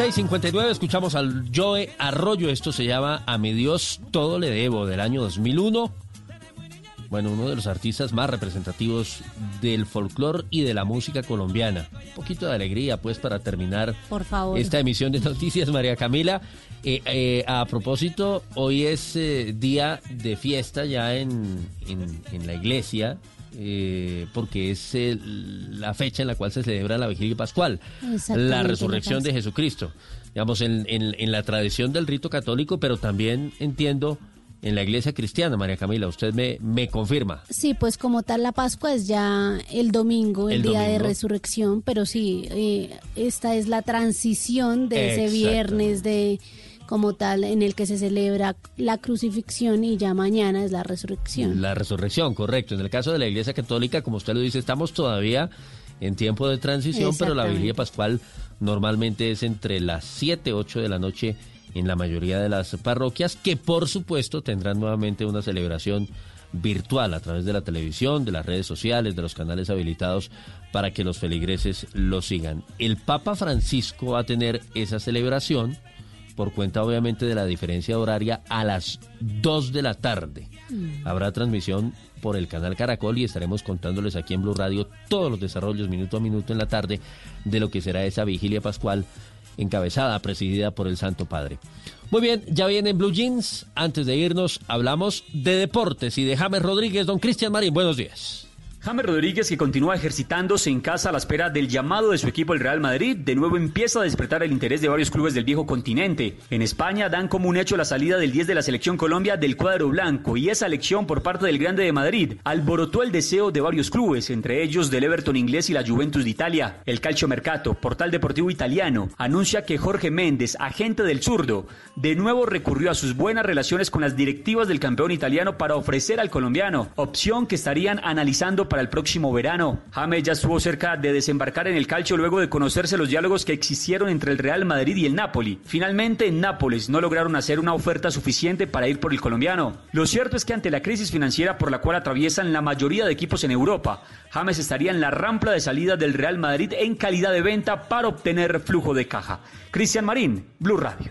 6.59 escuchamos al Joe Arroyo. Esto se llama A mi Dios todo le debo del año 2001. Bueno, uno de los artistas más representativos del folclore y de la música colombiana. Un poquito de alegría, pues, para terminar Por favor. esta emisión de noticias, María Camila. Eh, eh, a propósito, hoy es eh, día de fiesta ya en, en- en la iglesia, eh, porque es el- la fecha en la cual se celebra la vigilia pascual, la resurrección de. Jesucristo. Digamos, en, en- en la tradición del rito católico, pero también entiendo en la iglesia cristiana, María Camila. Usted me, me confirma. Sí, pues como tal la Pascua es ya el domingo, el, El día de resurrección, pero sí, eh, esta es la transición de ese viernes de como tal en el que se celebra la crucifixión y ya mañana es la resurrección. La resurrección, correcto. En el caso de la Iglesia Católica, como usted lo dice, estamos todavía en tiempo de transición, pero la vigilia pascual normalmente es entre las 7, 8 de la noche en la mayoría de las parroquias, que por supuesto tendrán nuevamente una celebración virtual a través de la televisión, de las redes sociales, de los canales habilitados para que los feligreses lo sigan. El Papa Francisco va a tener esa celebración por cuenta obviamente de la diferencia horaria a las 2 de la tarde. Habrá transmisión por el canal Caracol y estaremos contándoles aquí en Blue Radio todos los desarrollos minuto a minuto en la tarde de lo que será esa vigilia pascual encabezada, presidida por el Santo Padre. Muy bien, ya vienen Blue Jeans. Antes de irnos, hablamos de deportes y de James Rodríguez. Don Cristian Marín, buenos días. James Rodríguez, que continúa ejercitándose en casa a la espera del llamado de su equipo el Real Madrid, de nuevo empieza a despertar el interés de varios clubes del viejo continente. En España dan como un hecho la salida del 10 de la selección Colombia del cuadro blanco y esa elección por parte del Grande de Madrid alborotó el deseo de varios clubes, entre ellos del Everton inglés y la Juventus de Italia. El Calcio Mercato, portal deportivo italiano, anuncia que Jorge Méndez, agente del zurdo, de nuevo recurrió a sus buenas relaciones con las directivas del campeón italiano para ofrecer al colombiano, opción que estarían analizando para el próximo verano. James ya estuvo cerca de desembarcar en el calcio luego de conocerse los diálogos que existieron entre el Real Madrid y el Napoli. Finalmente, en Nápoles no lograron hacer una oferta suficiente para ir por el colombiano. Lo cierto es que ante la crisis financiera por la cual atraviesan la mayoría de equipos en Europa, James estaría en la rampa de salida del Real Madrid en calidad de venta para obtener flujo de caja. Cristian Marín, Blue Radio.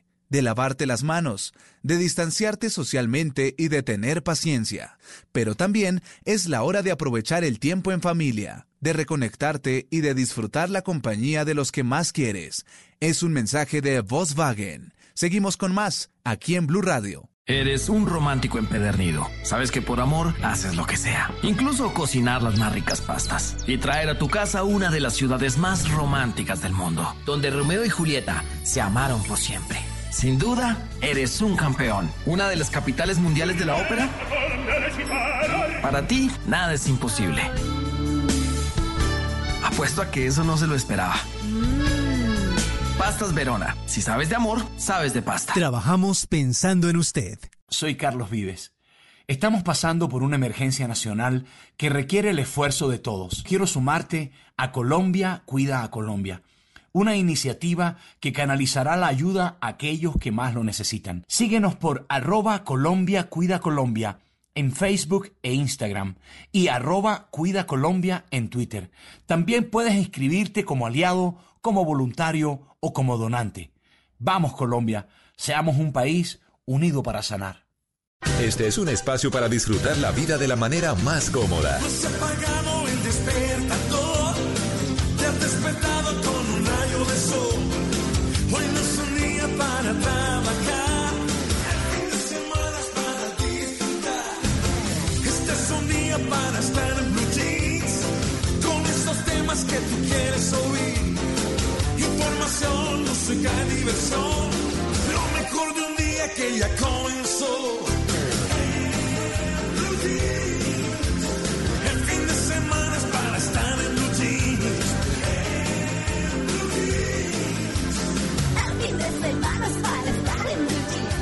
de lavarte las manos, de distanciarte socialmente y de tener paciencia. Pero también es la hora de aprovechar el tiempo en familia, de reconectarte y de disfrutar la compañía de los que más quieres. Es un mensaje de Volkswagen. Seguimos con más aquí en Blue Radio. Eres un romántico empedernido. Sabes que por amor haces lo que sea. Incluso cocinar las más ricas pastas. Y traer a tu casa una de las ciudades más románticas del mundo. Donde Romeo y Julieta se amaron por siempre. Sin duda, eres un campeón. Una de las capitales mundiales de la ópera. Para ti, nada es imposible. Apuesto a que eso no se lo esperaba. Pastas Verona. Si sabes de amor, sabes de pasta. Trabajamos pensando en usted. Soy Carlos Vives. Estamos pasando por una emergencia nacional que requiere el esfuerzo de todos. Quiero sumarte a Colombia Cuida a Colombia, una iniciativa que canalizará la ayuda a aquellos que más lo necesitan. Síguenos por arroba Colombia Cuida Colombia en Facebook e Instagram y arroba Cuida Colombia en Twitter. También puedes inscribirte como aliado, como voluntario o como donante. Vamos Colombia, seamos un país unido para sanar. Este es un espacio para disfrutar la vida de la manera más cómoda. Temas que tú quieres oír. Información, música y diversión. Lo mejor de un día que ya comenzó.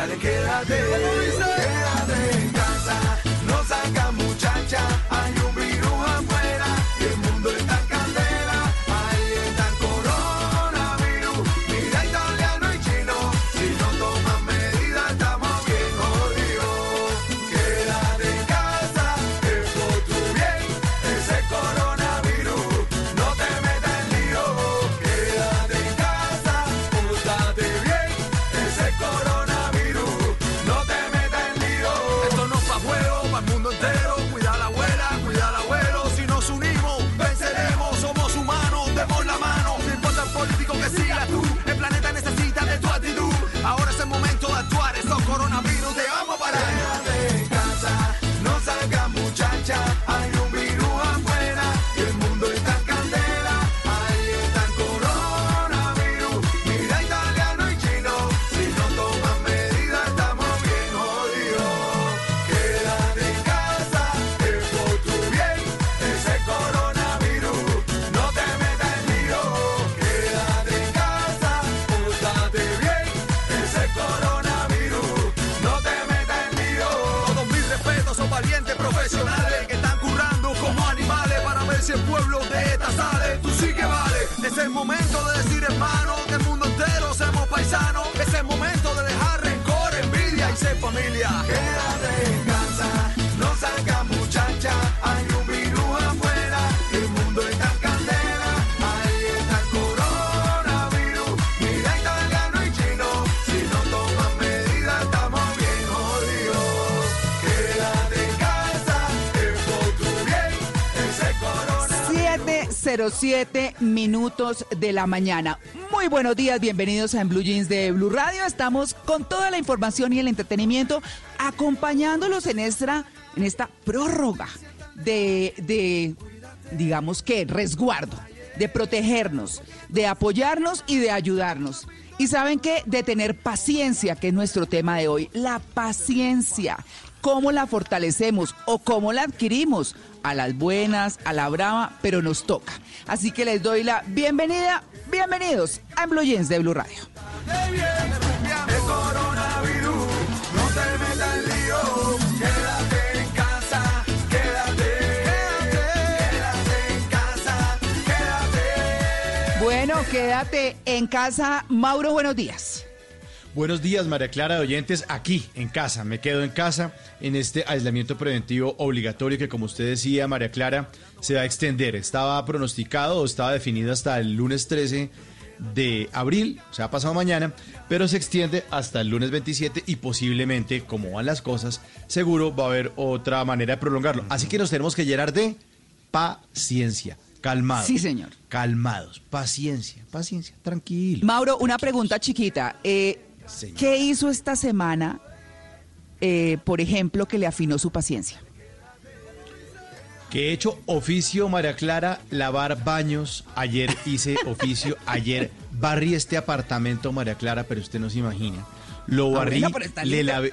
Dale, quédate. Quédate coronavirus. 707 minutos de la mañana. Muy buenos días, bienvenidos a En Blue Jeans de Blue Radio. Estamos con toda la información y el entretenimiento acompañándolos en esta, en esta prórroga de, de, digamos que, resguardo, de protegernos, de apoyarnos y de ayudarnos. Y saben que de tener paciencia, que es nuestro tema de hoy, la paciencia. ¿Cómo la fortalecemos o cómo la adquirimos? A las buenas, a la brava, pero nos toca. Así que les doy la bienvenida, bienvenidos a Blue de Blue Radio. Bueno, quédate en casa. Mauro, buenos días. Buenos días, María Clara de oyentes, aquí en casa. Me quedo en casa en este aislamiento preventivo obligatorio que, como usted decía, María Clara, se va a extender. Estaba pronosticado o estaba definido hasta el lunes 13 de abril, o sea, pasado mañana, pero se extiende hasta el lunes 27 y posiblemente, como van las cosas, seguro va a haber otra manera de prolongarlo. Así que nos tenemos que llenar de paciencia. Calmados. Sí, señor. Calmados. Paciencia, paciencia, tranquilo. Mauro, una pregunta chiquita. Eh, Señor. ¿Qué hizo esta semana, eh, por ejemplo, que le afinó su paciencia? Que he hecho oficio, María Clara, lavar baños. Ayer hice oficio, ayer barrí este apartamento, María Clara, pero usted no se imagina. Lo Ah, barrí, bueno, le, lavé,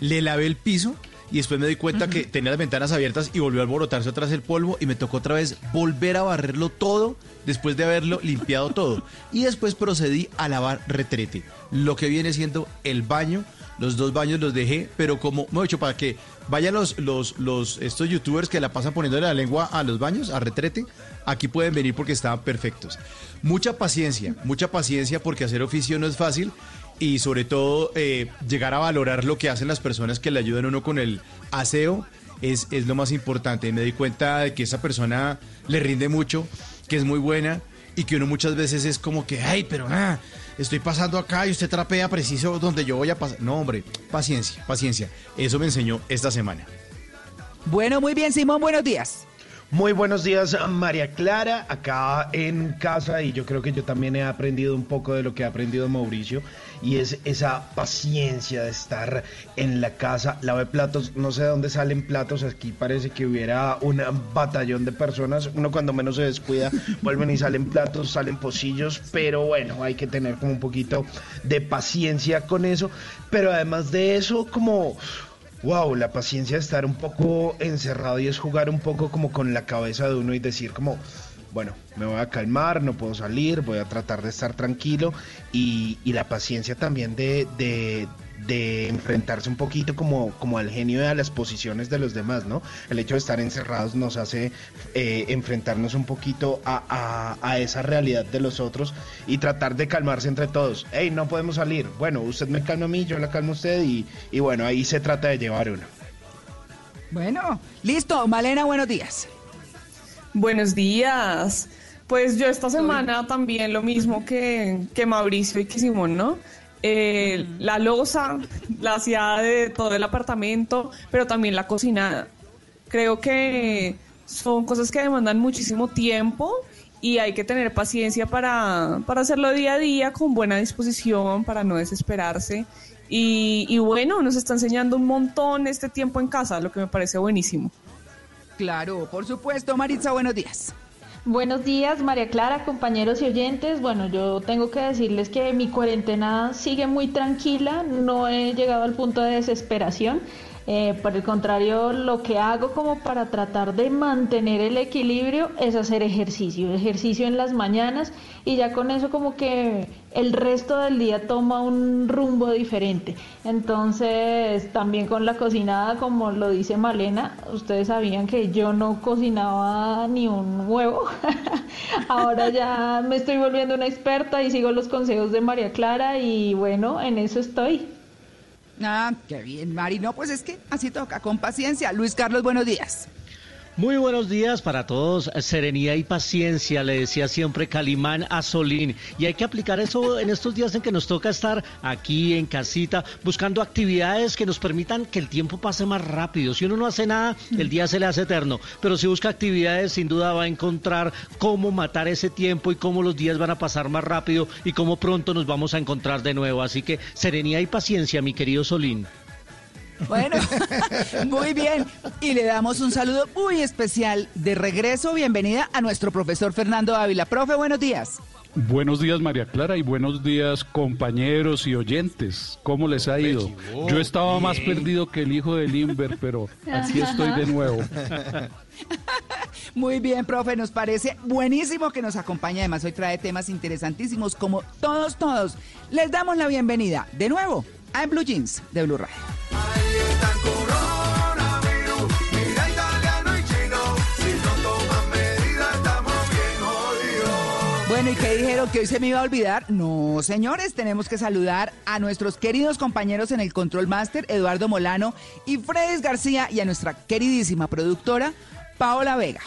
le lavé el piso y después me di cuenta que tenía las ventanas abiertas y volvió a alborotarse otra vez el polvo y me tocó otra vez volver a barrerlo todo después de haberlo limpiado todo. Y después procedí a lavar retrete, lo que viene siendo el baño. Los dos baños los dejé, pero como, dicho, para que vayan los, los, los, estos youtubers que la pasan poniéndole la lengua a los baños, a retrete, aquí pueden venir porque estaban perfectos. Mucha paciencia, mucha paciencia porque hacer oficio no es fácil y sobre todo eh, llegar a valorar lo que hacen las personas que le ayudan a uno con el aseo es, es lo más importante. Me di cuenta de que esa persona le rinde mucho, que es muy buena y que uno muchas veces es como que, ay, pero ah, estoy pasando acá y usted trapea preciso donde yo voy a pasar. No, hombre, paciencia, paciencia. Eso me enseñó esta semana. Bueno, muy bien, Simón, buenos días. Muy buenos días, María Clara, acá en casa y yo creo que yo también he aprendido un poco de lo que ha aprendido Mauricio y es esa paciencia de estar en la casa, lave platos, no sé de dónde salen platos, aquí parece que hubiera un batallón de personas, uno cuando menos se descuida, vuelven y salen platos, salen pocillos, pero bueno, hay que tener como un poquito de paciencia con eso, pero además de eso, como wow, la paciencia de estar un poco encerrado y es jugar un poco como con la cabeza de uno y decir como, bueno, me voy a calmar, no puedo salir, voy a tratar de estar tranquilo y, y la paciencia también de, de, enfrentarse un poquito como, como al genio y a las posiciones de los demás, ¿no? El hecho de estar encerrados nos hace eh, enfrentarnos un poquito a, a, a esa realidad de los otros y tratar de calmarse entre todos. Hey, no podemos salir. Bueno, usted me calma a mí, yo la calmo a usted y, y bueno, ahí se trata de llevar uno. Bueno, listo. Malena, buenos días. Buenos días. Pues yo esta semana también lo mismo que, que Mauricio y que Simón, ¿no? Eh, la losa, la hacía de todo el apartamento, pero también la cocinada. Creo que son cosas que demandan muchísimo tiempo y hay que tener paciencia para, para hacerlo día a día con buena disposición, para no desesperarse. Y, y bueno, nos está enseñando un montón este tiempo en casa, lo que me parece buenísimo. Claro, por supuesto. Maritza, buenos días. Buenos días, María Clara, compañeros y oyentes. Bueno, yo tengo que decirles que mi cuarentena sigue muy tranquila, no he llegado al punto de desesperación. Eh, por el contrario, lo que hago como para tratar de mantener el equilibrio es hacer ejercicio, ejercicio en las mañanas y ya con eso como que el resto del día toma un rumbo diferente. Entonces, también con la cocinada, como lo dice Malena, ustedes sabían que yo no cocinaba ni un huevo. Ahora ya me estoy volviendo una experta y sigo los consejos de María Clara y bueno, en eso estoy. Ah, qué bien, Mari. No, pues es que así toca, con paciencia. Luis Carlos, buenos días. Muy buenos días para todos. Serenidad y paciencia, le decía siempre Calimán a Solín. Y hay que aplicar eso en estos días en que nos toca estar aquí en casita, buscando actividades que nos permitan que el tiempo pase más rápido. Si uno no hace nada, el día se le hace eterno. Pero si busca actividades, sin duda va a encontrar cómo matar ese tiempo y cómo los días van a pasar más rápido y cómo pronto nos vamos a encontrar de nuevo. Así que serenidad y paciencia, mi querido Solín. Bueno, muy bien. Y le damos un saludo muy especial de regreso. Bienvenida a nuestro profesor Fernando Ávila. Profe, buenos días. Buenos días María Clara y buenos días compañeros y oyentes. ¿Cómo les ha ido? Yo estaba más perdido que el hijo de Limber, pero aquí estoy de nuevo. Muy bien, profe, nos parece buenísimo que nos acompañe. Además, hoy trae temas interesantísimos como todos, todos. Les damos la bienvenida de nuevo En Blue Jeans de Blue Radio. Bueno, ¿y qué dijeron? ¿Que hoy se me iba a olvidar? No, señores, tenemos que saludar a nuestros queridos compañeros en el Control Master, Eduardo Molano y Freddy García, y a nuestra queridísima productora, Paola Vega.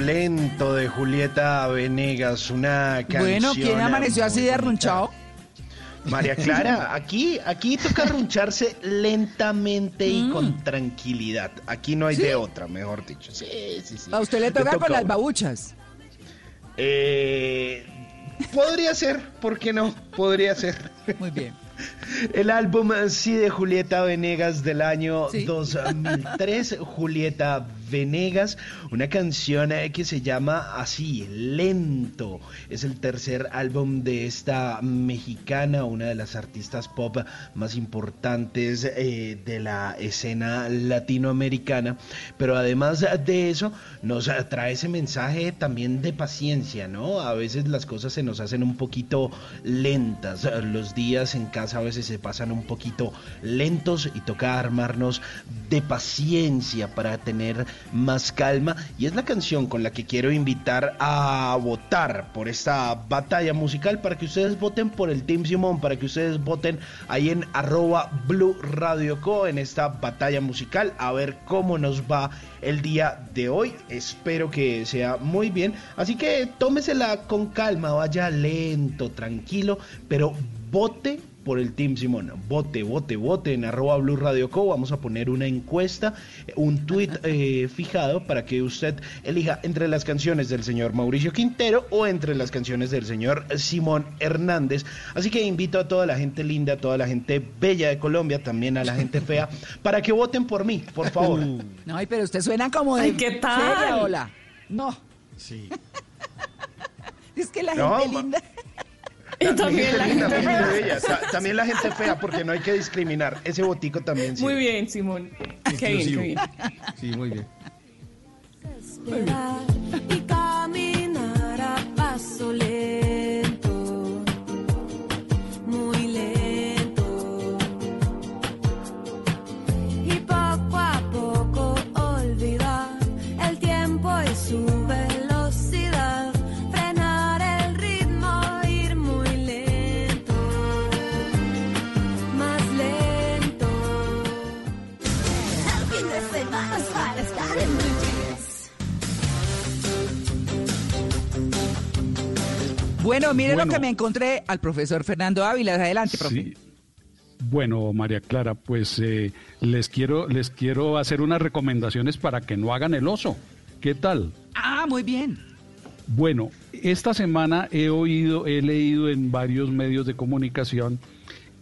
Lento, de Julieta Venegas, una canción. Bueno, ¿quién amaneció así de arrunchado? María Clara, aquí, aquí toca arruncharse lentamente y con tranquilidad. Aquí no hay de otra, mejor dicho. Sí, sí, sí. A usted le toca con las babuchas. Eh, podría ser, ¿por qué no? Podría ser. Muy bien. El álbum Sí de Julieta Venegas del año 2003, Julieta Venegas, una canción eh, que se llama así, Lento. Es el tercer álbum de esta mexicana, una de las artistas pop más importantes eh, de la escena latinoamericana. Pero además de eso, nos trae ese mensaje también de paciencia, ¿no? A veces las cosas se nos hacen un poquito lentas. Los días en casa a veces se pasan un poquito lentos y toca armarnos de paciencia para tener más calma. Y es la canción con la que quiero invitar a votar por esta batalla musical para que ustedes voten por el Team Simón, para que ustedes voten ahí en arroba Blue Radio Co en esta batalla musical a ver cómo nos va el día de hoy. Espero que sea muy bien. Así que tómesela con calma, vaya lento, tranquilo, pero vote por el Team Simón. Vote, vote, vote en arroba Blue Radio Co. Vamos a poner una encuesta, un tweet eh, fijado para que usted elija entre las canciones del señor Mauricio Quintero o entre las canciones del señor Simón Hernández. Así que invito a toda la gente linda, a toda la gente bella de Colombia, también a la gente fea, para que voten por mí, por favor. No, ay, pero usted suena como de Ay, ¿qué tal? hola. No. Sí. Es que la No, gente linda. Y también la linda, gente fea. bella, ta- también la gente fea, porque no hay que discriminar. Ese botico también sí. Muy bien, Simón. Qué bien, qué bien. Sí, muy bien. esperar y caminar a paso lento, Bueno, mire lo que me encontré al profesor Fernando Ávila. Adelante, profe. Sí. Bueno, María Clara, pues eh, les quiero les quiero hacer unas recomendaciones para que no hagan el oso. ¿Qué tal? Ah, muy bien. Bueno, esta semana he oído, he leído en varios medios de comunicación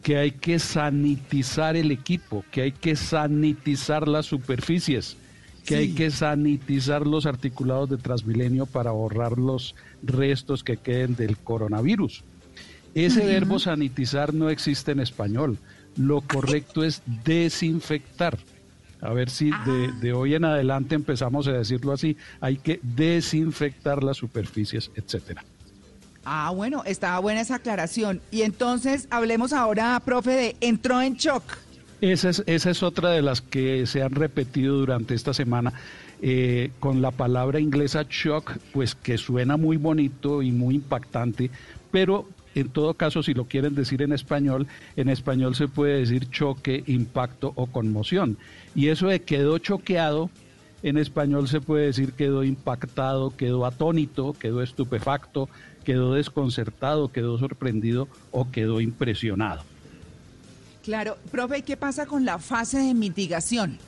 que hay que sanitizar el equipo, que hay que sanitizar las superficies, que hay que sanitizar los articulados de Transmilenio para ahorrar los restos que queden del coronavirus. Ese verbo sanitizar no existe en español. Lo correcto es desinfectar. A ver si de, de hoy en adelante empezamos a decirlo así. Hay que desinfectar las superficies, etcétera. Ah, bueno, estaba buena esa aclaración. Y entonces hablemos ahora, profe, de entró en shock. Esa es, esa es otra de las que se han repetido durante esta semana. Eh, con la palabra inglesa shock, pues que suena muy bonito y muy impactante, pero en todo caso, si lo quieren decir en español, en español se puede decir choque, impacto o conmoción. Y eso de quedó choqueado, en español se puede decir quedó impactado, quedó atónito, quedó estupefacto, quedó desconcertado, quedó sorprendido o quedó impresionado. Claro, profe, ¿y qué pasa con la fase de mitigación?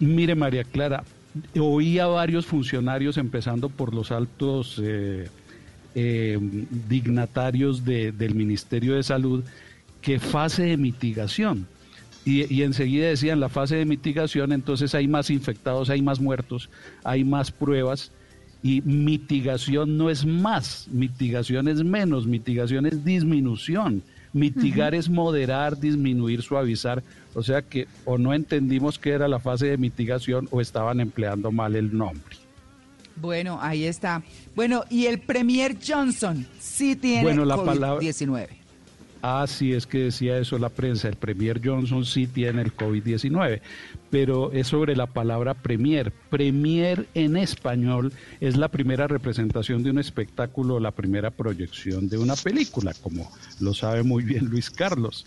Mire, María Clara, oí a varios funcionarios, empezando por los altos eh, eh, dignatarios de- del Ministerio de Salud, que fase de mitigación. Y, y enseguida decían la fase de mitigación, entonces hay más infectados, hay más muertos, hay más pruebas. Y mitigación no es más, mitigación es menos, mitigación es disminución. Mitigar es moderar, disminuir, suavizar. O sea que o no entendimos qué era la fase de mitigación o estaban empleando mal el nombre. Bueno, ahí está. Bueno, y el Premier Johnson sí tiene Bueno, la palabra- COVID-19. Ah, sí, es que decía eso la prensa. El Premier Johnson sí tiene el COVID-19, pero es sobre la palabra Premier. Premier en español es la primera representación de un espectáculo, la primera proyección de una película, como lo sabe muy bien Luis Carlos.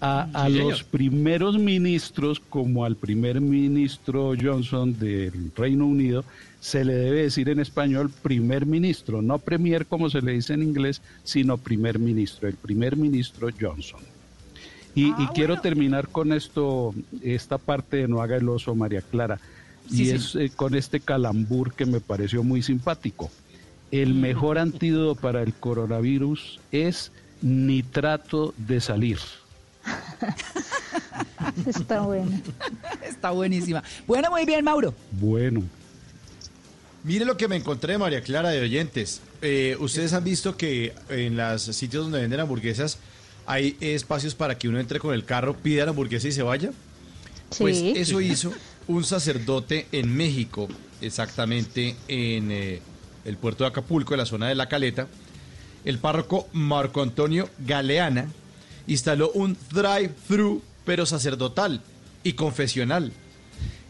A, a Sí, señor. los primeros ministros, como al primer ministro Johnson del Reino Unido, se le debe decir en español primer ministro, no premier como se le dice en inglés, sino primer ministro, el primer ministro Johnson. Y, y quiero terminar con esto, esta parte de No haga el oso, María Clara, Sí, y sí. es eh, con este calambur que me pareció muy simpático. El mejor antídoto para el coronavirus es nitrato de salir. Está bueno. Está buenísima. Bueno, muy bien, Mauro. Bueno. Mire lo que me encontré, María Clara, de oyentes. Eh, Ustedes han visto que en los sitios donde venden hamburguesas hay espacios para que uno entre con el carro, pida la hamburguesa y se vaya. Pues eso hizo un sacerdote en México, exactamente en eh, el puerto de Acapulco, en la zona de La Caleta. El párroco Marco Antonio Galeana instaló un drive-thru, pero sacerdotal y confesional.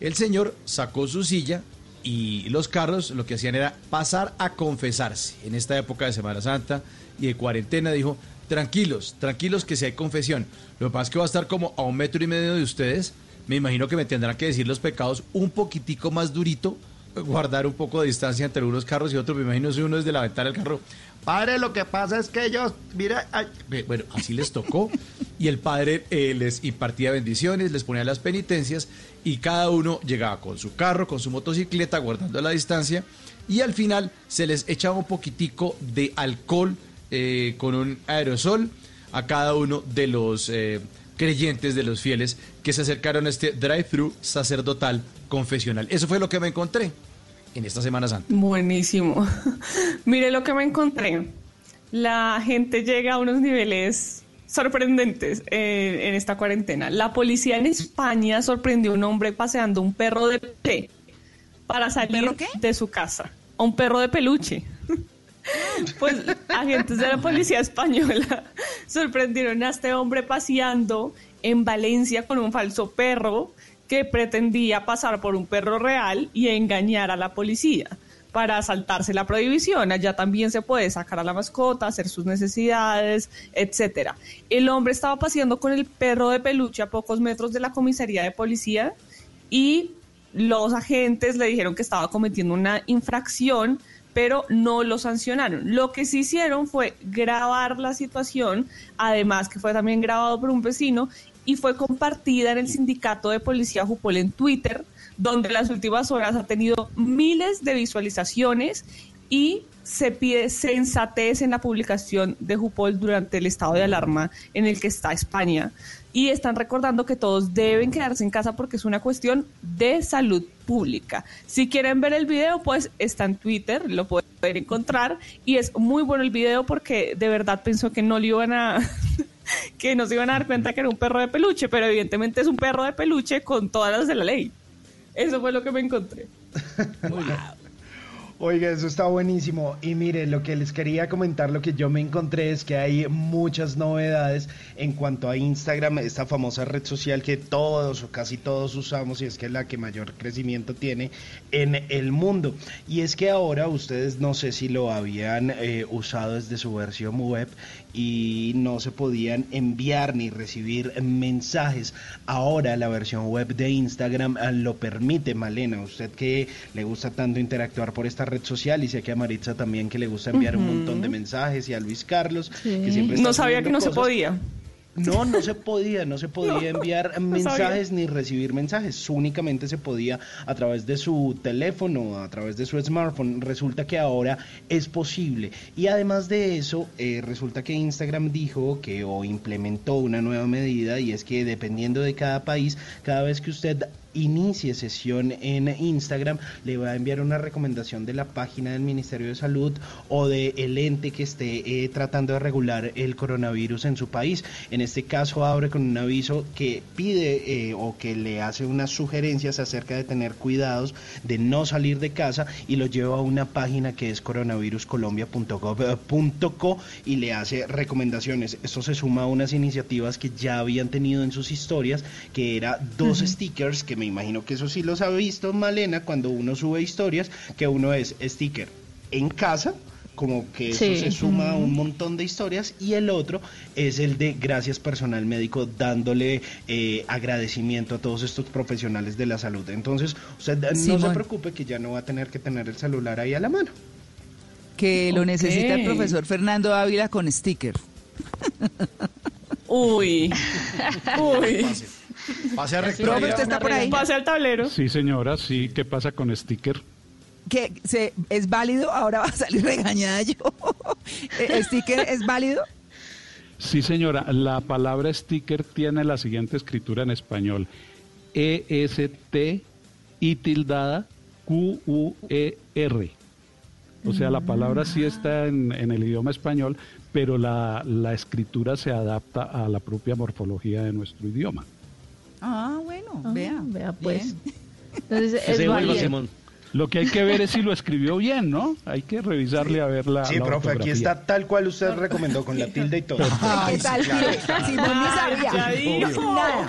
El señor sacó su silla y los carros lo que hacían era pasar a confesarse. En esta época de Semana Santa y de cuarentena dijo, tranquilos, tranquilos que si hay confesión. Lo que pasa es que va a estar como a un metro y medio de ustedes. Me imagino que me tendrán que decir los pecados un poquitico más durito, guardar un poco de distancia entre unos carros y otros. Me imagino si uno desde la ventana del carro. Padre, lo que pasa es que ellos, mira, ay". bueno, así les tocó. Y el padre eh, les impartía bendiciones, les ponía las penitencias y cada uno llegaba con su carro, con su motocicleta, guardando la distancia. Y al final se les echaba un poquitico de alcohol eh, con un aerosol a cada uno de los eh, creyentes, de los fieles que se acercaron a este drive-thru sacerdotal confesional. Eso fue lo que me encontré en esta Semana Santa. Buenísimo. Mire lo que me encontré. La gente llega a unos niveles sorprendentes eh, en esta cuarentena. La policía en España sorprendió a un hombre paseando un perro de peluche para salir de su casa. A un perro de peluche. Pues agentes de la policía española sorprendieron a este hombre paseando en Valencia con un falso perro que pretendía pasar por un perro real y engañar a la policía para saltarse la prohibición. Allá también se puede sacar a la mascota, hacer sus necesidades, etcétera. El hombre estaba paseando con el perro de peluche a pocos metros de la comisaría de policía y los agentes le dijeron que estaba cometiendo una infracción, pero no lo sancionaron. Lo que sí hicieron fue grabar la situación, además que fue también grabado por un vecino y fue compartida en el sindicato de policía Jupol en Twitter, donde en las últimas horas ha tenido miles de visualizaciones y se pide sensatez en la publicación de Jupol durante el estado de alarma en el que está España. Y están recordando que todos deben quedarse en casa porque es una cuestión de salud pública. Si quieren ver el video, pues está en Twitter, lo pueden encontrar. Y es muy bueno el video porque de verdad pensó que no le iban a... que no se iban a dar cuenta que era un perro de peluche, pero evidentemente es un perro de peluche con todas las de la ley. Eso fue lo que me encontré. Oiga, eso está buenísimo. Y mire, lo que les quería comentar, lo que yo me encontré es que hay muchas novedades en cuanto a Instagram, esta famosa red social que todos o casi todos usamos y es que es la que mayor crecimiento tiene en el mundo. Y es que ahora ustedes no sé si lo habían eh, usado desde su versión web y no se podían enviar ni recibir mensajes. Ahora la versión web de Instagram eh, lo permite, Malena. Usted que le gusta tanto interactuar por esta red social y sé que a Maritza también que le gusta enviar un montón de mensajes y a Luis Carlos Sí. que siempre está No sabía que no se podía. No, no se podía, no se podía enviar no mensajes ni recibir mensajes, únicamente se podía a través de su teléfono, a través de su smartphone. Resulta que ahora es posible. Y además de eso, eh, resulta que Instagram dijo que o implementó una nueva medida y es que dependiendo de cada país, cada vez que usted inicie sesión en Instagram, le va a enviar una recomendación de la página del Ministerio de Salud o de el ente que esté eh, tratando de regular el coronavirus en su país. En este caso abre con un aviso que pide eh, o que le hace unas sugerencias acerca de tener cuidados, de no salir de casa y lo lleva a una página que es coronaviruscolombia.gov.co y le hace recomendaciones. Esto se suma a unas iniciativas que ya habían tenido en sus historias, que era dos stickers, que me imagino que eso sí los ha visto Malena cuando uno sube historias, que uno es sticker en casa como que eso Sí. se suma a un montón de historias y el otro es el de gracias personal médico dándole eh, agradecimiento a todos estos profesionales de la salud. Entonces, usted no se preocupe que ya no va a tener que tener el celular ahí a la mano. Que lo necesita el profesor Fernando Ávila con sticker. Uy. Uy. Pase a rector. Profe, ¿usted está por ahí? Pase al tablero. Sí, señora, sí. ¿Qué pasa con sticker? que se, es válido, ahora va a salir regañada yo. ¿El sticker es válido? Sí, señora. La palabra sticker tiene la siguiente escritura en español. E-S-T y tildada Q-U-E-R. O sea, la palabra sí está en, en el idioma español, pero la, la escritura se adapta a la propia morfología de nuestro idioma. Ah, bueno, vea. Vea, pues. Bien. Entonces, es. Simón. Lo que hay que ver es si lo escribió bien, ¿no? Hay que revisarle a ver la. Sí, la profe, aquí está tal cual usted recomendó, con la tilde y todo. ¿Qué tal? Simón ni sabía. ya dijo. Nada.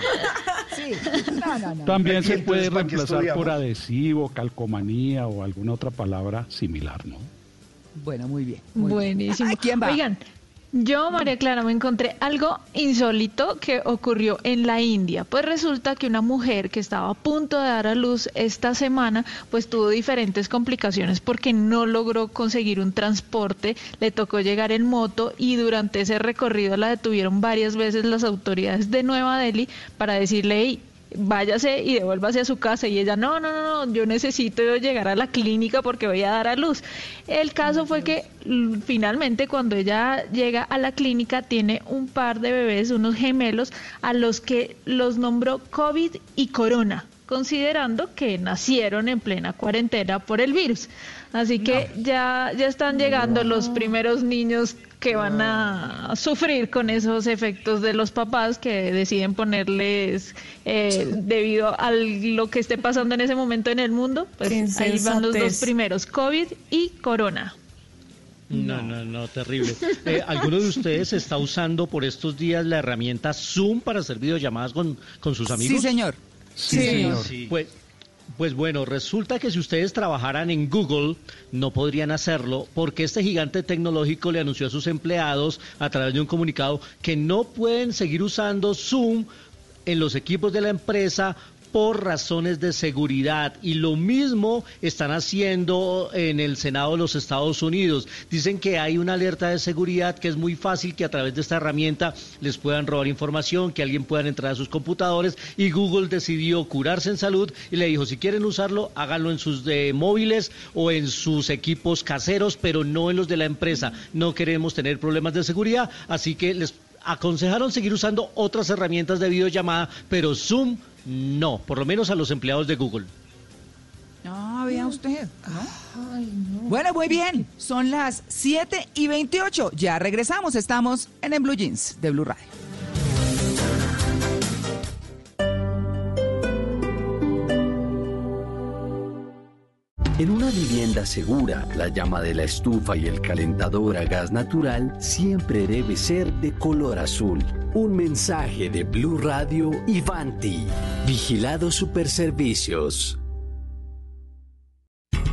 Sí. No, no, no. También se puede ¿para qué reemplazar por adhesivo, calcomanía o alguna otra palabra similar, ¿no? Bueno, muy bien. muy bien. Buenísimo. Ay, ¿Quién va? Oigan, yo, María Clara, me encontré algo insólito que ocurrió en la India. Pues resulta que una mujer que estaba a punto de dar a luz esta semana, pues tuvo diferentes complicaciones porque no logró conseguir un transporte, le tocó llegar en moto y durante ese recorrido la detuvieron varias veces las autoridades de Nueva Delhi para decirle, "Ey, váyase y devuélvase a su casa. Y ella, no, no, no, no, yo necesito llegar a la clínica porque voy a dar a luz. El caso fue que l- finalmente cuando ella llega a la clínica tiene un par de bebés, unos gemelos, a los que los nombró COVID y Corona considerando que nacieron en plena cuarentena por el virus. Así que ya, ya están llegando los primeros niños que van a sufrir con esos efectos de los papás que deciden ponerles eh, debido a lo que esté pasando en ese momento en el mundo. Pues Qué ahí van los dos primeros, COVID y Corona. No, no, no, terrible. Eh, ¿Alguno de ustedes está usando por estos días la herramienta Zoom para hacer videollamadas con, con sus amigos? Sí, señor. Sí, señor. Pues, pues bueno, resulta que si ustedes trabajaran en Google, no podrían hacerlo porque este gigante tecnológico le anunció a sus empleados a través de un comunicado que no pueden seguir usando Zoom en los equipos de la empresa por razones de seguridad y lo mismo están haciendo en el Senado de los Estados Unidos. Dicen que hay una alerta de seguridad que es muy fácil que a través de esta herramienta les puedan robar información, que alguien pueda entrar a sus computadores y Google decidió curarse en salud y le dijo si quieren usarlo háganlo en sus eh, móviles o en sus equipos caseros, pero no en los de la empresa. No queremos tener problemas de seguridad, así que les aconsejaron seguir usando otras herramientas de videollamada, pero Zoom no, por lo menos a los empleados de Google. Ah, vea usted. ¿no? Bueno, muy bien. Son las 7 y 28. Ya regresamos. Estamos en el Blue Jeans de Blue Radio. Segura, la llama de la estufa y el calentador a gas natural siempre debe ser de color azul. Un mensaje de Blue Radio y Vanti. Vigilado Superservicios.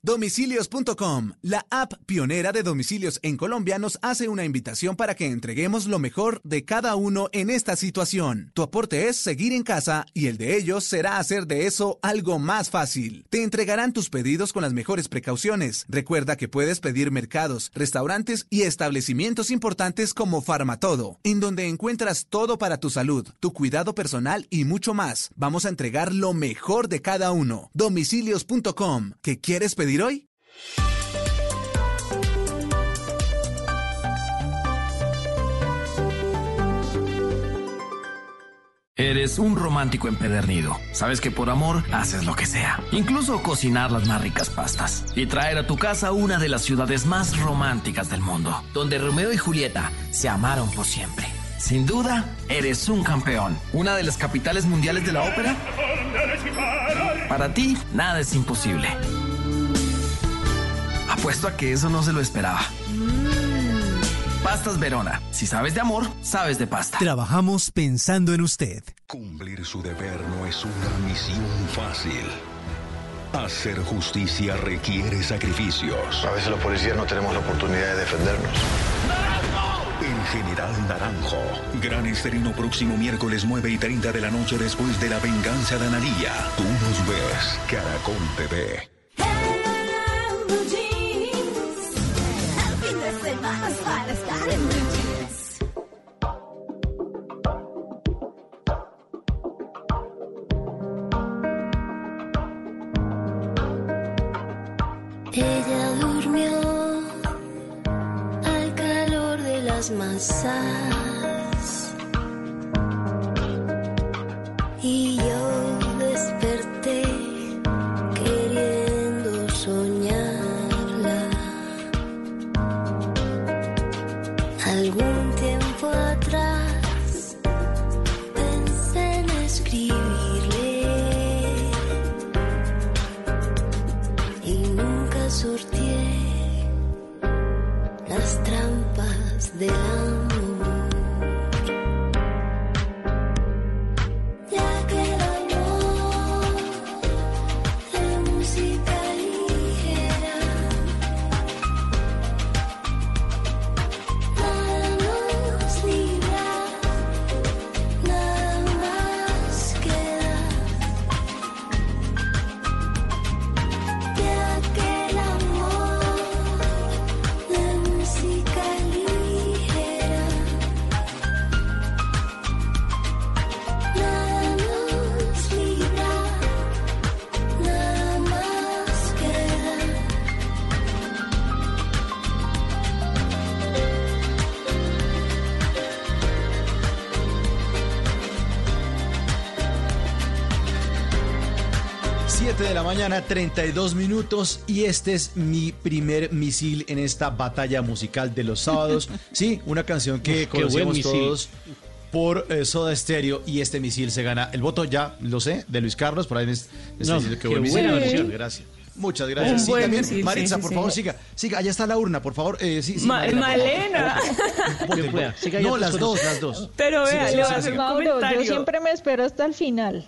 Domicilios.com, la app pionera de domicilios en Colombia, nos hace una invitación para que entreguemos lo mejor de cada uno en esta situación. Tu aporte es seguir en casa y el de ellos será hacer de eso algo más fácil. Te entregarán tus pedidos con las mejores precauciones. Recuerda que puedes pedir mercados, restaurantes y establecimientos importantes como Farmatodo, en donde encuentras todo para tu salud, tu cuidado personal y mucho más. Vamos a entregar lo mejor de cada uno. Domicilios.com. ¿Qué quieres pedir hoy? Eres un romántico empedernido. Sabes que por amor haces lo que sea. Incluso cocinar las más ricas pastas. Y traer a tu casa una de las ciudades más románticas del mundo. Donde Romeo y Julieta se amaron por siempre. Sin duda, eres un campeón. Una de las capitales mundiales de la ópera. Para ti, nada es imposible. Apuesto a que eso no se lo esperaba. Pastas Verona. Si sabes de amor, sabes de pasta. Trabajamos pensando en usted. Cumplir su deber no es una misión fácil. Hacer justicia requiere sacrificios. A veces los policías no tenemos la oportunidad de defendernos. El General Naranjo. Gran estreno próximo miércoles 9 y 30 de la noche después de la venganza de Analía. Tú nos ves. Caracol TV. Calor de 32 minutos y este es mi primer misil en esta batalla musical de los sábados. Sí, una canción que Uf, conocemos todos por eh, Soda Stereo y este misil se gana el voto ya, lo sé, de Luis Carlos, por ahí me, me No, diciendo que qué buen misil. buena versión. Gracias. Muchas gracias. Sí, buen también, misil, Maritza, sí, por sí, favor, sí. siga. Siga, allá está la urna, por favor. Eh, sí, sí, Ma- Malena, por favor. No, las dos, las dos. Pero vea, siga, le voy a siga, hacer un siga. Mauro, comentario. yo siempre me espero hasta el final.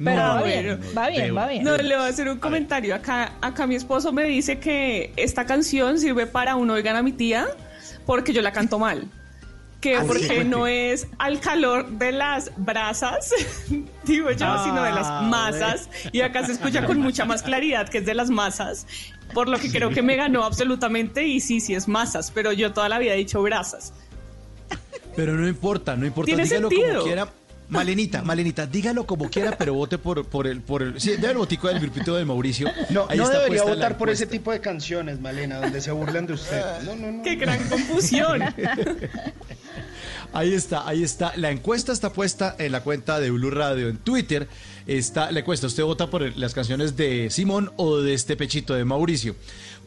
No, Pero va no, bien, va bien, va bien. No, le voy a hacer un comentario. Acá, acá mi esposo me dice que esta canción sirve para un oigan a mi tía porque yo la canto mal. Que Ah, porque no es al calor de las brasas, digo yo, sino de las Ah, masas. Y acá se escucha con mucha más claridad que es de las masas. Por lo que creo que me ganó absolutamente. Y sí, sí es masas, pero yo toda la vida he dicho brasas. Pero no importa, no importa. Tiene dígalo sentido. como quiera. Malenita, Malenita, dígalo como quiera, pero vote por, por el, por el. Sí, el botico del grupito de Mauricio. No, Ahí no está debería votar por ese tipo de canciones, Malena, donde se burlan de usted. No, no, no. ¡Qué gran confusión! Ahí está, ahí está. La encuesta está puesta en la cuenta de Blue Radio en Twitter. Está la encuesta. ¿Usted vota por las canciones de Simón o de este pechito de Mauricio?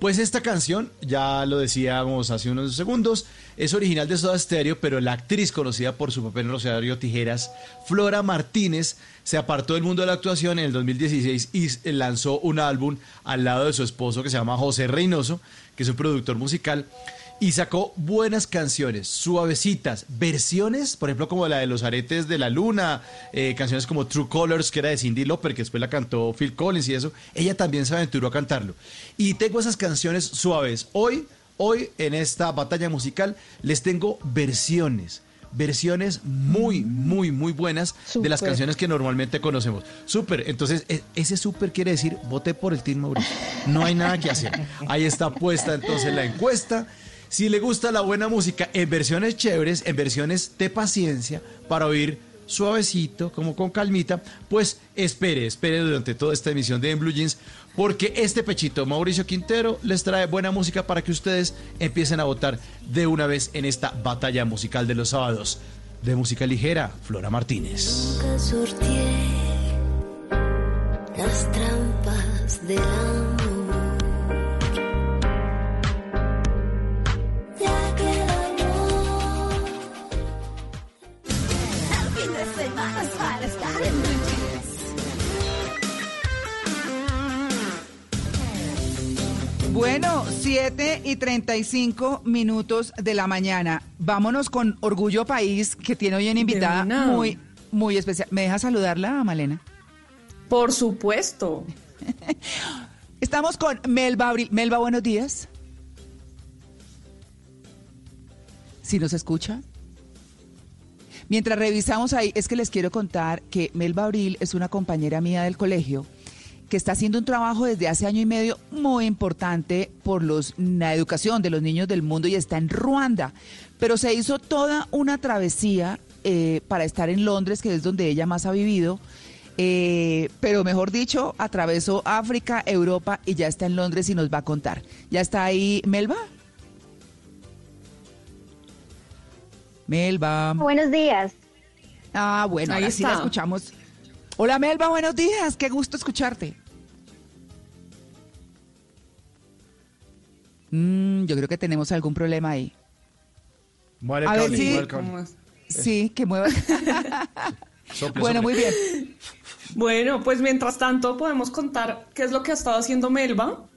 Pues esta canción, ya lo decíamos hace unos segundos, es original de Soda Stereo, pero la actriz conocida por su papel en Rosario Tijeras, Flora Martínez, se apartó del mundo de la actuación en el 2016 y lanzó un álbum al lado de su esposo que se llama José Reynoso, que es un productor musical y sacó buenas canciones, suavecitas, versiones, por ejemplo, como la de Los Aretes de la Luna, eh, canciones como True Colors, que era de Cindy Lauper, que después la cantó Phil Collins y eso. Ella también se aventuró a cantarlo. Y tengo esas canciones suaves. Hoy, hoy en esta batalla musical, les tengo versiones. Versiones muy, muy, muy buenas de las canciones que normalmente conocemos. Súper. Entonces, e- ese súper quiere decir, voté por el Team Mauricio. No hay nada que hacer. Ahí está puesta entonces la encuesta. Si le gusta la buena música en versiones chéveres, en versiones de paciencia, para oír suavecito, como con calmita, pues espere, espere durante toda esta emisión de En Blue Jeans, porque este pechito, Mauricio Quintero, les trae buena música para que ustedes empiecen a votar de una vez en esta batalla musical de los sábados. de música ligera, Flora Martínez. Nunca las trampas. Bueno, 7 y 35 minutos de la mañana. Vámonos con Orgullo País, que tiene hoy una invitada muy, muy especial. ¿Me deja saludarla, Malena? Por supuesto. Estamos con Melba Abril. Melba, buenos días. ¿Sí nos escucha? Mientras revisamos ahí, es que les quiero contar que Melba Abril es una compañera mía del colegio que está haciendo un trabajo desde hace año y medio muy importante por los, la educación de los niños del mundo y está en Ruanda. Pero se hizo toda una travesía eh, para estar en Londres, que es donde ella más ha vivido. Eh, pero mejor dicho, atravesó África, Europa y ya está en Londres y nos va a contar. ¿Ya está ahí Melba? Melba. Buenos días. Ah, bueno, Ahí ahora sí la escuchamos. Hola Melba, buenos días. Qué gusto escucharte. Mm, yo creo que tenemos algún problema ahí. Muere A el ver si-. Sí, que mueva. Sople, bueno, sople. muy bien. Bueno, pues mientras tanto podemos contar qué es lo que ha estado haciendo Melba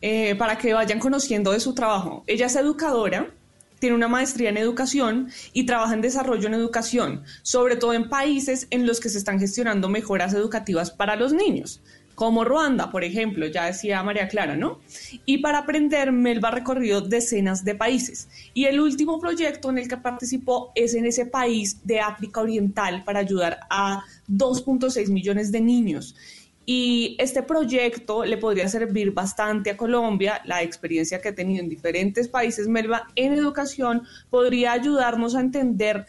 eh, para que vayan conociendo de su trabajo. Ella es educadora, tiene una maestría en educación y trabaja en desarrollo en educación, sobre todo en países en los que se están gestionando mejoras educativas para los niños, como Ruanda, por ejemplo, ya decía María Clara, ¿no? Y para aprender, Melba ha recorrido decenas de países. Y el último proyecto en el que participó es en ese país de África Oriental para ayudar a 2.6 millones de niños. Y este proyecto le podría servir bastante a Colombia. La experiencia que ha tenido en diferentes países, Melba, en educación, podría ayudarnos a entender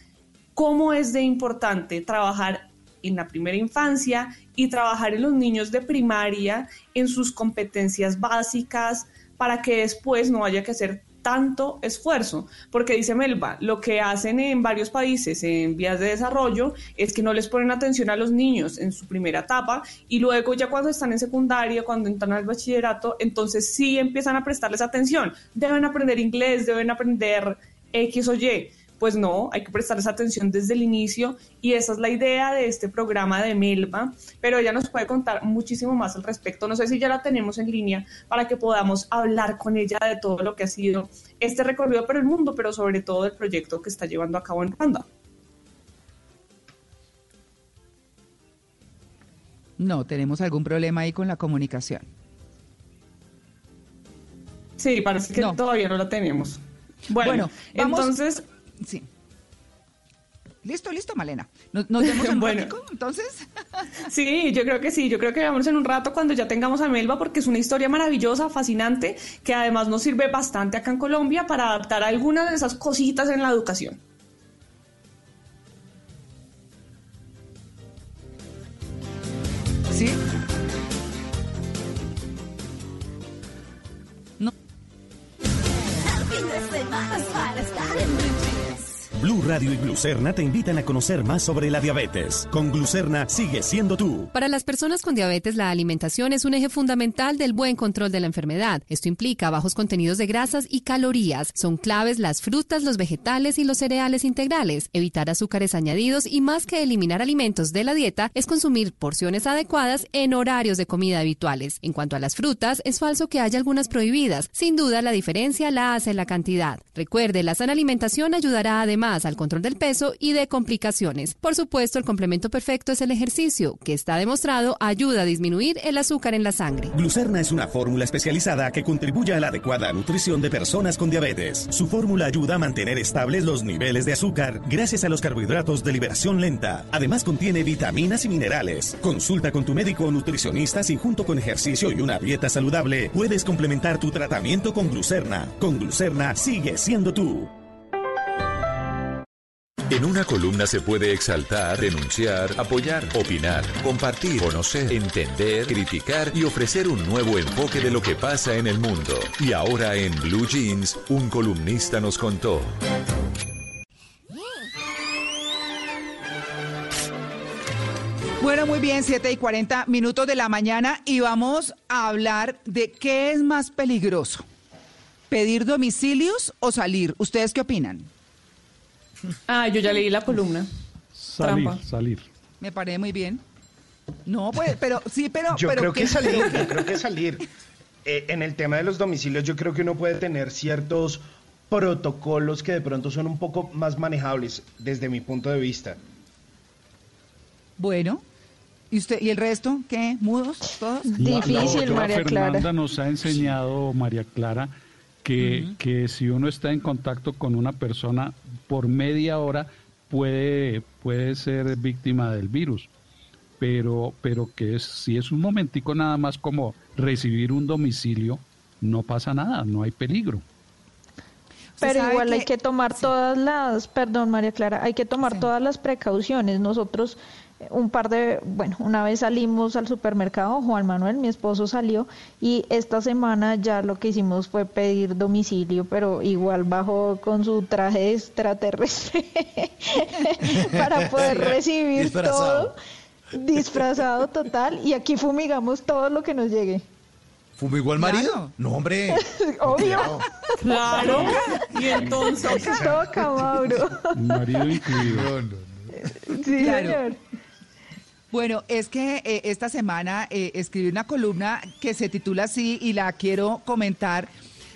cómo es de importante trabajar en la primera infancia y trabajar en los niños de primaria en sus competencias básicas para que después no haya que hacer tanto esfuerzo, porque dice Melba, lo que hacen en varios países en vías de desarrollo es que no les ponen atención a los niños en su primera etapa y luego ya cuando están en secundaria, cuando entran al bachillerato, entonces sí empiezan a prestarles atención, deben aprender inglés, deben aprender X o Y. Pues no, hay que prestarles atención desde el inicio y esa es la idea de este programa de Melba, pero ella nos puede contar muchísimo más al respecto. No sé si ya la tenemos en línea para que podamos hablar con ella de todo lo que ha sido este recorrido por el mundo, pero sobre todo del proyecto que está llevando a cabo en Ruanda. No, tenemos algún problema ahí con la comunicación. Sí, parece que No. todavía no la tenemos. Bueno, Bueno, vamos- entonces... Sí. Listo, listo, Malena. ¿Nos, nos vemos en un Bueno. ratico, entonces? Sí, yo creo que sí, yo creo que vamos en un rato cuando ya tengamos a Melba porque es una historia maravillosa, fascinante, que además nos sirve bastante acá en Colombia para adaptar algunas de esas cositas en la educación. ¿Sí? El Blue Radio y Glucerna te invitan a conocer más sobre la diabetes. Con Glucerna sigue siendo tú. Para las personas con diabetes, la alimentación es un eje fundamental del buen control de la enfermedad. Esto implica bajos contenidos de grasas y calorías. Son claves las frutas, los vegetales y los cereales integrales. Evitar azúcares añadidos y más que eliminar alimentos de la dieta es consumir porciones adecuadas en horarios de comida habituales. En cuanto a las frutas, es falso que haya algunas prohibidas. Sin duda, la diferencia la hace la cantidad. Recuerde, la sana alimentación ayudará además al control del peso y de complicaciones. Por supuesto, el complemento perfecto es el ejercicio, que está demostrado ayuda a disminuir el azúcar en la sangre. Glucerna es una fórmula especializada que contribuye a la adecuada nutrición de personas con diabetes. Su fórmula ayuda a mantener estables los niveles de azúcar gracias a los carbohidratos de liberación lenta. Además contiene vitaminas y minerales. Consulta con tu médico o nutricionista si junto con ejercicio y una dieta saludable puedes complementar tu tratamiento con Glucerna. Con Glucerna sigue siendo tú. En una columna se puede exaltar, denunciar, apoyar, opinar, compartir, conocer, entender, criticar y ofrecer un nuevo enfoque de lo que pasa en el mundo. Y ahora en Blue Jeans, un columnista nos contó. Bueno, muy bien, 7 y 40 minutos de la mañana y vamos a hablar de qué es más peligroso, pedir domicilios o salir. ¿Ustedes qué opinan? Ah, yo ya leí la columna. Salir, Trampa. salir. Me parece muy bien. No, pues, pero sí, pero... Yo pero creo que salir, yo creo que salir. Eh, en el tema de los domicilios, yo creo que uno puede tener ciertos protocolos que de pronto son un poco más manejables desde mi punto de vista. Bueno, ¿y usted y el resto qué? ¿Mudos todos? La- la doctora Fernanda nos ha enseñado, María Clara, que, que si uno está en contacto con una persona por media hora puede, puede ser víctima del virus. Pero, pero que es, si es un momentico nada más como recibir un domicilio, no pasa nada, no hay peligro. Pero igual hay que- tomar todas las, perdón María Clara, hay que tomar todas las precauciones. Nosotros un par de, bueno, una vez salimos al supermercado, Juan Manuel, mi esposo salió y esta semana ya lo que hicimos fue pedir domicilio, pero igual bajó con su traje extraterrestre para poder recibir Disfrazado. todo, disfrazado total y aquí fumigamos todo lo que nos llegue. ¿Fumigó al marido? No, hombre. Obvio. Claro. Y entonces. Toca, Mauro. Marido incluido. Sí, Claro. señor. Bueno, es que eh, esta semana eh, escribí una columna que se titula así y la quiero comentar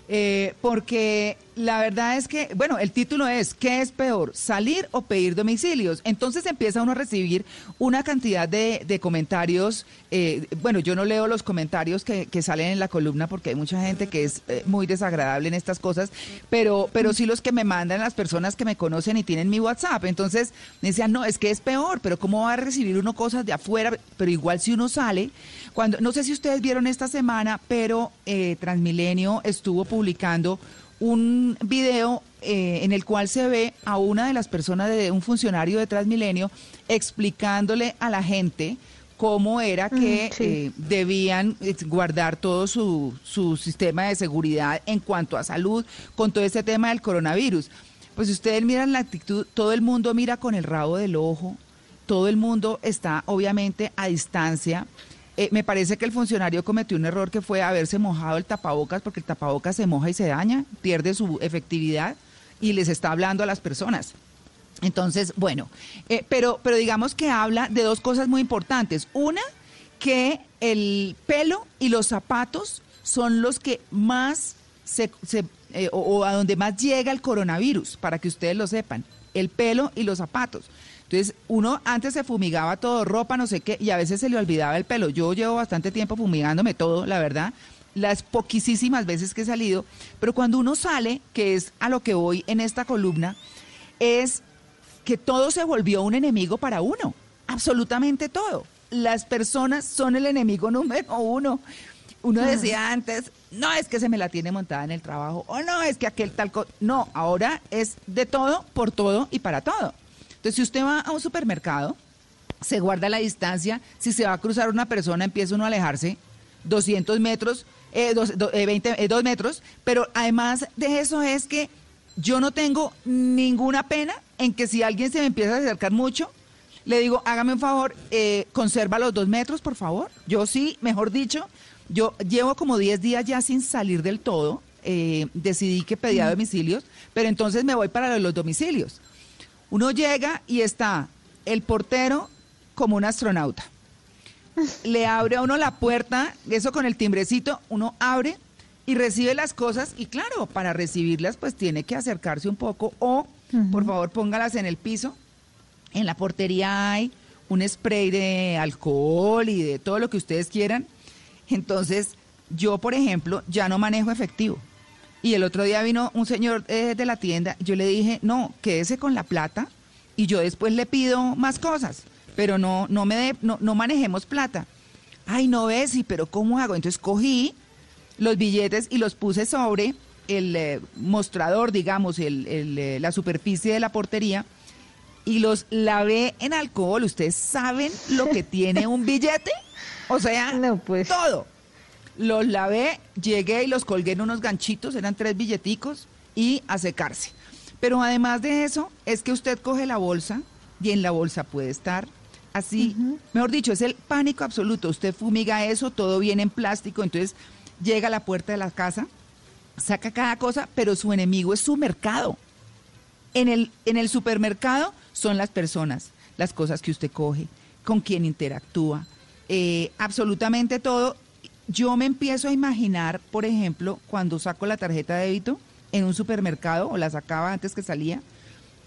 eh, porque la verdad es que, bueno, el título es ¿qué es peor, salir o pedir domicilios? Entonces empieza uno a recibir una cantidad de, de comentarios. eh, bueno, yo no leo los comentarios que, que salen en la columna porque hay mucha gente que es eh, muy desagradable en estas cosas, pero, pero sí los que me mandan las personas que me conocen y tienen mi WhatsApp. Entonces me decían, no, es que es peor, pero ¿cómo va a recibir uno cosas de afuera? Pero igual si uno sale, cuando, no sé si ustedes vieron esta semana, pero eh, Transmilenio estuvo publicando un video eh, en el cual se ve a una de las personas de un funcionario de Transmilenio explicándole a la gente cómo era que sí. eh, debían eh, guardar todo su, su sistema de seguridad en cuanto a salud con todo este tema del coronavirus. Pues si ustedes miran la actitud, todo el mundo mira con el rabo del ojo, todo el mundo está obviamente a distancia. Eh, me parece que el funcionario cometió un error que fue haberse mojado el tapabocas porque el tapabocas se moja y se daña, pierde su efectividad y les está hablando a las personas. Entonces, bueno, eh, pero, pero digamos que habla de dos cosas muy importantes. Una, que el pelo y los zapatos son los que más se, se, eh, o, o a donde más llega el coronavirus, para que ustedes lo sepan. El pelo y los zapatos. Entonces, uno antes se fumigaba todo, ropa, no sé qué, y a veces se le olvidaba el pelo. Yo llevo bastante tiempo fumigándome todo, la verdad, las poquísimas veces que he salido, pero cuando uno sale, que es a lo que voy en esta columna, es que todo se volvió un enemigo para uno, absolutamente todo. Las personas son el enemigo número uno. Uno decía antes, no es que se me la tiene montada en el trabajo, o no es que aquel tal co-". No, ahora es de todo, por todo y para todo. Entonces, si usted va a un supermercado, se guarda la distancia, si se va a cruzar una persona, empieza uno a alejarse 200 metros, eh, dos, do- eh, 20, eh, dos metros, pero además de eso es que yo no tengo ninguna pena en que si alguien se me empieza a acercar mucho, le digo, hágame un favor, eh, conserva los dos metros, por favor. Yo sí, mejor dicho, yo llevo como 10 días ya sin salir del todo. eh, decidí que pedía domicilios, pero entonces me voy para los domicilios. Uno llega y está el portero como un astronauta. Le abre a uno la puerta, eso con el timbrecito, uno abre y recibe las cosas y claro, para recibirlas pues tiene que acercarse un poco o por favor póngalas en el piso. En la portería hay un spray de alcohol y de todo lo que ustedes quieran. Entonces, yo, por ejemplo, ya no manejo efectivo. Y el otro día vino un señor eh, de la tienda, yo le dije, no, quédese con la plata y yo después le pido más cosas, pero no, no me dé- no, no manejemos plata. Ay, no ves, sí, pero ¿cómo hago? Entonces cogí los billetes y los puse sobre el eh, mostrador, digamos, el- el, eh, la superficie de la portería y los lavé en alcohol. ¿Ustedes saben lo que tiene un billete? O sea, todo. Los lavé, llegué y los colgué en unos ganchitos, eran tres billeticos, y a secarse. Pero además de eso, es que usted coge la bolsa y en la bolsa puede estar Así, mejor dicho, es el pánico absoluto. Usted fumiga eso, todo viene en plástico, entonces llega a la puerta de la casa, saca cada cosa, pero su enemigo es su mercado. En el, en el supermercado son las personas, las cosas que usted coge, con quién interactúa, eh, absolutamente todo. Yo me empiezo a imaginar, por ejemplo, cuando saco la tarjeta de débito en un supermercado, o la sacaba antes que salía,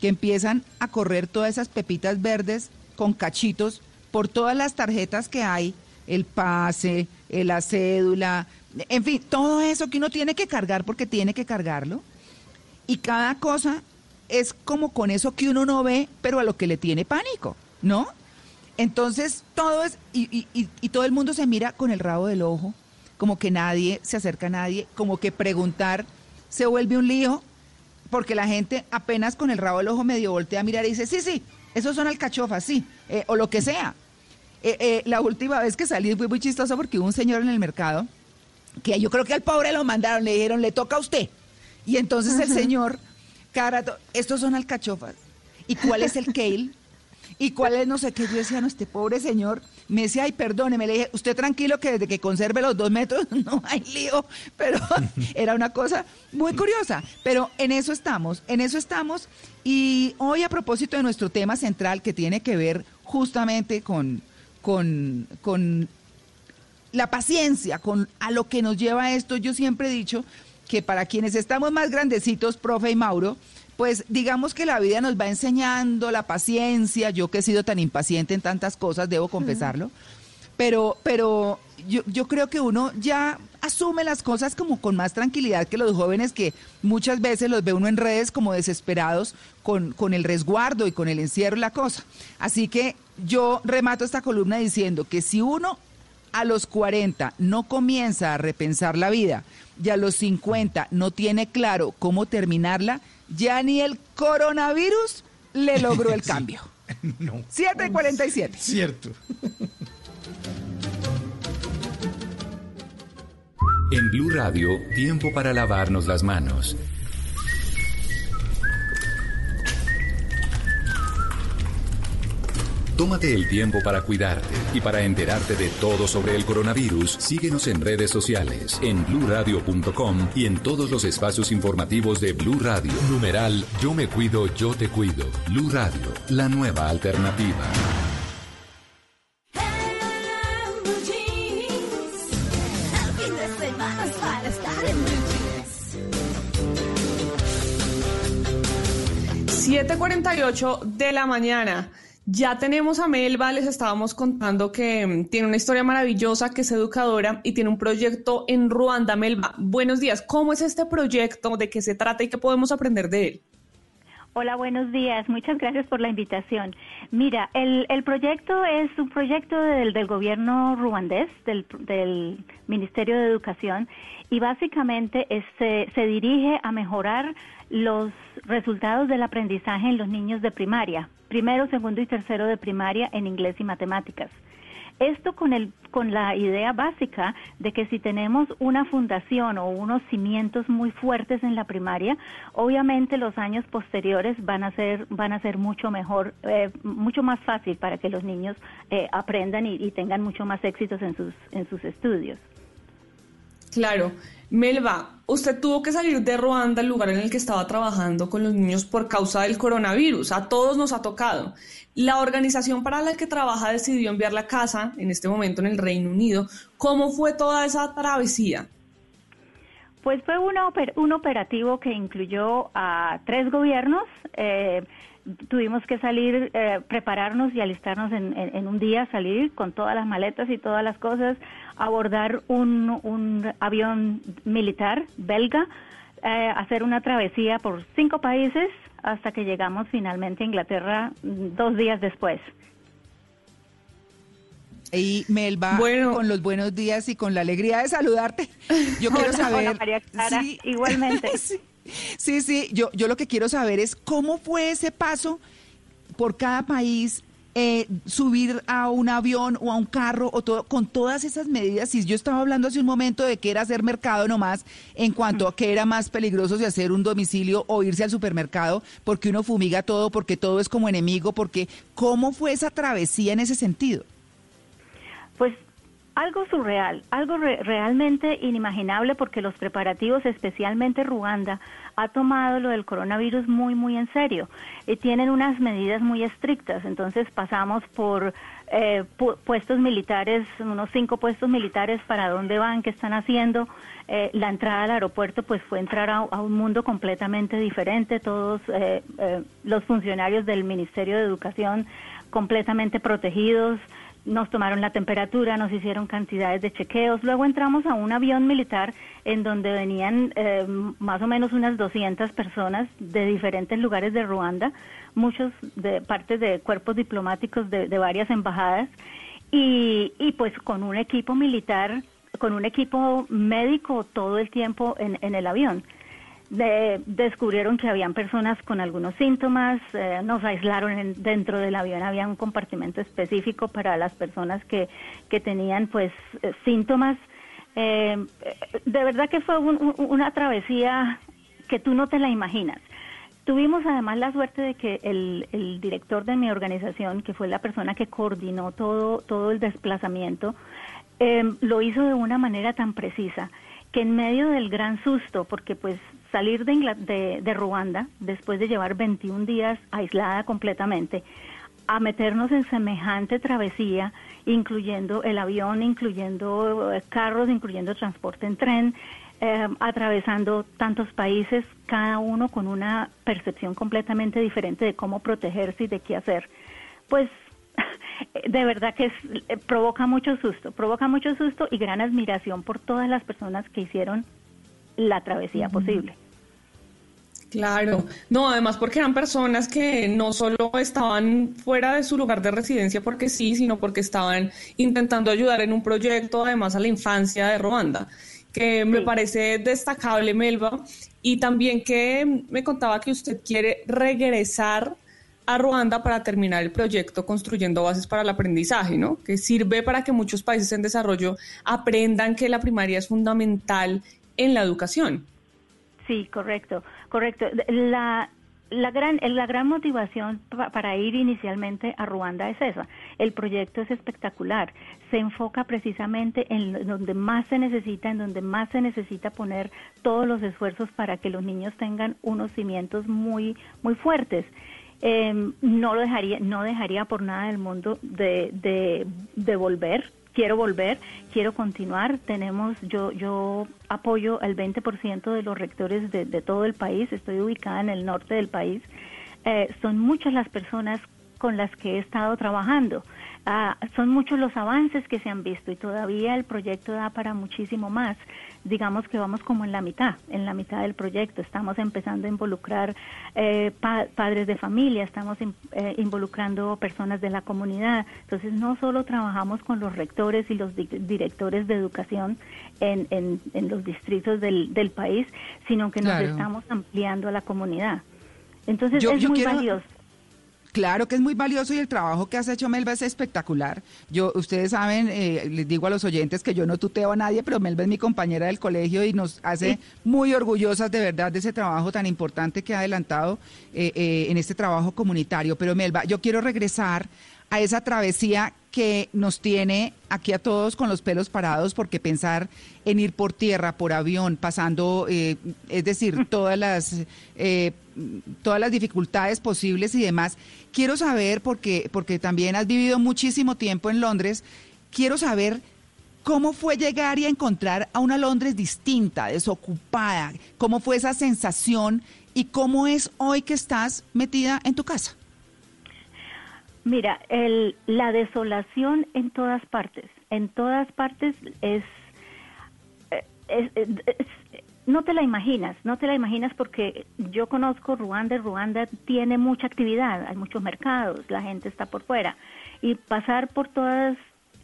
que empiezan a correr todas esas pepitas verdes con cachitos por todas las tarjetas que hay, el pase, eh, la cédula, en fin, todo eso que uno tiene que cargar porque tiene que cargarlo. Y cada cosa es como con eso que uno no ve, pero a lo que le tiene pánico, ¿no? Entonces todo es, y, y- y todo el mundo se mira con el rabo del ojo, como que nadie se acerca a nadie, como que preguntar se vuelve un lío, porque la gente apenas con el rabo del ojo medio voltea a mirar y dice, sí, sí, esos son alcachofas, sí, eh, o lo que sea. Eh, eh, la última vez que salí fue muy chistoso porque hubo un señor en el mercado que yo creo que al pobre lo mandaron, le dijeron, le toca a usted. Y entonces el señor, cara, estos son alcachofas. ¿Y cuál es el kale? ¿Y cuál es no sé qué? Yo decía, no, este pobre señor. Me decía, ay, perdóneme, le dije, usted tranquilo que desde que conserve los dos metros no hay lío. Pero era una cosa muy curiosa. Pero en eso estamos, en eso estamos. Y hoy a propósito de nuestro tema central que tiene que ver justamente con, con, con la paciencia, con a lo que nos lleva esto, yo siempre he dicho que para quienes estamos más grandecitos, profe y Mauro, pues digamos que la vida nos va enseñando la paciencia, yo que he sido tan impaciente en tantas cosas, debo confesarlo, pero, pero yo, yo creo que uno ya asume las cosas como con más tranquilidad que los jóvenes que muchas veces los ve uno en redes como desesperados con, con el resguardo y con el encierro y la cosa. Así que yo remato esta columna diciendo que si uno a los 40 no comienza a repensar la vida y a los 50 no tiene claro cómo terminarla, ya ni el coronavirus le logró el cambio. No. 7 y 47. Cierto. En Blue Radio, tiempo para lavarnos las manos. Tómate el tiempo para cuidarte y para enterarte de todo sobre el coronavirus. Síguenos en redes sociales, en bluradio.com y en todos los espacios informativos de Blue Radio. Numeral Yo me cuido, yo te cuido. Blue Radio, la nueva alternativa. Blue Jeans. El fin de semana es para estar en Blue Jeans. 7:48 de la mañana. Ya tenemos a Melba, les estábamos contando que mm, tiene una historia maravillosa, que es educadora y tiene un proyecto en Ruanda. Melba, buenos días. ¿Cómo es este proyecto? ¿De qué se trata y qué podemos aprender de él? Hola, buenos días. Muchas gracias por la invitación. Mira, el, el proyecto es un proyecto del, del gobierno ruandés, del, del Ministerio de Educación, y básicamente se, se dirige a mejorar los resultados del aprendizaje en los niños de primaria, primero, segundo y tercero de primaria en inglés y matemáticas. Esto con, el, con la idea básica de que si tenemos una fundación o unos cimientos muy fuertes en la primaria, obviamente los años posteriores van a ser, van a ser mucho mejor, eh, mucho más fácil para que los niños eh, aprendan y, tengan mucho más éxitos en sus, en sus estudios. Claro. Melba, usted tuvo que salir de Ruanda, el lugar en el que estaba trabajando con los niños por causa del coronavirus. A todos nos ha tocado. La organización para la que trabaja decidió enviarla a casa, en este momento en el Reino Unido. ¿Cómo fue toda esa travesía? Pues fue una un operativo que incluyó a tres gobiernos. eh, tuvimos que salir, eh, prepararnos y alistarnos en, en- en un día, salir con todas las maletas y todas las cosas, abordar un, un avión militar belga, eh, hacer una travesía por cinco países hasta que llegamos finalmente a Inglaterra mm, dos días después. Y Melba, con los buenos días y con la alegría de saludarte, yo quiero Hola, saber. hola, María Clara, Sí. igualmente. sí, sí, sí, yo, yo lo que quiero saber es cómo fue ese paso por cada país eh, subir a un avión o a un carro o todo, con todas esas medidas. Si yo estaba hablando hace un momento de que era hacer mercado nomás, en cuanto a que era más peligroso si hacer un domicilio o irse al supermercado, porque uno fumiga todo, porque todo es como enemigo, porque ¿cómo fue esa travesía en ese sentido? Pues algo surreal, algo re- realmente inimaginable porque los preparativos, especialmente Ruanda, ha tomado lo del coronavirus muy, muy en serio. Y tienen unas medidas muy estrictas. Entonces pasamos por eh, pu- puestos militares, unos cinco puestos militares para dónde van, qué están haciendo. Eh, la entrada al aeropuerto pues fue entrar a, a un mundo completamente diferente. Todos eh, eh, los funcionarios del Ministerio de Educación completamente protegidos nos tomaron la temperatura, nos hicieron cantidades de chequeos. Luego entramos a un avión militar en donde venían eh, más o menos unas 200 personas de diferentes lugares de Ruanda, muchos de partes de cuerpos diplomáticos de, de varias embajadas y, y pues con un equipo militar, con un equipo médico todo el tiempo en, en el avión. De- descubrieron que habían personas con algunos síntomas, eh, nos aislaron en- dentro del avión, había un compartimento específico para las personas que, que tenían pues eh, síntomas. Eh, de verdad que fue un- un- una travesía que tú no te la imaginas. Tuvimos además la suerte de que el, el director de mi organización, que fue la persona que coordinó todo, todo el desplazamiento, lo hizo de una manera tan precisa que en medio del gran susto, porque pues salir de, Ruanda después de llevar 21 días aislada completamente, a meternos en semejante travesía, incluyendo el avión, incluyendo eh, carros, incluyendo transporte en tren, eh, atravesando tantos países, cada uno con una percepción completamente diferente de cómo protegerse y de qué hacer. Pues de verdad que es, eh, provoca mucho susto, provoca mucho susto y gran admiración por todas las personas que hicieron la travesía posible. Claro, no, además porque eran personas que no solo estaban fuera de su lugar de residencia porque sí, sino porque estaban intentando ayudar en un proyecto además a la infancia de Ruanda, que me parece destacable, Melba, y también que me contaba que usted quiere regresar a Ruanda para terminar el proyecto construyendo bases para el aprendizaje, ¿no? Que sirve para que muchos países en desarrollo aprendan que la primaria es fundamental en la educación. Sí, correcto, correcto. La, la gran, la gran motivación pa- para ir inicialmente a Ruanda es esa. El proyecto es espectacular. Se enfoca precisamente en donde más se necesita, en donde más se necesita poner todos los esfuerzos para que los niños tengan unos cimientos muy, muy fuertes. Eh, no lo dejaría, no dejaría por nada del mundo de, de, de volver. Quiero volver, quiero continuar. Tenemos, yo, yo apoyo al 20% de los rectores de, de todo el país. Estoy ubicada en el norte del país. Eh, son muchas las personas con las que he estado trabajando. Ah, son muchos los avances que se han visto y todavía el proyecto da para muchísimo más. Digamos que vamos como en la mitad, en la mitad del proyecto. Estamos empezando a involucrar eh, pa- padres de familia, estamos in- eh, involucrando personas de la comunidad. Entonces, no solo trabajamos con los rectores y los di- directores de educación en, en- en los distritos del, del país, sino que nos Claro. estamos ampliando a la comunidad. Entonces, Yo- es yo muy quiero- valioso. Claro que es muy valioso y el trabajo que has hecho, Melba, es espectacular. Yo, ustedes saben, eh, les digo a los oyentes que yo no tuteo a nadie, pero Melba es mi compañera del colegio y nos hace muy orgullosas de verdad de ese trabajo tan importante que ha adelantado eh, eh, en este trabajo comunitario. Pero Melba, yo quiero regresar a esa travesía que nos tiene aquí a todos con los pelos parados, porque pensar en ir por tierra, por avión, pasando, eh, es decir, todas las eh, todas las dificultades posibles y demás. Quiero saber, porque, porque también has vivido muchísimo tiempo en Londres, quiero saber cómo fue llegar y encontrar a una Londres distinta, desocupada, cómo fue esa sensación y cómo es hoy que estás metida en tu casa. Mira, el, la desolación en todas partes, en todas partes es, eh, es- es- no te la imaginas, no te la imaginas porque yo conozco Ruanda, Ruanda tiene mucha actividad, hay muchos mercados, la gente está por fuera. Y pasar por todas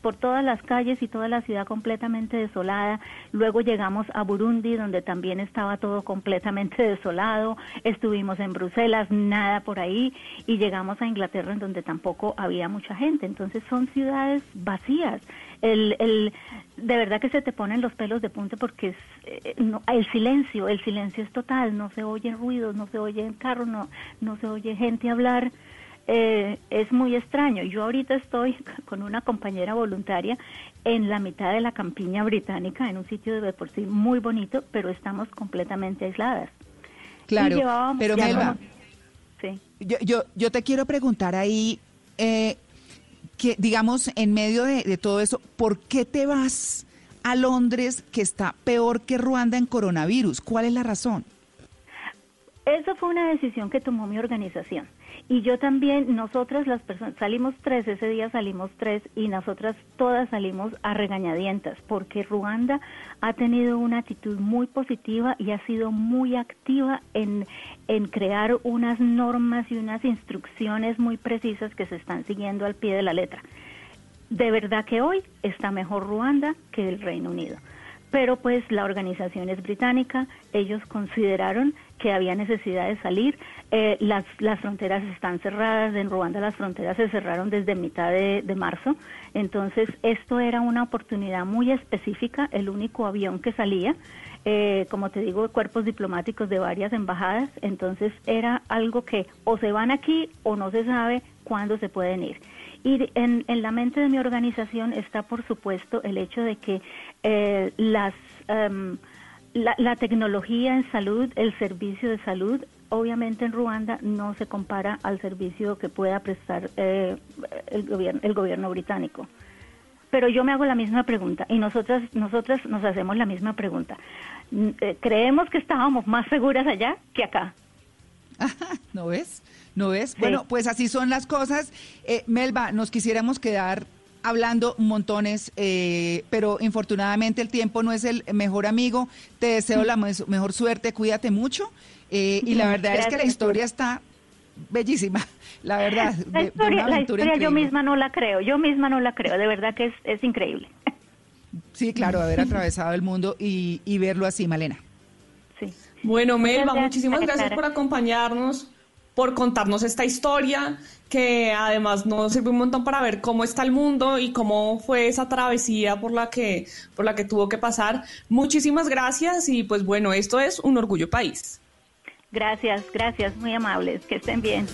por todas las calles y toda la ciudad completamente desolada. Luego llegamos a Burundi, donde también estaba todo completamente desolado. Estuvimos en Bruselas, nada por ahí. Y llegamos a Inglaterra, en donde tampoco había mucha gente. Entonces son ciudades vacías. El, el, de verdad que se te ponen los pelos de punta porque es, eh, no, el silencio, el silencio es total, no se oyen ruidos, no se oye carro, no, no se oye gente hablar eh, es muy extraño. Yo ahorita estoy con una compañera voluntaria en la mitad de la campiña británica, en un sitio de por sí muy bonito, pero estamos completamente aisladas. Claro, pero Melba, yo, yo, yo te quiero preguntar ahí, eh, que digamos, en medio de, de todo eso, ¿por qué te vas a Londres que está peor que Ruanda en coronavirus? ¿Cuál es la razón? Esa fue una decisión que tomó mi organización. Y yo también, nosotras las personas, salimos tres, ese día salimos tres y nosotras todas salimos a regañadientas porque Ruanda ha tenido una actitud muy positiva y ha sido muy activa en, en crear unas normas y unas instrucciones muy precisas que se están siguiendo al pie de la letra. De verdad que hoy está mejor Ruanda que el Reino Unido pero pues la organización es británica, ellos consideraron que había necesidad de salir, eh, las, las fronteras están cerradas, en Ruanda las fronteras se cerraron desde mitad de, marzo, entonces esto era una oportunidad muy específica, el único avión que salía, eh, como te digo, cuerpos diplomáticos de varias embajadas, entonces era algo que o se van aquí o no se sabe cuándo se pueden ir. Y en, en la mente de mi organización está, por supuesto, el hecho de que eh, las, em, la, tecnología en salud, el servicio de salud, obviamente en Ruanda no se compara al servicio que pueda prestar eh, el, gobierno, el gobierno británico. Pero yo me hago la misma pregunta y nosotras, nosotras nos hacemos la misma pregunta. Eh, ¿Creemos que estábamos más seguras allá que acá? ¿No ves? ¿No ves? Bueno, pues así son las cosas. Melba, nos quisiéramos quedar hablando montones, eh, pero infortunadamente el tiempo no es el mejor amigo. Te deseo la mejor suerte, cuídate mucho. Eh, y la verdad es que la historia está bellísima, la verdad. La historia, yo misma no la creo, yo misma no la creo, de verdad que es, es increíble. Sí, claro, haber atravesado el mundo y, y verlo así, Malena. Sí. Bueno, Melba, muchísimas gracias por acompañarnos por contarnos esta historia, que además nos sirve un montón para ver cómo está el mundo y cómo fue esa travesía por la que, por la que tuvo que pasar. Muchísimas gracias y pues bueno, esto es un orgullo país. Gracias, gracias, muy amables, que estén bien.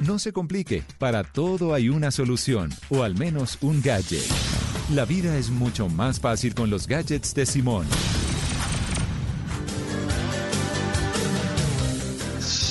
No se complique, para todo hay una solución, o al menos un gadget. La vida es mucho más fácil con los gadgets de Simón.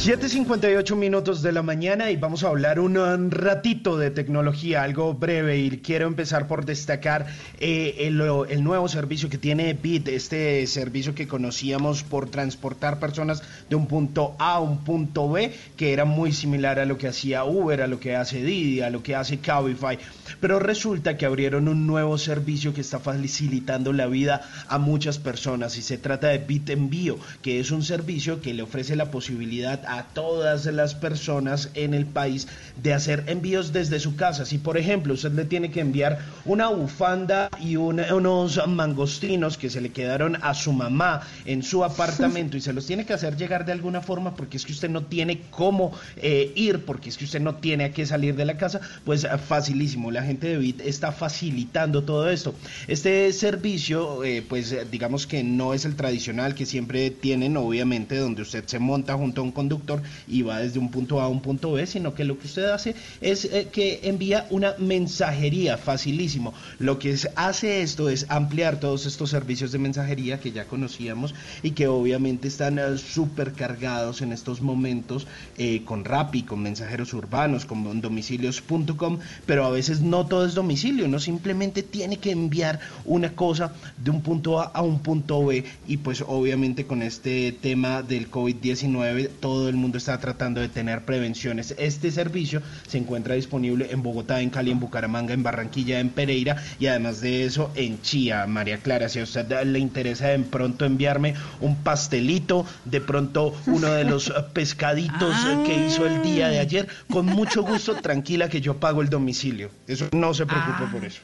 7.58 minutos de la mañana y vamos a hablar un, ratito de tecnología, algo breve y quiero empezar por destacar eh, el, el, nuevo servicio que tiene Bit, este servicio que conocíamos por transportar personas de un punto A a un punto B, que era muy similar a lo que hacía Uber, a lo que hace Didi, a lo que hace Cabify, pero resulta que abrieron un nuevo servicio que está facilitando la vida a muchas personas y se trata de Bit Envío, que es un servicio que le ofrece la posibilidad a todas las personas en el país de hacer envíos desde su casa. Si por ejemplo usted le tiene que enviar una bufanda y unos mangostinos que se le quedaron a su mamá en su apartamento y se los tiene que hacer llegar de alguna forma porque es que usted no tiene cómo eh, ir, porque es que usted no tiene a qué salir de la casa, pues facilísimo. La gente de Bit está facilitando todo esto. Este servicio, eh, pues digamos que no es el tradicional que siempre tienen, obviamente, donde usted se monta junto a un conductor y va desde un punto A a un punto B, sino que lo que usted hace es eh, que envía una mensajería facilísimo. Lo que hace esto es ampliar todos estos servicios de mensajería que ya conocíamos y que obviamente están eh, súper cargados en estos momentos eh, con Rappi, con mensajeros urbanos, con domicilios.com, pero a veces no todo es domicilio, no simplemente tiene que enviar una cosa de un punto A a un punto B y pues obviamente con este tema del COVID-19 todo el mundo está tratando de tener prevenciones. Este servicio se encuentra disponible en Bogotá, en Cali, en Bucaramanga, en Barranquilla, en Pereira y además de eso en Chía. María Clara, si a usted le interesa de pronto enviarme un pastelito, de pronto uno de los pescaditos que hizo el día de ayer, con mucho gusto, tranquila que yo pago el domicilio. Eso no se preocupe por eso.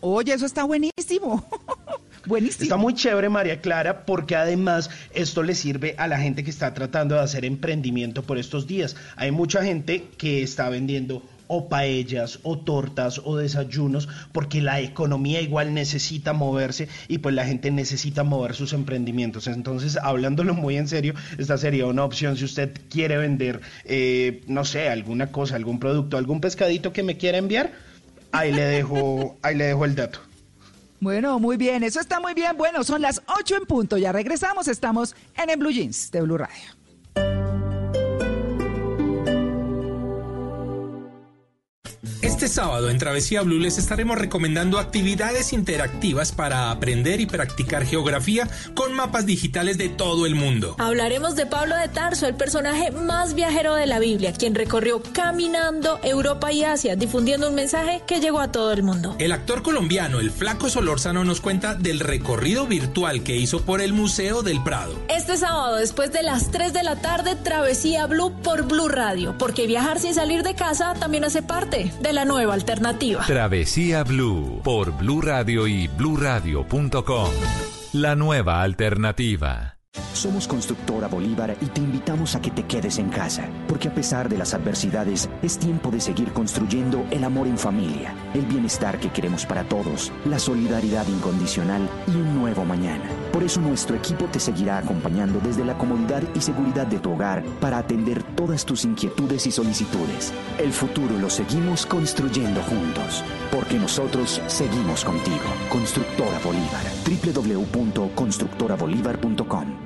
Oye, eso está buenísimo. Buenísimo. Está muy chévere, María Clara, porque además esto le sirve a la gente que está tratando de hacer emprendimiento por estos días. Hay mucha gente que está vendiendo o paellas o tortas o desayunos porque la economía igual necesita moverse y pues la gente necesita mover sus emprendimientos entonces hablándolo muy en serio esta sería una opción si usted quiere vender eh, no sé alguna cosa algún producto algún pescadito que me quiera enviar ahí le dejo ahí le dejo el dato Bueno, muy bien, eso está muy bien. Bueno, son las 8 en punto. Ya regresamos, estamos en el Blue Jeans de Blue Radio. Este sábado en Travesía Blue les estaremos recomendando actividades interactivas para aprender y practicar geografía con mapas digitales de todo el mundo. Hablaremos de Pablo de Tarso, el personaje más viajero de la Biblia, quien recorrió caminando Europa y Asia, difundiendo un mensaje que llegó a todo el mundo. El actor colombiano, el Flaco Solórzano, nos cuenta del recorrido virtual que hizo por el Museo del Prado. Este sábado, después de las 3 de la tarde, Travesía Blue por Blue Radio, porque viajar sin salir de casa también hace parte de la nueva Travesía Blue por Blue Radio y bluradio.com. La nueva alternativa. Somos Constructora Bolívar y te invitamos a que te quedes en casa, porque a pesar de las adversidades, es tiempo de seguir construyendo el amor en familia, el bienestar que queremos para todos, la solidaridad incondicional y un nuevo mañana. Por eso nuestro equipo te seguirá acompañando desde la comodidad y seguridad de tu hogar para atender todas tus inquietudes y solicitudes. El futuro lo seguimos construyendo juntos, porque nosotros seguimos contigo. Constructora Bolívar, www.constructorabolívar.com.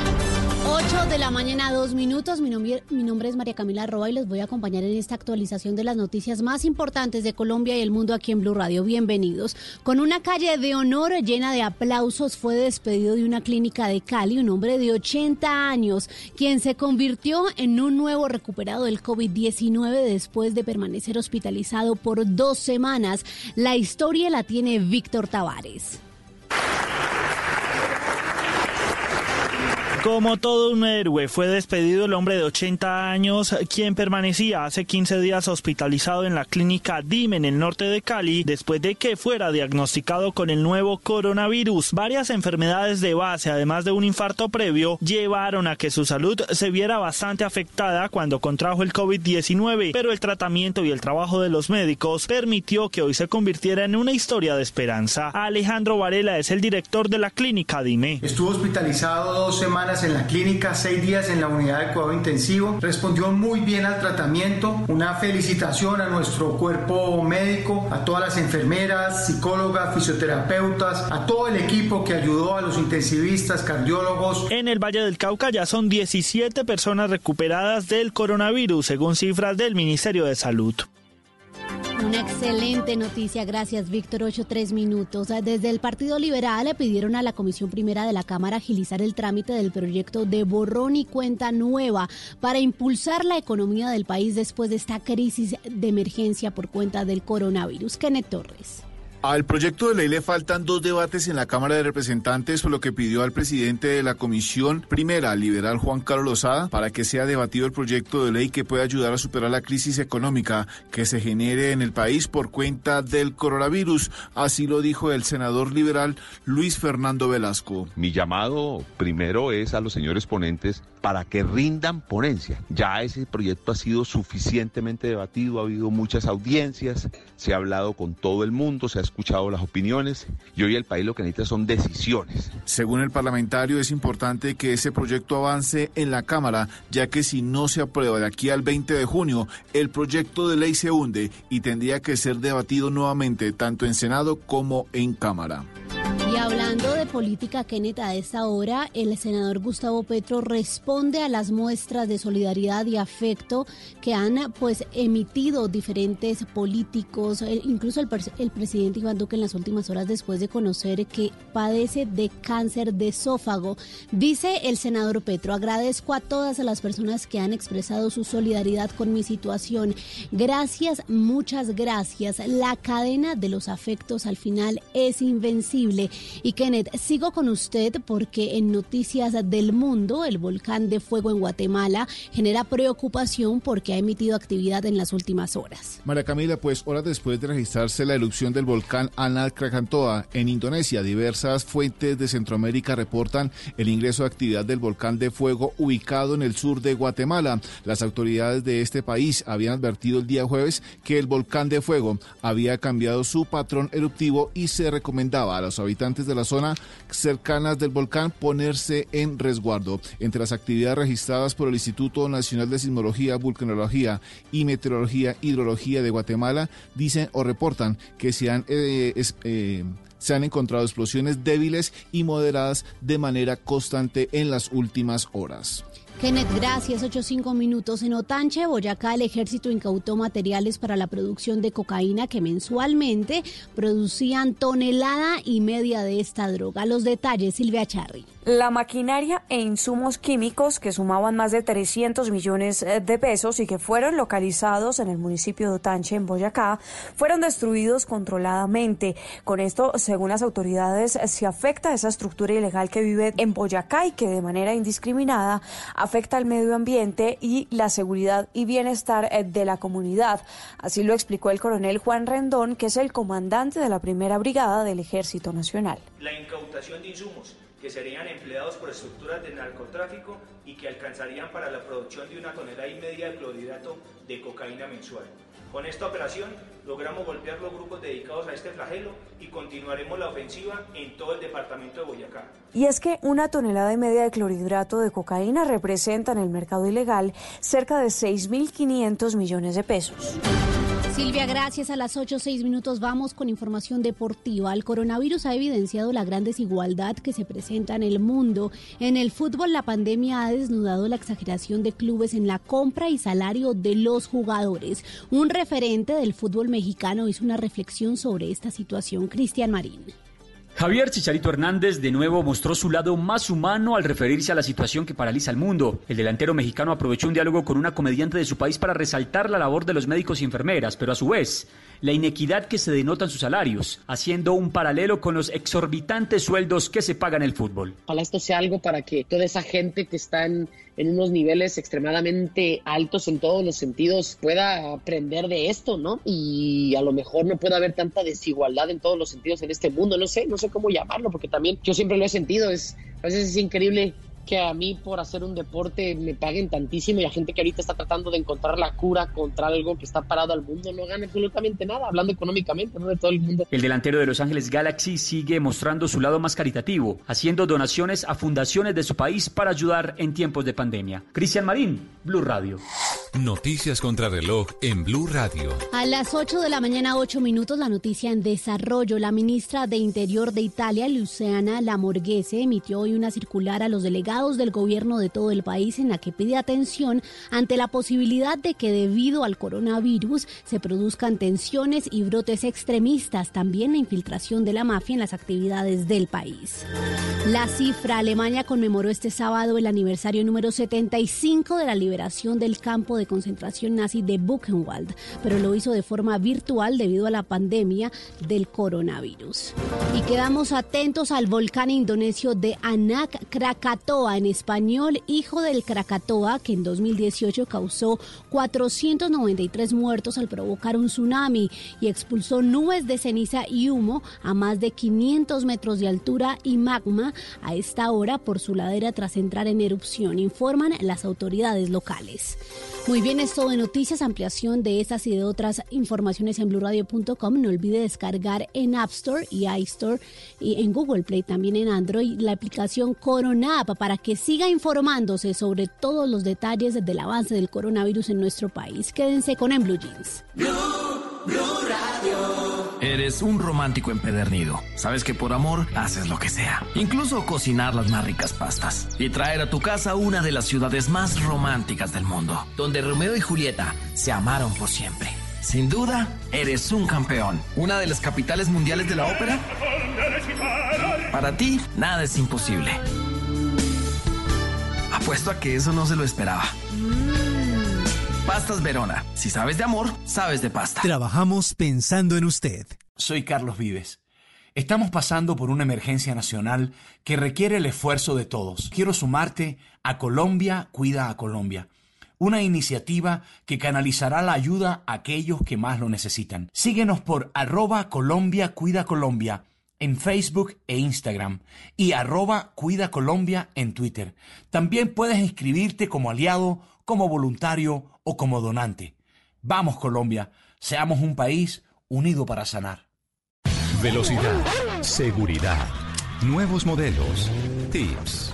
8 de la mañana, dos minutos. Mi nombre, mi nombre es María Camila Roa y les voy a acompañar en esta actualización de las noticias más importantes de Colombia y el mundo aquí en Blue Radio. Bienvenidos. Con una calle de honor llena de aplausos fue despedido de una clínica de Cali un hombre de 80 años, quien se convirtió en un nuevo recuperado del COVID-19 después de permanecer hospitalizado por dos semanas. La historia la tiene Víctor Tavares. Como todo un héroe, fue despedido el hombre de 80 años, quien permanecía hace 15 días hospitalizado en la clínica DIM en el norte de Cali, después de que fuera diagnosticado con el nuevo coronavirus. Varias enfermedades de base, además de un infarto previo, llevaron a que su salud se viera bastante afectada cuando contrajo el COVID-19, pero el tratamiento y el trabajo de los médicos permitió que hoy se convirtiera en una historia de esperanza. Alejandro Varela es el director de la clínica DIME. Estuvo hospitalizado dos semanas en la clínica, seis días en la unidad de cuidado intensivo. Respondió muy bien al tratamiento. Una felicitación a nuestro cuerpo médico, a todas las enfermeras, psicólogas, fisioterapeutas, a todo el equipo que ayudó a los intensivistas, cardiólogos. En el Valle del Cauca ya son 17 personas recuperadas del coronavirus, según cifras del Ministerio de Salud. Una excelente noticia, gracias Víctor, 8 tres minutos. Desde el Partido Liberal le pidieron a la Comisión Primera de la Cámara agilizar el trámite del proyecto de borrón y cuenta nueva para impulsar la economía del país después de esta crisis de emergencia por cuenta del coronavirus. Kenneth Torres. Al proyecto de ley le faltan dos debates en la Cámara de Representantes, por lo que pidió al presidente de la Comisión Primera, liberal Juan Carlos Lozada, para que sea debatido el proyecto de ley que pueda ayudar a superar la crisis económica que se genere en el país por cuenta del coronavirus. Así lo dijo el senador liberal Luis Fernando Velasco. Mi llamado primero es a los señores ponentes para que rindan ponencia. Ya ese proyecto ha sido suficientemente debatido, ha habido muchas audiencias, se ha hablado con todo el mundo, se ha escuchado las opiniones y hoy el país lo que necesita son decisiones. Según el parlamentario, es importante que ese proyecto avance en la Cámara, ya que si no se aprueba de aquí al 20 de junio, el proyecto de ley se hunde y tendría que ser debatido nuevamente tanto en Senado como en Cámara. Y hablando de política, Kenneth, a esta hora el senador Gustavo Petro responde a las muestras de solidaridad y afecto que han pues emitido diferentes políticos, el- incluso el presidente Iván Duque en las últimas horas después de conocer que padece de cáncer de esófago. Dice el senador Petro, agradezco a todas las personas que han expresado su solidaridad con mi situación. Gracias, muchas gracias. La cadena de los afectos al final es invencible. Y Kenneth, sigo con usted porque en Noticias del Mundo, el volcán de fuego en Guatemala genera preocupación porque ha emitido actividad en las últimas horas. María Camila, pues horas después de registrarse la erupción del volcán Anak Krakatoa en Indonesia, diversas fuentes de Centroamérica reportan el ingreso de actividad del volcán de fuego ubicado en el sur de Guatemala. Las autoridades de este país habían advertido el día jueves que el volcán de fuego había cambiado su patrón eruptivo y se recomendaba a los habitantes de la zona cercanas del volcán ponerse en resguardo. Entre las actividades registradas por el Instituto Nacional de Sismología, Vulcanología y Meteorología Hidrología de Guatemala, dicen o reportan que se han, eh, eh, se han encontrado explosiones débiles y moderadas de manera constante en las últimas horas. Kenneth, gracias. 8-5 minutos. En Otanche, Boyacá, el ejército incautó materiales para la producción de cocaína que mensualmente producían tonelada y media de esta droga. Los detalles, Silvia Charri. La maquinaria e insumos químicos que sumaban más de 300 millones eh, de pesos y que fueron localizados en el municipio de Otanche, en Boyacá, fueron destruidos controladamente. Con esto, según las autoridades, se afecta esa estructura ilegal que vive en Boyacá y que de manera indiscriminada afecta al medio ambiente y la seguridad y bienestar eh, de la comunidad. Así lo explicó el coronel Juan Rendón, que es el comandante de la primera brigada del Ejército Nacional. la incautación de insumos que serían empleados por estructuras de narcotráfico y que alcanzarían para la producción de una tonelada y media de clorhidrato de cocaína mensual. Con esta operación logramos golpear los grupos dedicados a este flagelo y continuaremos la ofensiva en todo el departamento de Boyacá. Y es que una tonelada y media de clorhidrato de cocaína representa en el mercado ilegal cerca de 6.500 millones de pesos. Silvia, gracias. A las 8 6 minutos vamos con información deportiva. El coronavirus ha evidenciado la gran desigualdad que se presenta en el mundo. En el fútbol, la pandemia ha desnudado la exageración de clubes en la compra y salario de los jugadores. Un referente del fútbol mexicano hizo una reflexión sobre esta situación. Cristian Marín. Javier Chicharito Hernández de nuevo mostró su lado más humano al referirse a la situación que paraliza al mundo. El delantero mexicano aprovechó un diálogo con una comediante de su país para resaltar la labor de los médicos y enfermeras, pero a su vez la inequidad que se denota en sus salarios, haciendo un paralelo con los exorbitantes sueldos que se pagan en el fútbol. Ojalá esto sea algo para que toda esa gente que está en, en unos niveles extremadamente altos en todos los sentidos pueda aprender de esto, ¿no? Y a lo mejor no pueda haber tanta desigualdad en todos los sentidos en este mundo, no sé, no sé cómo llamarlo, porque también yo siempre lo he sentido, es, a veces es increíble que a mí por hacer un deporte me paguen tantísimo y a gente que ahorita está tratando de encontrar la cura contra algo que está parado al mundo no gana absolutamente nada, hablando económicamente, ¿no? De todo el mundo. El delantero de Los Ángeles Galaxy sigue mostrando su lado más caritativo, haciendo donaciones a fundaciones de su país para ayudar en tiempos de pandemia. Cristian Marín, Blue Radio. Noticias contra reloj en Blue Radio. A las 8 de la mañana, 8 minutos, la noticia en desarrollo. La ministra de Interior de Italia, Luciana Lamorghese, emitió hoy una circular a los delegados del gobierno de todo el país en la que pide atención ante la posibilidad de que debido al coronavirus se produzcan tensiones y brotes extremistas, también la infiltración de la mafia en las actividades del país. La cifra, Alemania conmemoró este sábado el aniversario número 75 de la liberación del campo de concentración nazi de Buchenwald, pero lo hizo de forma virtual debido a la pandemia del coronavirus. Y quedamos atentos al volcán indonesio de Anak Krakatoa, en español, hijo del Krakatoa, que en 2018 causó 493 muertos al provocar un tsunami y expulsó nubes de ceniza y humo a más de 500 metros de altura y magma a esta hora por su ladera tras entrar en erupción, informan las autoridades locales. Muy bien, es todo de noticias, ampliación de estas y de otras informaciones en blurradio.com. No olvide descargar en App Store y iStore y en Google Play, también en Android, la aplicación Corona App que siga informándose sobre todos los detalles del avance del coronavirus en nuestro país. Quédense con En Blue Jeans. Blue Radio. Eres un romántico empedernido. Sabes que por amor haces lo que sea. Incluso cocinar las más ricas pastas. Y traer a tu casa una de las ciudades más románticas del mundo. Donde Romeo y Julieta se amaron por siempre. Sin duda, eres un campeón. Una de las capitales mundiales de la ópera. Para ti, nada es imposible. Apuesto a que eso no se lo esperaba. Pastas Verona. Si sabes de amor, sabes de pasta. Trabajamos pensando en usted. Soy Carlos Vives. Estamos pasando por una emergencia nacional que requiere el esfuerzo de todos. Quiero sumarte a Colombia Cuida a Colombia, una iniciativa que canalizará la ayuda a aquellos que más lo necesitan. Síguenos por arroba Colombia Cuida Colombia en Facebook e Instagram y arroba Cuida Colombia en Twitter. También puedes inscribirte como aliado, como voluntario o como donante. Vamos Colombia, seamos un país unido para sanar. Velocidad, seguridad, nuevos modelos, tips,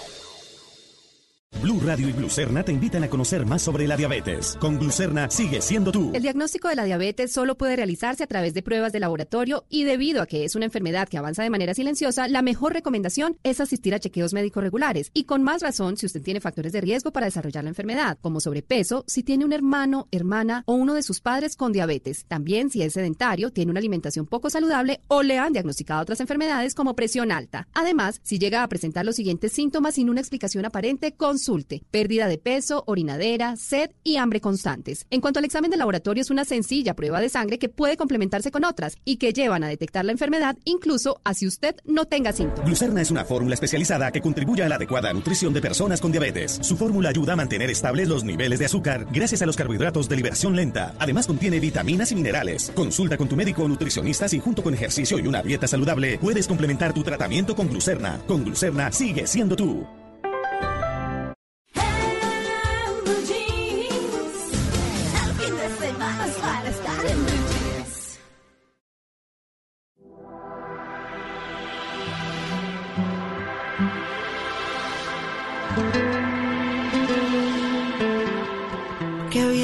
Blue Radio y Glucerna te invitan a conocer más sobre la diabetes. Con Glucerna sigue siendo tú. El diagnóstico de la diabetes solo puede realizarse a través de pruebas de laboratorio y debido a que es una enfermedad que avanza de manera silenciosa, la mejor recomendación es asistir a chequeos médicos regulares y con más razón si usted tiene factores de riesgo para desarrollar la enfermedad, como sobrepeso, si tiene un hermano, hermana o uno de sus padres con diabetes. También si es sedentario, tiene una alimentación poco saludable o le han diagnosticado otras enfermedades como presión alta. Además, si llega a presentar los siguientes síntomas sin una explicación aparente, consulte. Pérdida de peso, orinadera, sed y hambre constantes. En cuanto al examen de laboratorio, es una sencilla prueba de sangre que puede complementarse con otras y que llevan a detectar la enfermedad incluso así usted no tenga síntomas. Glucerna es una fórmula especializada que contribuye a la adecuada nutrición de personas con diabetes. Su fórmula ayuda a mantener estables los niveles de azúcar gracias a los carbohidratos de liberación lenta. Además contiene vitaminas y minerales. Consulta con tu médico o nutricionista si junto con ejercicio y una dieta saludable puedes complementar tu tratamiento con Glucerna. Con Glucerna sigue siendo tú.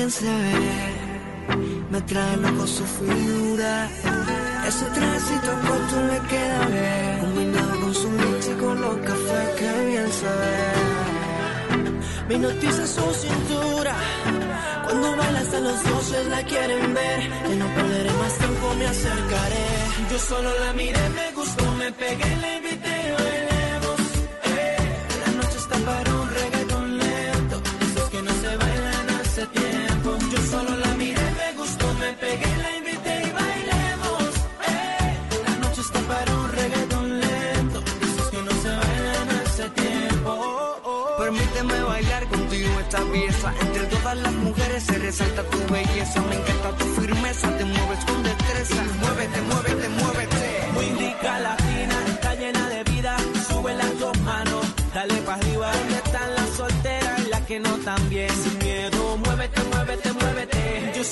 Se ve, me trae loco su figura. Ese trajecito corto le queda bien, combinado con su leche y con los cafés, qué bien se ve. Mi noticia su cintura, cuando baila hasta los dioses la quieren ver. Que no perderé más tiempo, me acercaré. Yo solo la miré, me gustó, me pegué, la invité, esta pieza. Entre todas las mujeres se resalta tu belleza. Me encanta tu firmeza, te mueves con destreza. Muévete, muévete, muévete. Muy indica latina, está llena de vida. Sube las dos manos, dale para arriba. ¿Dónde están las solteras y las que no tan bien? Sin miedo, muévete, muévete, muévete.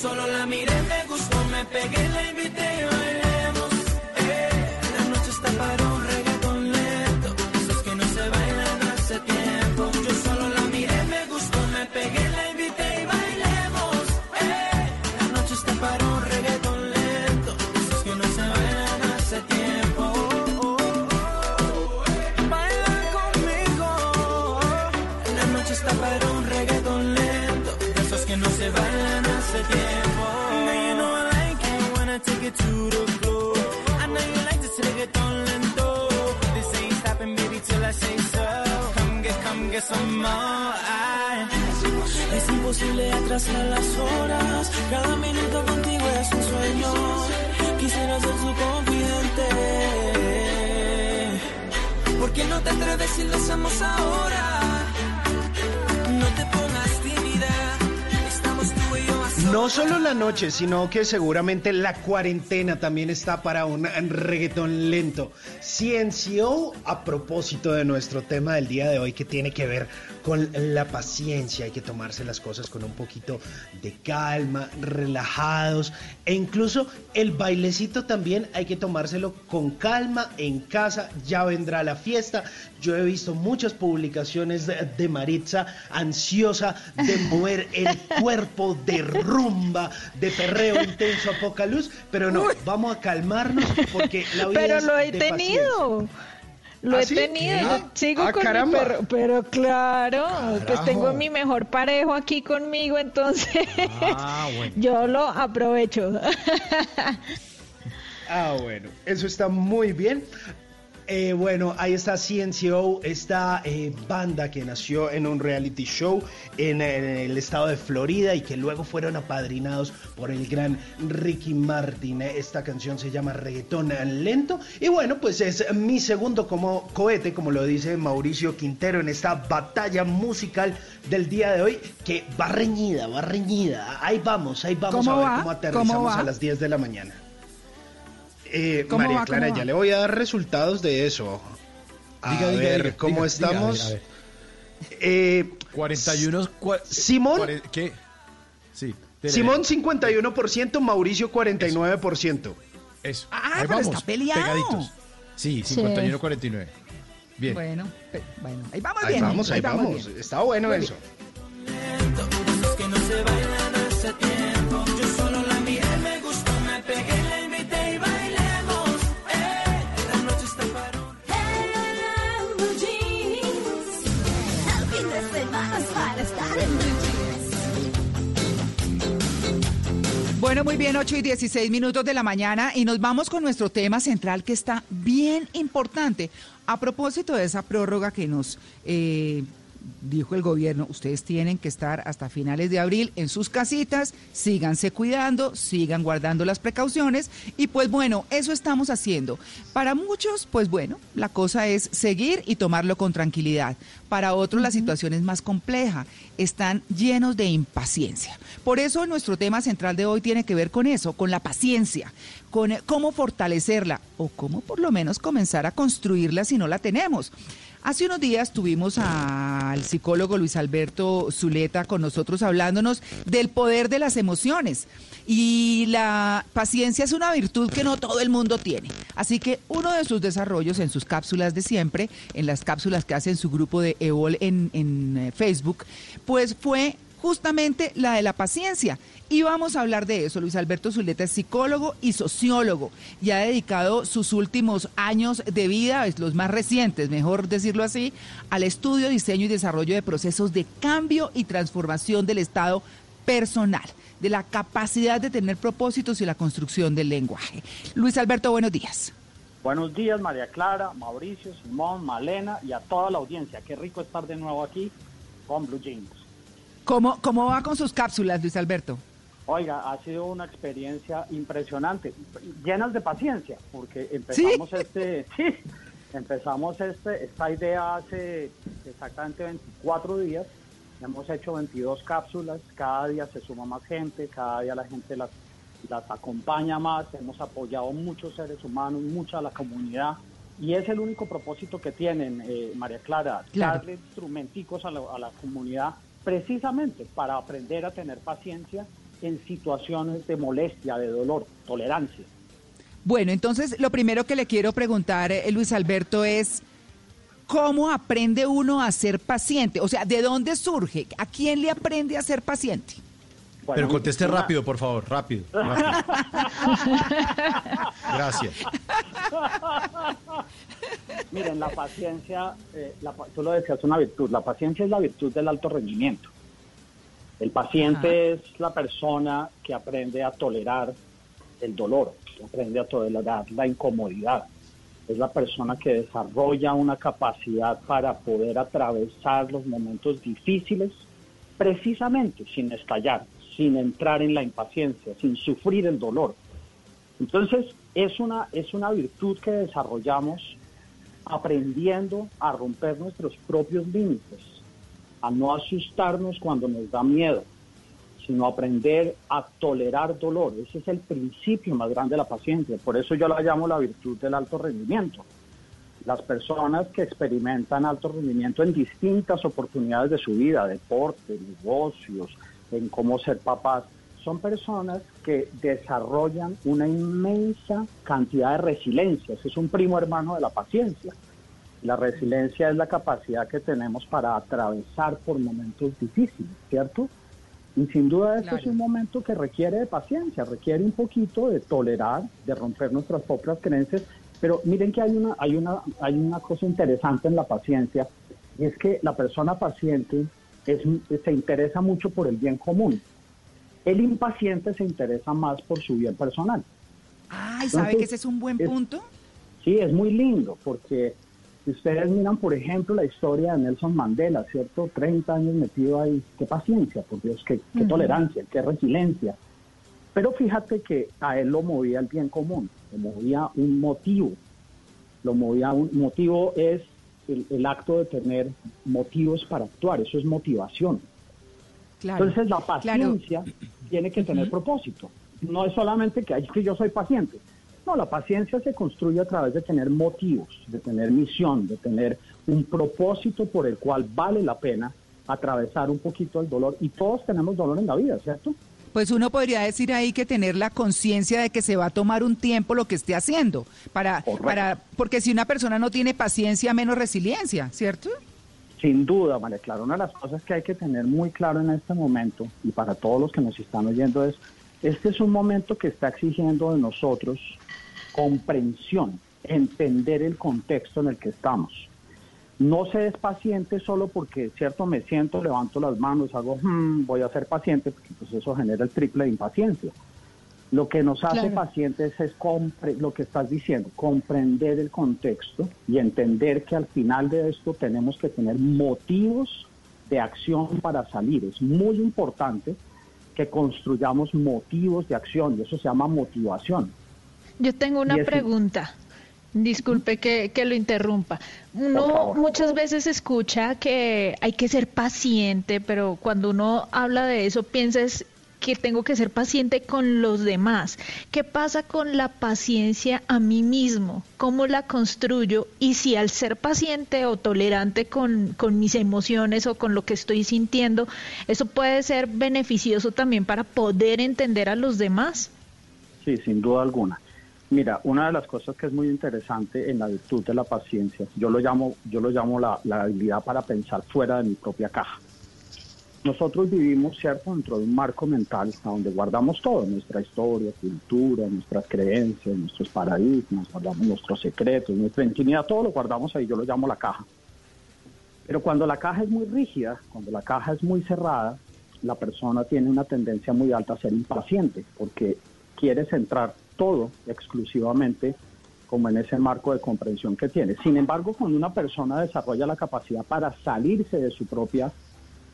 Solo la miré, me gustó, me pegué, la invité. Es imposible atrasar las horas. Cada minuto contigo es un sueño. Quisiera ser su confidente. ¿Por qué no te atreves si lo hacemos ahora? No solo la noche, sino que seguramente la cuarentena también está para un reggaetón lento. Ciencio, a propósito de nuestro tema del día de hoy, que tiene que ver con la paciencia, hay que tomarse las cosas con un poquito de calma, relajados, e incluso el bailecito también hay que tomárselo con calma en casa, ya vendrá la fiesta. Yo he visto muchas publicaciones de, de Maritza ansiosa de mover el cuerpo de rumba, de perreo intenso a poca luz, pero no, vamos a calmarnos porque la vida Pero es lo he de tenido. Lo ¿Ah, he sí? tenido, sigo Ah, con caramba. mi perro, pero claro, pues tengo mi mejor parejo aquí conmigo, entonces Ah, bueno. yo lo aprovecho. Ah, bueno, eso está muy bien. Eh, bueno, ahí está CNCO, esta eh, banda que nació en un reality show en, eh, el estado de Florida y que luego fueron apadrinados por el gran Ricky Martin. Esta canción se llama Reggaetón Lento y bueno, pues es mi segundo como cohete, como lo dice Mauricio Quintero en esta batalla musical del día de hoy que va reñida, va reñida. Ahí vamos, ahí vamos ¿Cómo a ver va? cómo aterrizamos a las 10 de la mañana. Eh, ¿Cómo María va? Clara, ¿Cómo ya va? le voy a dar resultados de eso. A Diga, diga, ver, diga, ¿cómo diga, estamos? a ver. Eh, 41. Simón. cuare- ¿Qué? Sí. Simón 51%, Mauricio 49%. Eso. Ah, Ahí pero vamos, está peleado. Pegaditos. Sí, 51-49. Bien. Bueno, pe- bueno, ahí vamos Ahí bien. vamos, ahí vamos. bien. Está bueno Muy eso. que Bueno, muy bien, 8 y 16 minutos de la mañana y nos vamos con nuestro tema central que está bien importante. A propósito de esa prórroga que nos eh, dijo el gobierno, ustedes tienen que estar hasta finales de abril en sus casitas, síganse cuidando, sigan guardando las precauciones y pues bueno, eso estamos haciendo. Para muchos, pues bueno, la cosa es seguir y tomarlo con tranquilidad. Para otros la situación es más compleja, están llenos de impaciencia. Por eso nuestro tema central de hoy tiene que ver con eso, con la paciencia, con eh, cómo fortalecerla o cómo por lo menos comenzar a construirla si no la tenemos. Hace unos días tuvimos al psicólogo Luis Alberto Zuleta con nosotros hablándonos del poder de las emociones. Y la paciencia es una virtud que no todo el mundo tiene. Así que uno de sus desarrollos en sus cápsulas de siempre, en las cápsulas que hace en su grupo de EOL en, en, eh, Facebook, pues fue justamente la de la paciencia. Y vamos a hablar de eso. Luis Alberto Zuleta es psicólogo y sociólogo y ha dedicado sus últimos años de vida, los más recientes, mejor decirlo así, al estudio, diseño y desarrollo de procesos de cambio y transformación del estado personal, de la capacidad de tener propósitos y la construcción del lenguaje. Luis Alberto, buenos días. Buenos días, María Clara, Mauricio, Simón, Malena y a toda la audiencia. Qué rico estar de nuevo aquí con Blue Jeans. ¿Cómo, cómo va con sus cápsulas, Luis Alberto? Oiga, ha sido una experiencia impresionante, llenas de paciencia, porque empezamos este, sí, empezamos este, esta idea hace exactamente 24 días. Hemos hecho 22 cápsulas, cada día se suma más gente, cada día la gente las, las acompaña más, hemos apoyado muchos seres humanos, mucha la comunidad. Y es el único propósito que tienen, eh, María Clara, Claro. darle instrumenticos a la, a la comunidad precisamente para aprender a tener paciencia en situaciones de molestia, de dolor, tolerancia. Bueno, entonces lo primero que le quiero preguntar, eh, Luis Alberto, es ¿cómo aprende uno a ser paciente? O sea, ¿de dónde surge? ¿A quién le aprende a ser paciente? Pero conteste rápido, por favor, rápido. Gracias. Miren, la paciencia, eh, la tú lo decías, una virtud. La paciencia es la virtud del alto rendimiento. El paciente es la persona que aprende a tolerar el dolor, que aprende a tolerar la incomodidad. Es la persona que desarrolla una capacidad para poder atravesar los momentos difíciles precisamente sin estallar, sin entrar en la impaciencia, sin sufrir el dolor. Entonces, es una, es una virtud que desarrollamos aprendiendo a romper nuestros propios límites, a no asustarnos cuando nos da miedo, sino aprender a tolerar dolor. Ese es el principio más grande de la paciencia. Por eso yo la llamo la virtud del alto rendimiento. Las personas que experimentan alto rendimiento en distintas oportunidades de su vida, deporte, negocios, en cómo ser papás, son personas que desarrollan una inmensa cantidad de resiliencia. Ese es un primo hermano de la paciencia. La resiliencia es la capacidad que tenemos para atravesar por momentos difíciles, ¿cierto? Y sin duda este es un momento que requiere de paciencia, requiere un poquito de tolerar, de romper nuestras propias creencias. Pero miren que hay una, hay una, hay una cosa interesante en la paciencia, y es que la persona paciente es, se interesa mucho por el bien común. El impaciente se interesa más por su bien personal. Ay, ¿sabe Entonces, que ese es un buen es- punto? Sí, es muy lindo porque si ustedes miran, por ejemplo, la historia de Nelson Mandela, ¿cierto? 30 años metido ahí. Qué paciencia, por Dios, qué, tolerancia, qué resiliencia. Pero fíjate que a él lo movía el bien común, lo movía un motivo. Lo movía un motivo es el, el acto de tener motivos para actuar, eso es motivación. Claro, Entonces la claro. Tiene que tener propósito. No es solamente que, "Ay, es que yo soy paciente. No, la paciencia se construye a través de tener motivos, de tener misión, de tener un propósito por el cual vale la pena atravesar un poquito el dolor. Y todos tenemos dolor en la vida, ¿cierto? Pues uno podría decir ahí que tener la conciencia de que se va a tomar un tiempo lo que esté haciendo, para, para, porque si una persona no tiene paciencia, menos resiliencia, ¿cierto? Sin duda, María Clara, una de las cosas que hay que tener muy claro en este momento y para todos los que nos están oyendo es, este es un momento que está exigiendo de nosotros comprensión, entender el contexto en el que estamos. No se es paciente solo porque, cierto, me siento, levanto las manos, hago, "Hmm, voy a ser paciente, porque pues eso genera el triple de impaciencia. Lo que nos hace Claro. pacientes es compre- lo que estás diciendo, comprender el contexto y entender que al final de esto tenemos que tener motivos de acción para salir. Es muy importante que construyamos motivos de acción y eso se llama motivación. Yo tengo una pregunta. Disculpe que, que lo interrumpa. Uno muchas veces escucha que hay que ser paciente, pero cuando uno habla de eso piensa es tengo que ser paciente con los demás. ¿Qué pasa con la paciencia a mí mismo? ¿Cómo la construyo? Y si al ser paciente o tolerante con, con mis emociones o con lo que estoy sintiendo, eso puede ser beneficioso también para poder entender a los demás. Sí, sin duda alguna. Mira, una de las cosas que es muy interesante en la virtud de la paciencia, yo lo llamo, yo lo llamo la, la habilidad para pensar fuera de mi propia caja. Nosotros vivimos, ¿cierto?, dentro de un marco mental a donde guardamos todo, nuestra historia, cultura, nuestras creencias, nuestros paradigmas, guardamos nuestros secretos, nuestra intimidad, todo lo guardamos ahí, yo lo llamo la caja. Pero cuando la caja es muy rígida, cuando la caja es muy cerrada, la persona tiene una tendencia muy alta a ser impaciente, porque quiere centrar todo exclusivamente como en ese marco de comprensión que tiene. Sin embargo, cuando una persona desarrolla la capacidad para salirse de su propia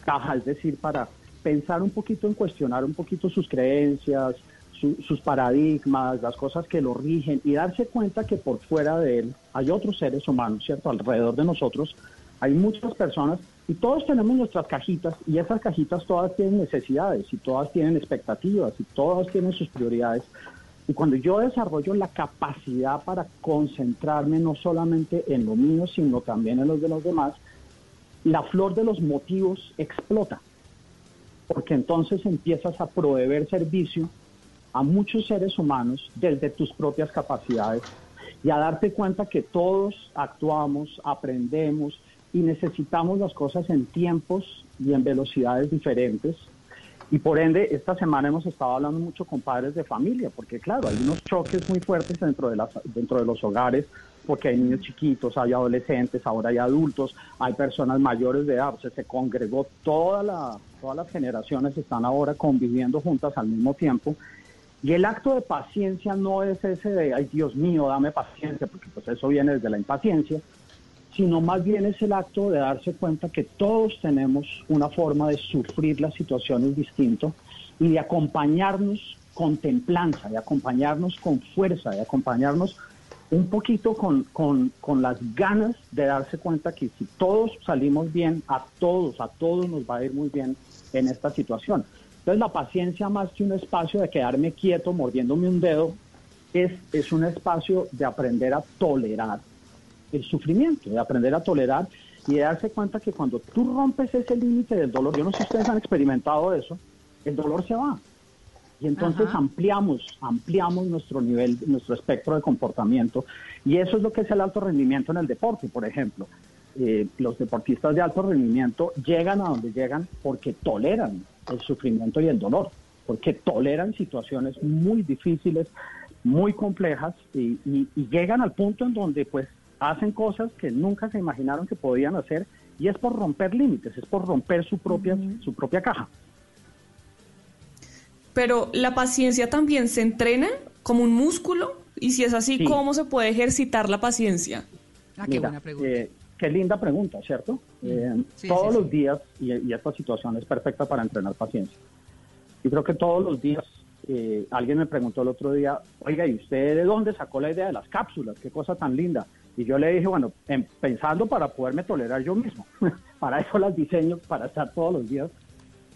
caja, es decir, para pensar un poquito en cuestionar un poquito sus creencias, su- sus paradigmas, las cosas que lo rigen y darse cuenta que por fuera de él hay otros seres humanos, ¿cierto? Alrededor de nosotros hay muchas personas y todos tenemos nuestras cajitas y esas cajitas todas tienen necesidades y todas tienen expectativas y todas tienen sus prioridades. Y cuando yo desarrollo la capacidad para concentrarme no solamente en lo mío, sino también en los de los demás, la flor de los motivos explota. Porque entonces empiezas a proveer servicio a muchos seres humanos desde tus propias capacidades y a darte cuenta que todos actuamos, aprendemos y necesitamos las cosas en tiempos y en velocidades diferentes. Y por ende, esta semana hemos estado hablando mucho con padres de familia, porque claro, hay unos choques muy fuertes dentro de, dentro de los hogares, porque hay niños chiquitos, hay adolescentes, ahora hay adultos, hay personas mayores de edad, o sea, se congregó toda la, todas las generaciones, están ahora conviviendo juntas al mismo tiempo. Y el acto de paciencia no es ese de, ay Dios mío, dame paciencia, porque pues eso viene desde la impaciencia, sino más bien es el acto de darse cuenta que todos tenemos una forma de sufrir las situaciones distinto y de acompañarnos con templanza, de acompañarnos con fuerza, de acompañarnos un poquito con, con, con las ganas de darse cuenta que si todos salimos bien, a todos, a todos nos va a ir muy bien en esta situación. Entonces la paciencia más que un espacio de quedarme quieto mordiéndome un dedo, es, es un espacio de aprender a tolerar el sufrimiento, de aprender a tolerar y de darse cuenta que cuando tú rompes ese límite del dolor, yo no sé si ustedes han experimentado eso, el dolor se va. Y entonces Ajá. ampliamos, ampliamos nuestro nivel, nuestro espectro de comportamiento. Y eso es lo que es el alto rendimiento en el deporte, por ejemplo. Eh, los deportistas de alto rendimiento llegan a donde llegan porque toleran el sufrimiento y el dolor, porque toleran situaciones muy difíciles, muy complejas y, y- y llegan al punto en donde pues hacen cosas que nunca se imaginaron que podían hacer y es por romper límites, es por romper su propia, su propia caja. Pero la paciencia también se entrena como un músculo y si es así, Sí. ¿cómo se puede ejercitar la paciencia? Ah, Mira, eh, qué linda pregunta, ¿cierto? Eh, Sí, todos sí, los días, y, y esta situación es perfecta para entrenar paciencia. Yo creo que todos los días, eh, alguien me preguntó el otro día, oiga, ¿y usted de dónde sacó la idea de las cápsulas? Qué cosa tan linda. Y yo le dije, bueno, em- pensando para poderme tolerar yo mismo. para eso las diseño, para estar todos los días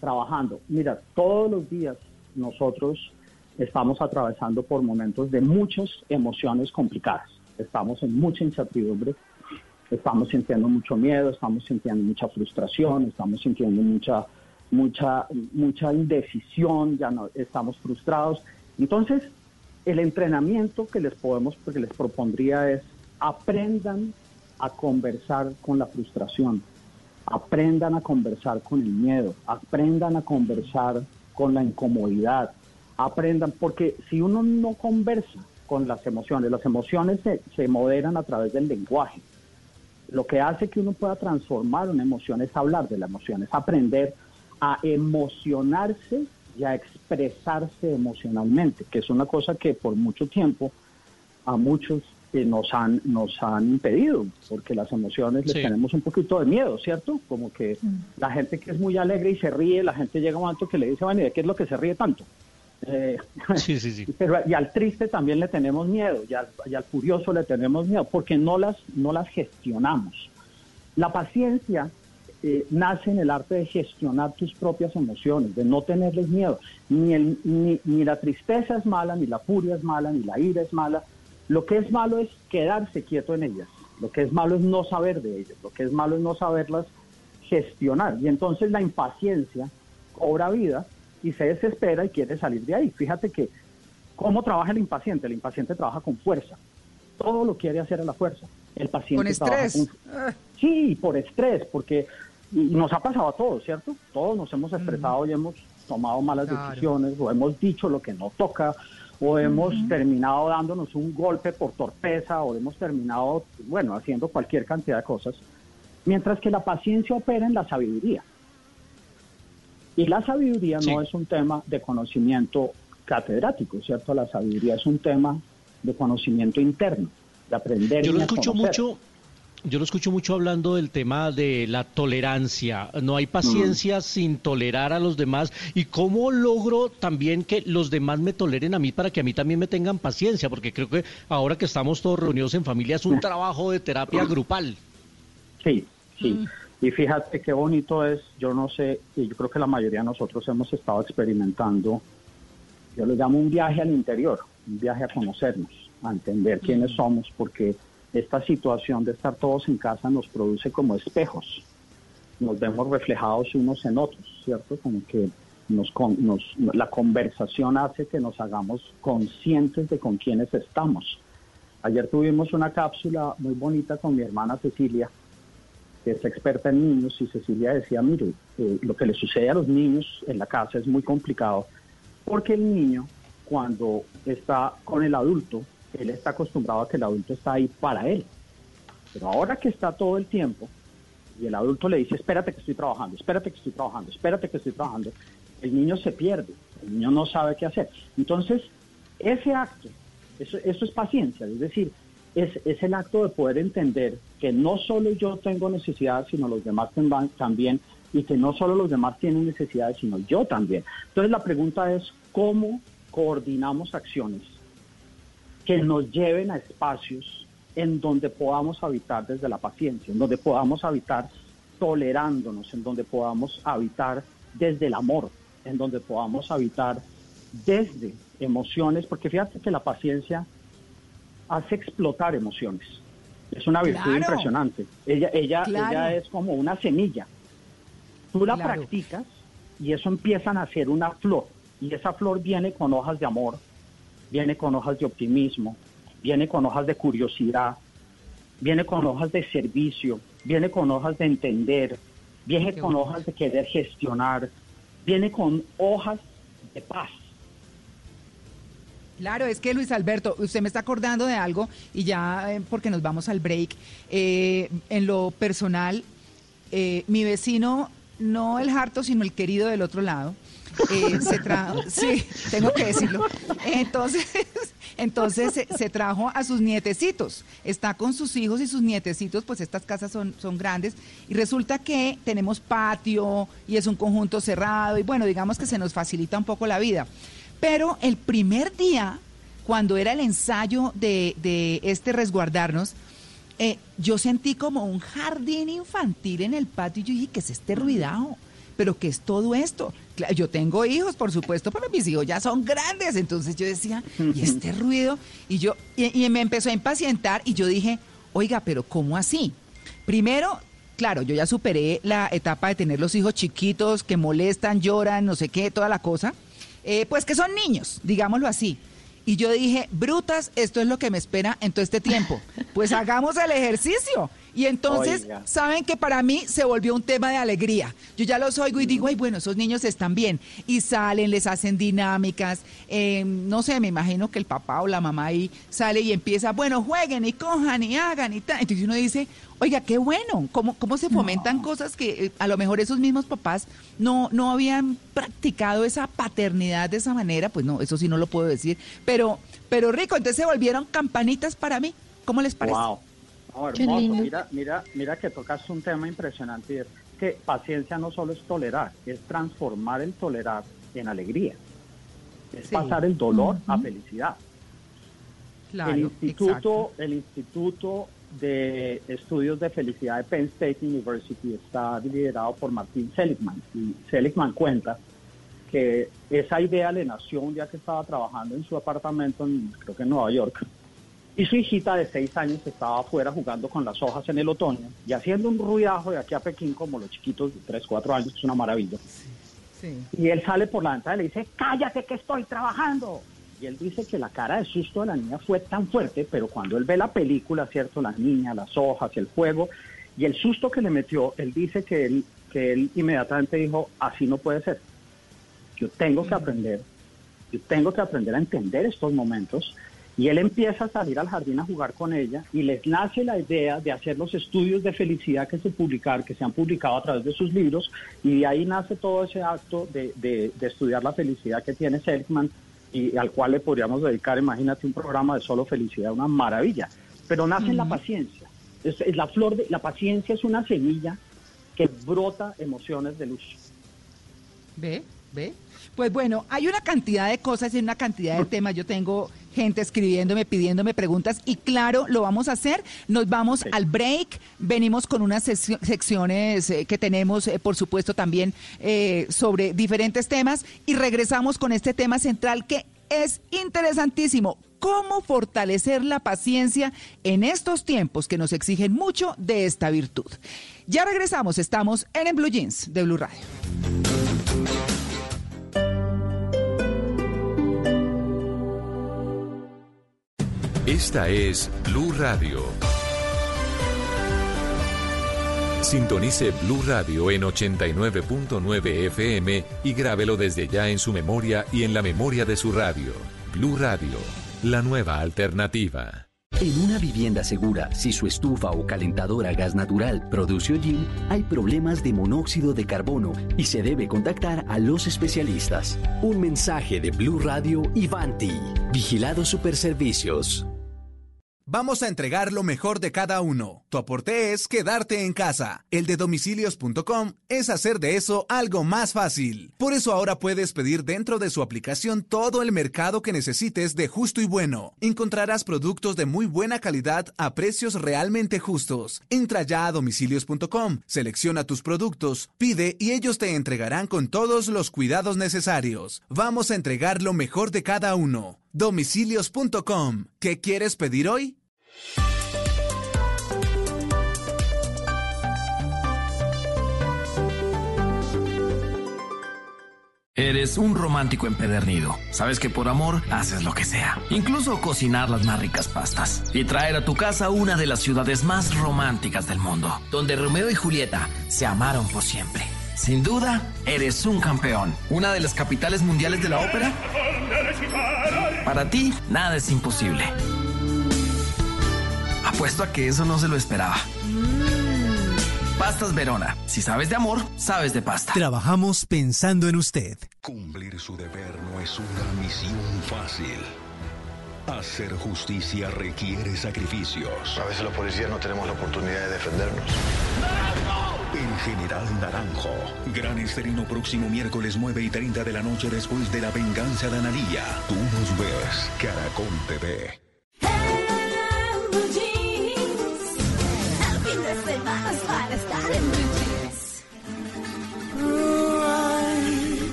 trabajando. Mira, todos los días nosotros estamos atravesando por momentos de muchas emociones complicadas. Estamos en mucha incertidumbre, estamos sintiendo mucho miedo, estamos sintiendo mucha frustración, estamos sintiendo mucha mucha mucha indecisión, ya no estamos frustrados. Entonces, el entrenamiento que les podemos que les propondría es aprendan a conversar con la frustración, aprendan a conversar con el miedo, aprendan a conversar con la incomodidad, aprendan, porque si uno no conversa con las emociones, las emociones se, se moderan a través del lenguaje. Lo que hace que uno pueda transformar una emoción es hablar de la emoción, es aprender a emocionarse y a expresarse emocionalmente, que es una cosa que por mucho tiempo a muchos eh, nos han nos han impedido, porque las emociones les Sí. tenemos un poquito de miedo, ¿cierto? Como que la gente que es muy alegre y se ríe, la gente llega a un momento que le dice, bueno, ¿y de qué es lo que se ríe tanto? Eh, Sí, sí, sí. pero y al triste también le tenemos miedo, y al, y al furioso le tenemos miedo, porque no las, no las gestionamos. La paciencia eh, nace en el arte de gestionar tus propias emociones, de no tenerles miedo. Ni, el, ni, ni la tristeza es mala, ni la furia es mala, ni la ira es mala. Lo que es malo es quedarse quieto en ellas. Lo que es malo es no saber de ellas. Lo que es malo es no saberlas gestionar. Y entonces la impaciencia cobra vida y se desespera y quiere salir de ahí. Fíjate que cómo trabaja el impaciente. El impaciente trabaja con fuerza. Todo lo quiere hacer a la fuerza. El paciente Con trabaja estrés. con- Sí, por estrés, porque nos ha pasado a todos, ¿cierto? Todos nos hemos estresado y hemos tomado malas Claro. decisiones o hemos dicho lo que no toca o hemos terminado dándonos un golpe por torpeza o hemos terminado, bueno, haciendo cualquier cantidad de cosas, mientras que la paciencia opera en la sabiduría. Y la sabiduría no es un tema de conocimiento catedrático, ¿cierto? La sabiduría es un tema de conocimiento interno, de aprender. Yo lo escucho conocer. mucho, yo lo escucho mucho hablando del tema de la tolerancia. No hay paciencia sin tolerar a los demás. ¿Y cómo logro también que los demás me toleren a mí para que a mí también me tengan paciencia? Porque creo que ahora que estamos todos reunidos en familia es un trabajo de terapia grupal. Sí, sí. Y fíjate qué bonito es, yo no sé, y yo creo que la mayoría de nosotros hemos estado experimentando, yo lo llamo un viaje al interior, un viaje a conocernos, a entender quiénes somos, porque esta situación de estar todos en casa nos produce como espejos, nos vemos reflejados unos en otros, ¿cierto? Como que la conversación hace que nos hagamos conscientes de con quiénes estamos. Ayer tuvimos una cápsula muy bonita con mi hermana Cecilia, que es experta en niños, y Cecilia decía, mire, eh, lo que le sucede a los niños en la casa es muy complicado, porque el niño, cuando está con el adulto, él está acostumbrado a que el adulto está ahí para él. Pero ahora que está todo el tiempo, y el adulto le dice, espérate que estoy trabajando, espérate que estoy trabajando, espérate que estoy trabajando, el niño se pierde, el niño no sabe qué hacer. Entonces, ese acto, eso, eso es paciencia, es decir, es, el acto de poder entender que no solo yo tengo necesidades, sino los demás también, y que no solo los demás tienen necesidades, sino yo también. Entonces la pregunta es, ¿cómo coordinamos acciones que nos lleven a espacios en donde podamos habitar desde la paciencia, en donde podamos habitar tolerándonos, en donde podamos habitar desde el amor, en donde podamos habitar desde emociones, porque fíjate que la paciencia hace explotar emociones. Es una virtud Claro. impresionante. Ella, ella, Claro. ella es como una semilla. Tú la Claro. practicas y eso empieza a nacer una flor. Y esa flor viene con hojas de amor, viene con hojas de optimismo, viene con hojas de curiosidad, viene con hojas de servicio, viene con hojas de entender, viene con hojas de querer gestionar, viene con hojas de paz. Claro, es que Luis Alberto, usted me está acordando de algo y ya eh, porque nos vamos al break. eh, en lo personal, eh, mi vecino, no el harto, sino el querido del otro lado, eh, se trajo, sí, tengo que decirlo. Entonces, entonces se, trajo a sus nietecitos. Está con sus hijos y sus nietecitos, pues estas casas son, son grandes. Y resulta que tenemos patio y es un conjunto cerrado. Y bueno, digamos que se nos facilita un poco la vida. Pero el primer día, cuando era el ensayo de, de este resguardarnos, eh, yo sentí como un jardín infantil en el patio y yo dije, ¿qué es este ruidajo? ¿Pero qué es todo esto? Yo tengo hijos, por supuesto, pero mis hijos ya son grandes. Entonces yo decía, ¿y este ruido? Y yo, y, y me empezó a impacientar y yo dije, oiga, pero ¿cómo así? Primero, claro, yo ya superé la etapa de tener los hijos chiquitos que molestan, lloran, no sé qué, toda la cosa. Eh, pues que son niños, digámoslo así. Y yo dije, brutas, esto es lo que me espera en todo este tiempo. Pues hagamos el ejercicio. Y entonces, Oiga. saben que para mí se volvió un tema de alegría. Yo ya los oigo y digo, ay, bueno, esos niños están bien. Y salen, les hacen dinámicas. eh, no sé, me imagino que el papá o la mamá ahí sale y empieza, bueno, jueguen y cojan y hagan y tal. Entonces uno dice, oiga, qué bueno, ¿cómo, cómo se fomentan cosas que eh, a lo mejor esos mismos papás no, no habían practicado esa paternidad de esa manera? Pues no, eso sí no lo puedo decir. Pero, pero rico, entonces se volvieron campanitas para mí. ¿Cómo les parece? Wow. Qué hermoso. Mira, mira, mira que tocas un tema impresionante y es que paciencia no solo es tolerar, es transformar el tolerar en alegría. Es Sí. pasar el dolor a felicidad. Claro, el instituto, exacto. el instituto de estudios de felicidad de Penn State University está liderado por Martin Seligman y Seligman cuenta que esa idea le nació un día que estaba trabajando en su apartamento en, creo que en Nueva York y su hijita de seis años estaba afuera jugando con las hojas en el otoño y haciendo un ruidajo de aquí a Pekín como los chiquitos de tres, cuatro años, que es una maravilla. Sí. Y él sale por la ventana y le dice, cállate que estoy trabajando. Y él dice que la cara de susto de la niña fue tan fuerte, pero cuando él ve la película, ¿cierto? La niña, las hojas, el fuego, y el susto que le metió, él dice que él, que él inmediatamente dijo, así no puede ser. Yo tengo que aprender, yo tengo que aprender a entender estos momentos. Y él empieza a salir al jardín a jugar con ella y les nace la idea de hacer los estudios de felicidad que se publicar, que se han publicado a través de sus libros, y de ahí nace todo ese acto de, de- de estudiar la felicidad que tiene Seligman y al cual le podríamos dedicar, imagínate, un programa de solo felicidad, una maravilla. Pero nace en la paciencia. Es, es la flor de la paciencia es una semilla que brota emociones de luz. ¿Ve? ¿Ve? Pues bueno, hay una cantidad de cosas y una cantidad de temas. Yo tengo gente escribiéndome, pidiéndome preguntas y claro, lo vamos a hacer. Nos vamos al break. Venimos con unas secciones eh, que tenemos, eh, por supuesto, también eh, sobre diferentes temas y regresamos con este tema central que es interesantísimo. ¿Cómo fortalecer la paciencia en estos tiempos que nos exigen mucho de esta virtud? Ya regresamos, estamos en, en Blue Jeans de Blue Radio. Esta es Blue Radio. Sintonice Blue Radio en 89.9 FM y grábelo desde ya en su memoria y en la memoria de su radio. Blue Radio, la nueva alternativa. En una vivienda segura, si su estufa o calentadora a gas natural produce hollín, hay problemas de monóxido de carbono y se debe contactar a los especialistas. Un mensaje de Blue Radio y Vanti. Vigilados Superservicios. Vamos a entregar lo mejor de cada uno. Tu aporte es quedarte en casa. El de domicilios.com es hacer de eso algo más fácil. Por eso ahora puedes pedir dentro de su aplicación todo el mercado que necesites de justo y bueno. Encontrarás productos de muy buena calidad a precios realmente justos. Entra ya a domicilios.com, selecciona tus productos, pide y ellos te entregarán con todos los cuidados necesarios. Vamos a entregar lo mejor de cada uno. Domicilios.com. ¿Qué quieres pedir hoy? Eres un romántico empedernido. Sabes que por amor haces lo que sea. Incluso cocinar las más ricas pastas. Y traer a tu casa una de las ciudades más románticas del mundo. Donde Romeo y Julieta se amaron por siempre. Sin duda, eres un campeón. Una de las capitales mundiales de la ópera. Para ti, nada es imposible. Apuesto a que eso no se lo esperaba. Pastas Verona. Si sabes de amor, sabes de pasta. Trabajamos pensando en usted. Cumplir su deber no es una misión fácil. Hacer justicia requiere sacrificios. A veces los policías no tenemos la oportunidad de defendernos. El General Naranjo. Gran estreno próximo miércoles 9 y 30 de la noche después de la venganza de Analía. Tú nos ves, Caracol TV.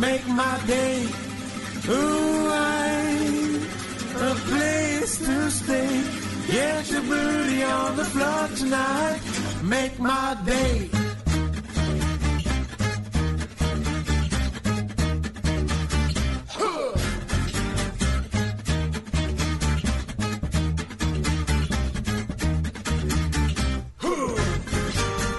Make my day. Ooh, I. A place to stay. Get your booty on the floor tonight. Make my day.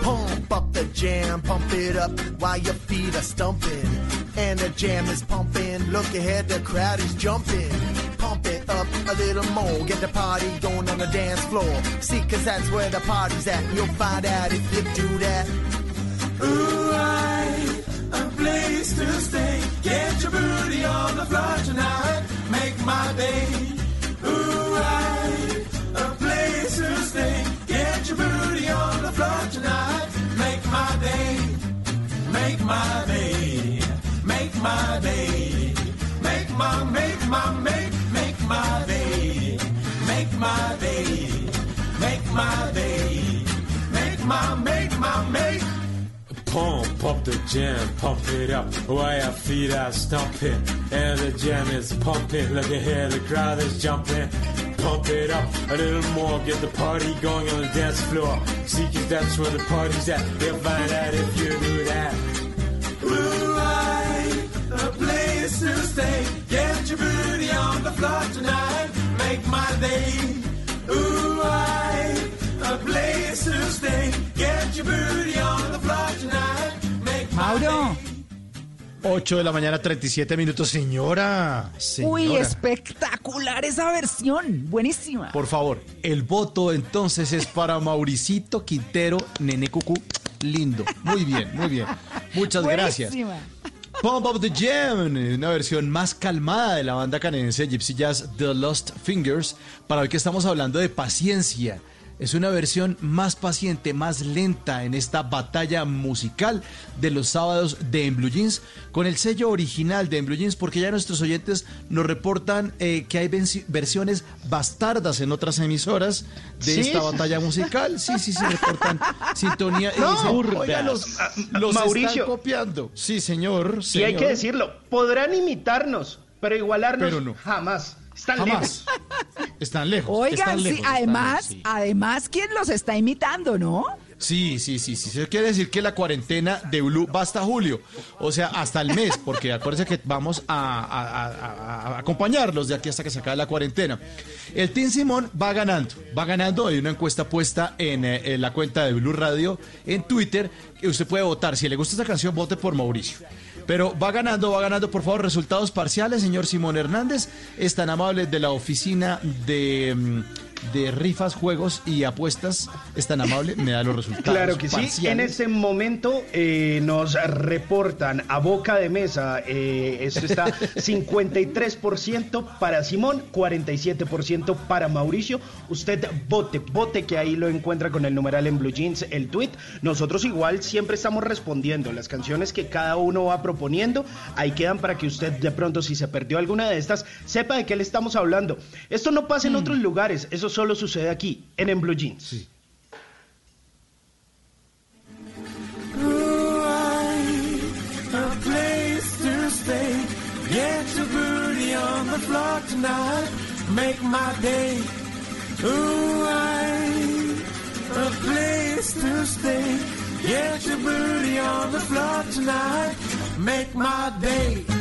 Pump up the jam, pump it up while your feet are stumping. And the jam is pumping. Look ahead, the crowd is jumping. Pump it up a little more. Get the party going on the dance floor. See, cause that's where the party's at. You'll find out if you do that. Ooh, I. A place to stay. Get your booty on the floor tonight. Make my day. Ooh, I. A place to stay. Get your booty on the floor tonight. Make my day. Make my day. Make my day. Make my, make my, make, my day. Make my day. Make my day. Make my, make my, make. Pump up the jam, pump it up while your feet are stomping. And the jam is pumping. Look at here, the crowd is jumping. Pump it up a little more, get the party going on the dance floor. See, cause that's where the party's at. You'll find out if you do that. Ooh, A place to stay. Get your booty on the floor tonight. Make my day. Ooh, I, a place to stay. Get your booty on the floor tonight. Make my Mauro. 8 de la mañana, 37 minutos, señora. Uy, señora. espectacular esa versión. Buenísima. Por favor, el voto entonces es para Mauricito Quintero, Nene Cucú. Lindo. Muy bien, muy bien. Muchas gracias. Pump Up the Jam, una versión más calmada de la banda canadiense Gypsy Jazz The Lost Fingers. Para hoy que estamos hablando de paciencia. Es una versión más paciente, más lenta en esta batalla musical de los sábados de En Blue Jeans, con el sello original de En Blue Jeans, porque ya nuestros oyentes nos reportan eh, que hay versiones bastardas en otras emisoras de ¿Sí? esta batalla musical. Sí, sí, sí, reportan sintonía. y No, dicen, "Oiga, los, ah, los Mauricio. están copiando. Sí, señor. Y hay que señor. decirlo, podrán imitarnos, pero igualarnos Pero no. jamás. Están Jamás. Están lejos. Oigan, están sí, lejos, están además, lejos, sí. además, ¿quién los está imitando, no? Sí, sí, sí, sí. Eso quiere decir que la cuarentena de Blue va hasta julio. O sea, hasta el mes, porque acuérdense que vamos a, a- a- a- a acompañarlos de aquí hasta que se acabe la cuarentena. El Team Simón va ganando, va ganando. Hay una encuesta puesta en, eh, en la cuenta de Blue Radio en Twitter. Y usted puede votar. Si le gusta esta canción, vote por Mauricio. Pero va ganando, va ganando, por favor, resultados parciales, señor Simón Hernández. Es tan amable de la oficina de mm, de rifas, juegos y apuestas es tan amable, me da los resultados. Claro que sí. En este momento eh, nos reportan a boca de mesa, eh, esto está 53% para Simón, 47% para Mauricio. Usted vote, vote que ahí lo encuentra con el numeral en Blue Jeans, el tweet. Nosotros igual siempre estamos respondiendo. Las canciones que cada uno va proponiendo, ahí quedan para que usted de pronto, si se perdió alguna de estas, sepa de qué le estamos hablando. Esto no pasa en otros lugares, eso solo sucede aquí, en En Blue Jeans. Ooh, I, a place to stay. Get your booty on the floor tonight. Make my day. Ooh, I, a place to stay. Get your booty on the floor tonight. Make my day.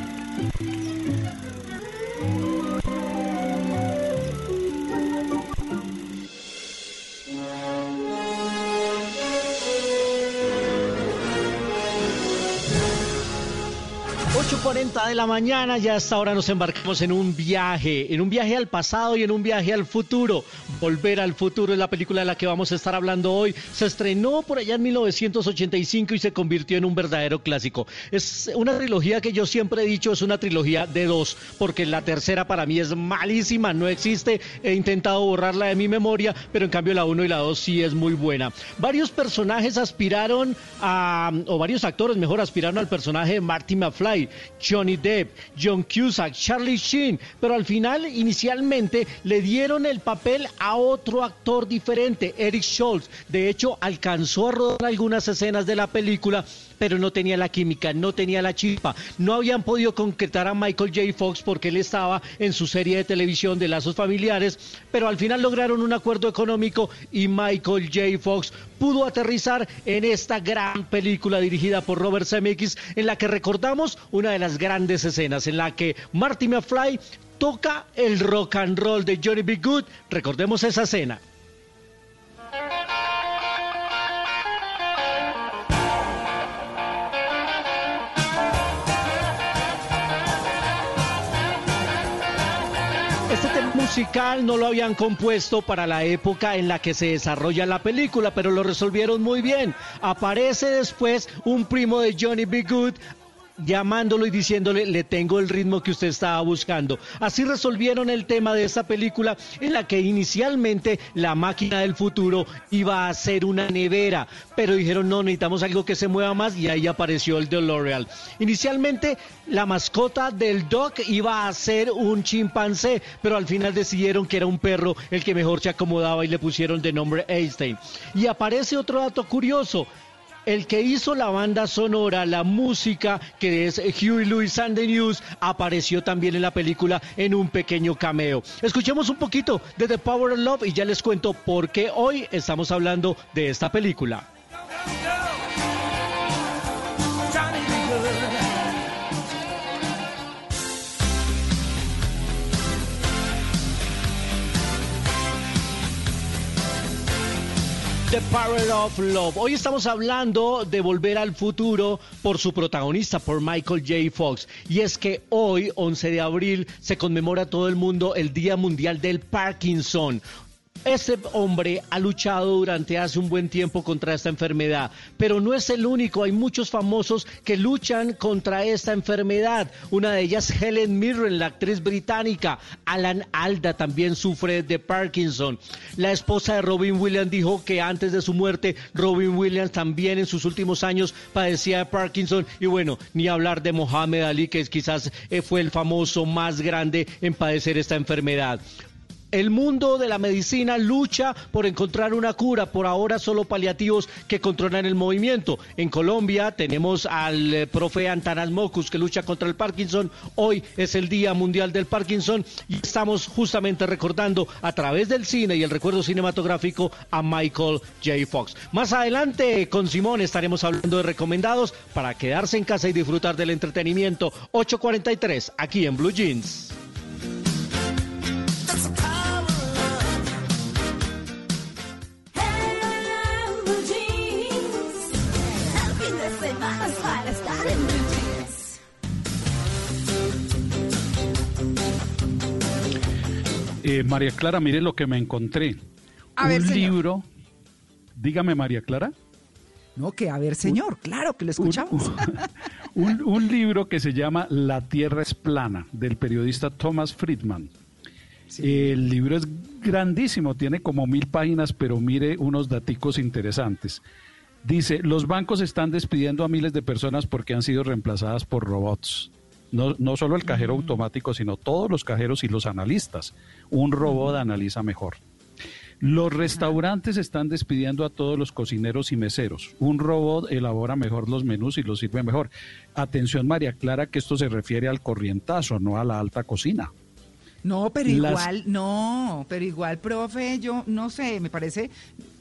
Ocho 8.40 de la mañana, ya hasta ahora nos embarcamos en un viaje, en un viaje al pasado y en un viaje al futuro. Volver al futuro es la película de la que vamos a estar hablando hoy. Se estrenó por allá en 1985 y se convirtió en un verdadero clásico. Es una trilogía que yo siempre he dicho es una trilogía de dos, porque la tercera para mí es malísima, no existe. He intentado borrarla de mi memoria, pero en cambio la uno y la dos sí es muy buena. Varios personajes aspiraron a, o varios actores mejor aspiraron al personaje de Marty McFly, Johnny Depp, John Cusack, Charlie Sheen, pero al final inicialmente le dieron el papel a otro actor diferente, Eric Schultz. De hecho, alcanzó a rodar algunas escenas de la película, pero no tenía la química, no tenía la chispa. No habían podido concretar a Michael J. Fox porque él estaba en su serie de televisión de lazos familiares, pero al final lograron un acuerdo económico y Michael J. Fox pudo aterrizar en esta gran película dirigida por Robert Zemeckis, en la que recordamos una de las grandes escenas en la que Marty McFly toca el rock and roll de Johnny B. Good. Recordemos esa escena. Musical no lo habían compuesto para la época en la que se desarrolla la película, pero lo resolvieron muy bien. Aparece después un primo de Johnny B. Good llamándolo y diciéndole le tengo el ritmo que usted estaba buscando. Así resolvieron el tema de esta película en la que inicialmente la máquina del futuro iba a ser una nevera, pero dijeron no, necesitamos algo que se mueva más y ahí apareció el DeLorean. Inicialmente la mascota del Doc iba a ser un chimpancé, pero al final decidieron que era un perro el que mejor se acomodaba y le pusieron de nombre Einstein. Y aparece otro dato curioso. El que hizo la banda sonora, la música, que es Huey Lewis and the News, apareció también en la película en un pequeño cameo. Escuchemos un poquito de The Power of Love y ya les cuento por qué hoy estamos hablando de esta película. The Power of Love. Hoy estamos hablando de Volver al Futuro por su protagonista, por Michael J. Fox. Y es que hoy, 11 de abril, se conmemora todo el mundo el Día Mundial del Parkinson. Este hombre ha luchado durante hace un buen tiempo contra esta enfermedad, pero no es el único, hay muchos famosos que luchan contra esta enfermedad. Una de ellas Helen Mirren, la actriz británica. Alan Alda también sufre de Parkinson. La esposa de Robin Williams dijo que antes de su muerte, Robin Williams también en sus últimos años padecía de Parkinson. Y bueno, ni hablar de Mohamed Ali, que quizás eh, fue el famoso más grande en padecer esta enfermedad. El mundo de la medicina lucha por encontrar una cura, por ahora solo paliativos que controlan el movimiento. En Colombia tenemos al eh, profe Antanas Mocus que lucha contra el Parkinson. Hoy es el Día Mundial del Parkinson y estamos justamente recordando a través del cine y el recuerdo cinematográfico a Michael J. Fox. Más adelante con Simón estaremos hablando de recomendados para quedarse en casa y disfrutar del entretenimiento. 8.43 aquí en Blue Jeans. Eh, María Clara, mire lo que me encontré. A Un ver, libro. Dígame, María Clara. No, que a ver, señor, claro que lo escuchamos. Un, un libro que se llama La Tierra es plana, del periodista Thomas Friedman. El libro es grandísimo, tiene como mil páginas, pero mire unos daticos interesantes. Dice, los bancos están despidiendo a miles de personas porque han sido reemplazadas por robots. No, no solo el cajero automático, sino todos los cajeros y los analistas. Un robot analiza mejor. Los restaurantes están despidiendo a todos los cocineros y meseros. Un robot elabora mejor los menús y los sirve mejor. Atención, María Clara, que esto se refiere al corrientazo, no a la alta cocina. No, pero Las- igual, no, pero igual, profe, yo no sé, me parece,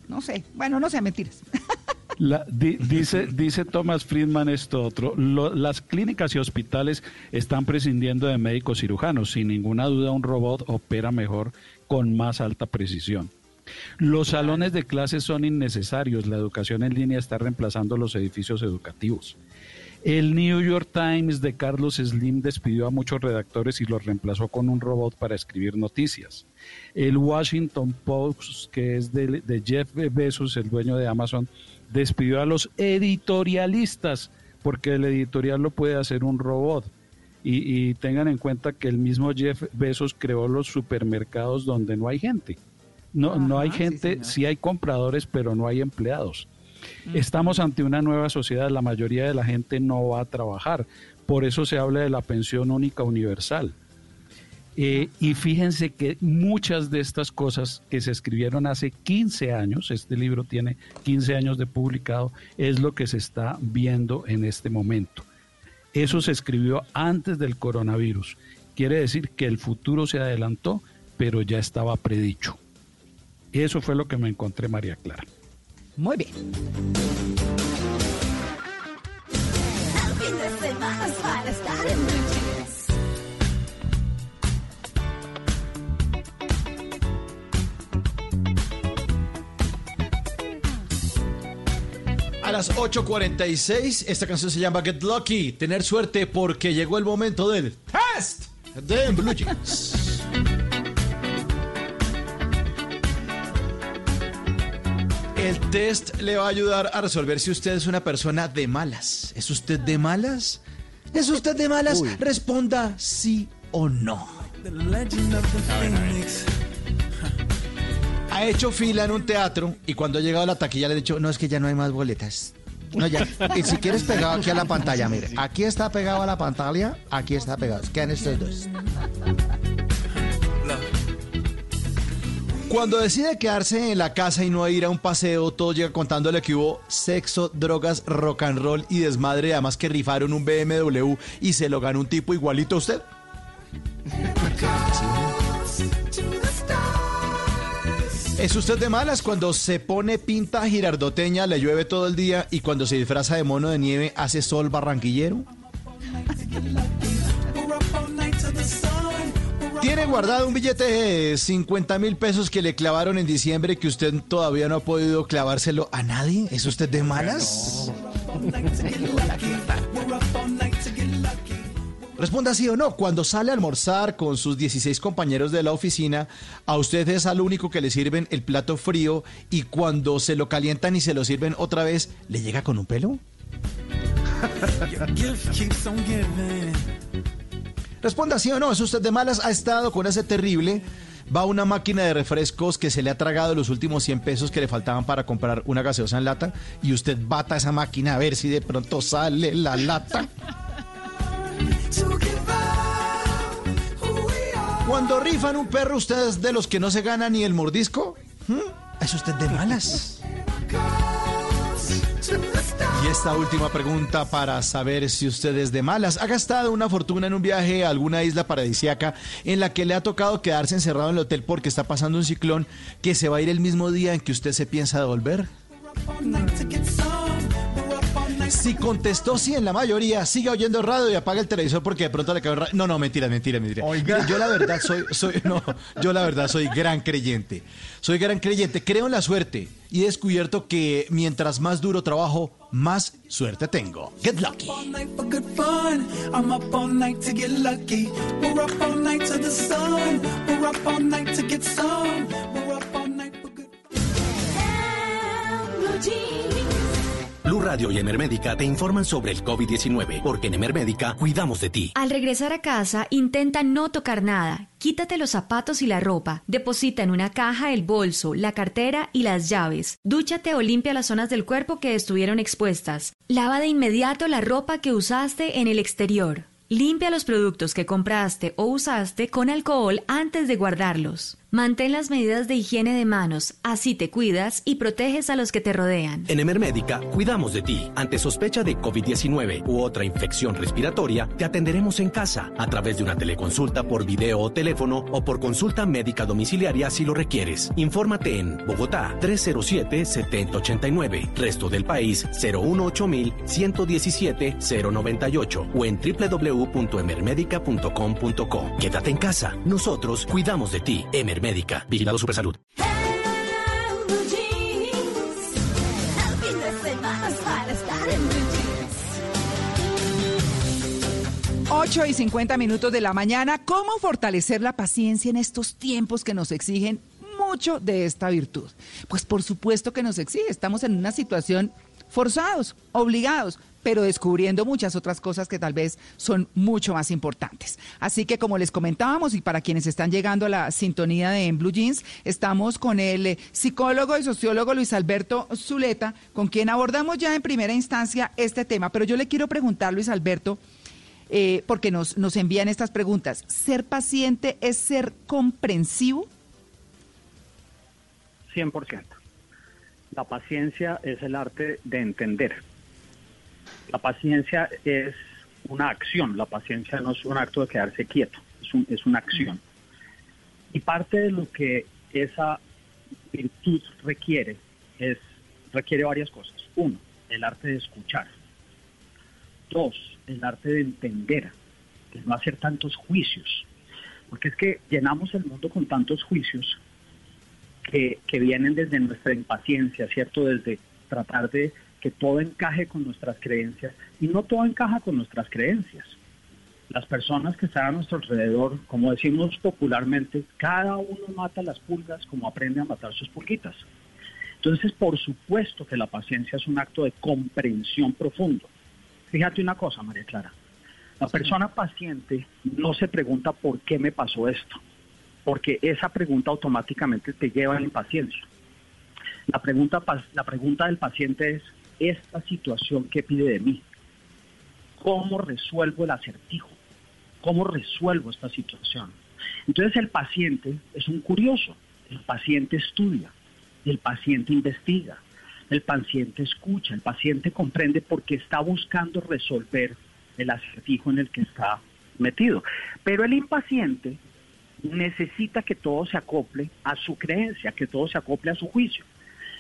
no sé, bueno, no sé, mentiras. La- di- dice, dice Thomas Friedman esto otro, lo- las clínicas y hospitales están prescindiendo de médicos cirujanos. Sin ninguna duda un robot opera mejor con más alta precisión. Los salones de clases son innecesarios. La educación en línea está reemplazando los edificios educativos. El New York Times de Carlos Slim despidió a muchos redactores y los reemplazó con un robot para escribir noticias. El Washington Post, que es de, de Jeff Bezos, el dueño de Amazon, despidió a los editorialistas porque el editorial lo puede hacer un robot. Y, y tengan en cuenta que el mismo Jeff Bezos creó los supermercados donde no hay gente. No, no hay gente, sí hay compradores, pero no hay empleados. Estamos ante una nueva sociedad, la mayoría de la gente no va a trabajar, por eso se habla de la pensión única universal. Eh, y fíjense que muchas de estas cosas que se escribieron hace 15 años, este libro tiene 15 años de publicado, es lo que se está viendo en este momento. Eso se escribió antes del coronavirus. Quiere decir que el futuro se adelantó, pero ya estaba predicho. Eso fue lo que me encontré, María Clara. Muy bien. Las 8.46, esta canción se llama Get Lucky, tener suerte porque llegó el momento del test de Blue Jeans. El test le va a ayudar a resolver si usted es una persona de malas. ¿Es usted de malas? ¿Es usted de malas? Responda sí o no. Ha hecho fila en un teatro y cuando ha llegado a la taquilla le ha dicho, no, es que ya no hay más boletas. No, ya. Y si quieres pegado aquí a la pantalla, mire, aquí está pegado a la pantalla, aquí está pegado. Quedan estos dos. Cuando decide quedarse en la casa y no ir a un paseo, todo llega contándole que hubo sexo, drogas, rock and roll y desmadre, además que rifaron un BMW y se lo ganó un tipo igualito a usted. ¿Es usted de malas cuando se pone pinta girardoteña, le llueve todo el día y cuando se disfraza de mono de nieve hace sol barranquillero? ¿Tiene guardado un billete de 50 mil pesos que le clavaron en diciembre que usted todavía no ha podido clavárselo a nadie? ¿Es usted de malas? Responda sí o no. Cuando sale a almorzar con sus 16 compañeros de la oficina, a usted es al único que le sirven el plato frío y cuando se lo calientan y se lo sirven otra vez, ¿le llega con un pelo? Responda sí o no. ¿Es usted de malas? ¿Ha estado con ese terrible? Va una máquina de refrescos que se le ha tragado los últimos 100 pesos que le faltaban para comprar una gaseosa en lata y usted bata esa máquina a ver si de pronto sale la lata. Cuando rifan un perro, ¿ustedes de los que no se gana ni el mordisco? ¿Mm? ¿Es usted de malas? Y esta última pregunta para saber si usted es de malas. ¿Ha gastado una fortuna en un viaje a alguna isla paradisiaca en la que le ha tocado quedarse encerrado en el hotel porque está pasando un ciclón que se va a ir el mismo día en que usted se piensa devolver? Si contestó sí en la mayoría, siga oyendo radio y apaga el televisor porque de pronto le cae un No, no, mentira, mentira, mentira. Mire, Yo la verdad soy, soy, no, yo la verdad soy gran creyente. Soy gran creyente, creo en la suerte y he descubierto que mientras más duro trabajo, más suerte tengo. Get lucky. Blue Radio y Emermédica te informan sobre el COVID-19, porque en Emermédica cuidamos de ti. Al regresar a casa, intenta no tocar nada. Quítate los zapatos y la ropa. Deposita en una caja el bolso, la cartera y las llaves. Dúchate o limpia las zonas del cuerpo que estuvieron expuestas. Lava de inmediato la ropa que usaste en el exterior. Limpia los productos que compraste o usaste con alcohol antes de guardarlos. Mantén las medidas de higiene de manos, así te cuidas y proteges a los que te rodean. En Emermédica cuidamos de ti. Ante sospecha de COVID-19 u otra infección respiratoria, te atenderemos en casa a través de una teleconsulta por video o teléfono o por consulta médica domiciliaria si lo requieres. Infórmate en Bogotá 307-7089, resto del país 018-117-098 o en www.emermedica.com.co. Quédate en casa. Nosotros cuidamos de ti. Emermédica. Vigilado Supersalud. 8 y 50 minutos de la mañana. ¿Cómo fortalecer la paciencia en estos tiempos que nos exigen mucho de esta virtud? Pues por supuesto que nos exige. Estamos en una situación forzados, obligados, pero descubriendo muchas otras cosas que tal vez son mucho más importantes. Así que como les comentábamos y para quienes están llegando a la sintonía de En Blue Jeans, estamos con el eh, psicólogo y sociólogo Luis Alberto Zuleta, con quien abordamos ya en primera instancia este tema. Pero yo le quiero preguntar, Luis Alberto, eh, porque nos, nos envían estas preguntas. ¿Ser paciente es ser comprensivo? 100%. La paciencia es el arte de entender. La paciencia es una acción, la paciencia no es un acto de quedarse quieto, es, un- es una acción. Y parte de lo que esa virtud requiere es requiere varias cosas. Uno, el arte de escuchar. Dos, el arte de entender, de no hacer tantos juicios. Porque es que llenamos el mundo con tantos juicios que vienen desde nuestra impaciencia, ¿cierto? Desde tratar de que todo encaje con nuestras creencias y no todo encaja con nuestras creencias. Las personas que están a nuestro alrededor, como decimos popularmente, cada uno mata las pulgas como aprende a matar sus pulguitas. Entonces, por supuesto que la paciencia es un acto de comprensión profundo. Fíjate una cosa, María Clara. La persona paciente no se pregunta por qué me pasó esto, porque esa pregunta automáticamente te lleva a la impaciencia. La pregunta, la pregunta del paciente es, ¿esta situación qué pide de mí? ¿Cómo resuelvo el acertijo? ¿Cómo resuelvo esta situación? Entonces el paciente es un curioso, el paciente estudia, el paciente investiga, el paciente escucha, el paciente comprende porque está buscando resolver el acertijo en el que está metido. Pero el impaciente necesita que todo se acople a su creencia, que todo se acople a su juicio.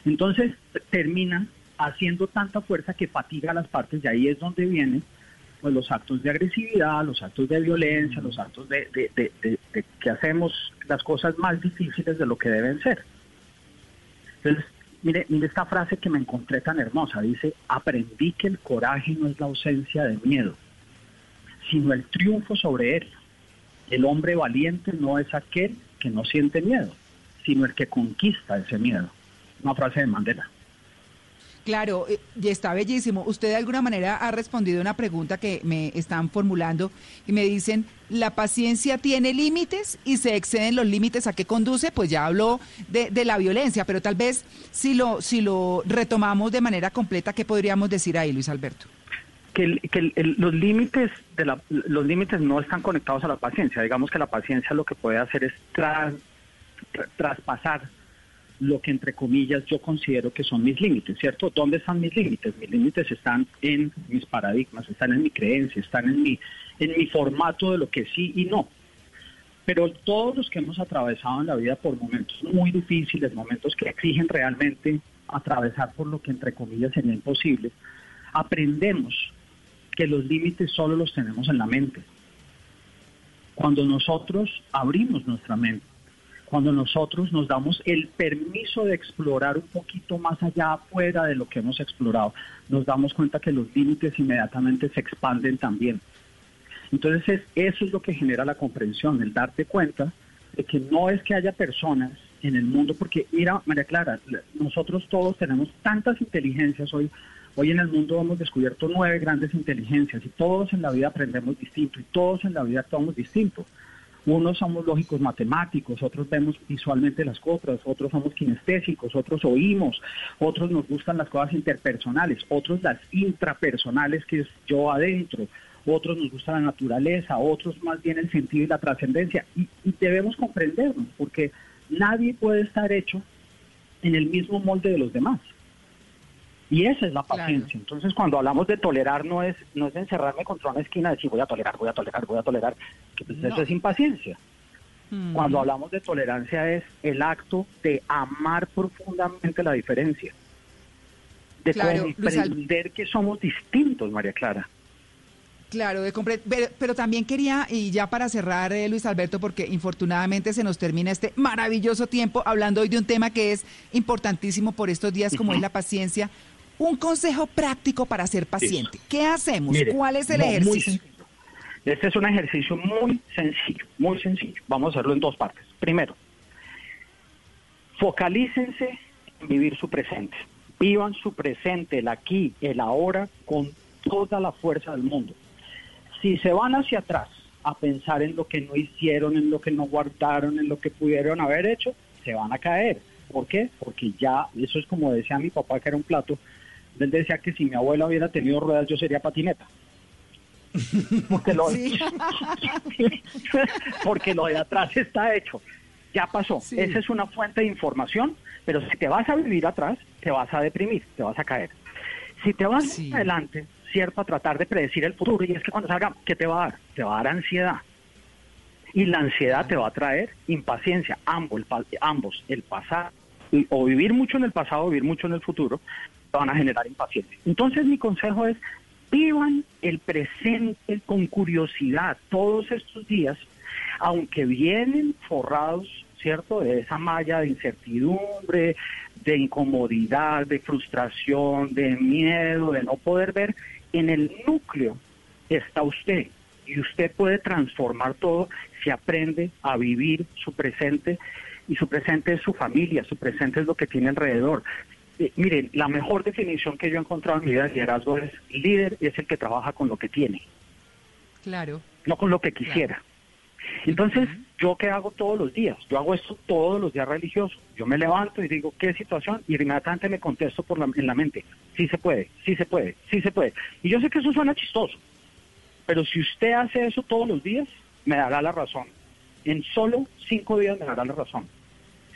Entonces termina haciendo tanta fuerza que fatiga a las partes y ahí es donde vienen pues, los actos de agresividad, los actos de violencia, los actos de, que hacemos las cosas más difíciles de lo que deben ser. Entonces, mire esta frase que me encontré tan hermosa. Dice, aprendí que el coraje no es la ausencia de miedo, sino el triunfo sobre él. El hombre valiente no es aquel que no siente miedo, sino el que conquista ese miedo. Una frase de Mandela. Claro, eh, y está bellísimo. Usted de alguna manera ha respondido a una pregunta que me están formulando y me dicen, ¿la paciencia tiene límites y se exceden los límites a qué conduce? Pues ya habló de, de la violencia, pero tal vez si lo, si lo retomamos de manera completa, ¿qué podríamos decir ahí, Luis Alberto? que, el- que los límites de la, los límites no están conectados a la paciencia. Digamos que la paciencia lo que puede hacer es tras- tra- traspasar lo que entre comillas yo considero que son mis límites, ¿cierto? ¿Dónde están mis límites? Mis límites están en mis paradigmas, están en mi creencia, están en mi, en mi formato de lo que sí y no. Pero todos los que hemos atravesado en la vida por momentos muy difíciles, momentos que exigen realmente atravesar por lo que entre comillas sería imposible, aprendemos que los límites solo los tenemos en la mente. Cuando nosotros abrimos nuestra mente, cuando nosotros nos damos el permiso de explorar un poquito más allá afuera de lo que hemos explorado, nos damos cuenta que los límites inmediatamente se expanden también. Entonces es- eso es lo que genera la comprensión, el darte cuenta de que no es que haya personas en el mundo, porque mira, María Clara, la- nosotros todos tenemos tantas inteligencias hoy. Hoy en el mundo hemos descubierto nueve grandes inteligencias y todos en la vida aprendemos distinto y todos en la vida actuamos distinto. Unos somos lógicos matemáticos, otros vemos visualmente las cosas, otros somos kinestésicos, otros oímos, otros nos gustan las cosas interpersonales, otros las intrapersonales, que es yo adentro, otros nos gusta la naturaleza, otros más bien el sentido y la trascendencia. Y, y debemos comprendernos, porque nadie puede estar hecho en el mismo molde de los demás. Y esa es la paciencia. Entonces, cuando hablamos de tolerar, no es no es encerrarme contra una esquina y decir voy a tolerar, voy a tolerar, voy a tolerar, que pues eso es impaciencia. Cuando hablamos de tolerancia es el acto de amar profundamente la diferencia, de Claro, comprender que somos distintos, María Clara. Claro, de pero, pero también quería, y ya para cerrar, eh, Luis Alberto, porque infortunadamente se nos termina este maravilloso tiempo hablando hoy de un tema que es importantísimo por estos días, como es la paciencia. Un consejo práctico para ser paciente. ¿Qué hacemos? Mire, ¿Cuál es el no, ejercicio? Este es un ejercicio muy sencillo, muy sencillo. Vamos a hacerlo en dos partes. Primero, focalícense en vivir su presente. Vivan su presente, el aquí, el ahora, con toda la fuerza del mundo. Si se van hacia atrás a pensar en lo que no hicieron, en lo que no guardaron, en lo que pudieron haber hecho, se van a caer. ¿Por qué? Porque ya, eso es como decía mi papá, que era un plato. Él decía que si mi abuela hubiera tenido ruedas, yo sería patineta. Porque lo, porque lo de atrás está hecho. Ya pasó. Esa es una fuente de información, pero si te vas a vivir atrás, te vas a deprimir, te vas a caer. Si te vas adelante, cierto, a tratar de predecir el futuro, y es que cuando salga, ¿qué te va a dar? Te va a dar ansiedad. Y la ansiedad te va a traer impaciencia, ambos, el, ambos, el pasado, y- o vivir mucho en el pasado, o vivir mucho en el futuro, van a generar impaciencia. Entonces mi consejo es, vivan el presente con curiosidad todos estos días, aunque vienen forrados, ¿cierto?, de esa malla de incertidumbre, de incomodidad, de frustración, de miedo, de no poder ver, en el núcleo está usted y usted puede transformar todo si aprende a vivir su presente y su presente es su familia, su presente es lo que tiene alrededor. Eh, miren, la mejor definición que yo he encontrado en mi vida de liderazgo es líder es el que trabaja con lo que tiene, Claro. no con lo que quisiera. Entonces, ¿yo qué hago todos los días? Yo hago esto todos los días religiosos. Yo me levanto y digo, ¿qué situación? Y inmediatamente me contesto por la, en la mente, sí se puede, sí se puede, sí se puede. Y yo sé que eso suena chistoso, pero si usted hace eso todos los días, me dará la razón. En solo cinco días me dará la razón.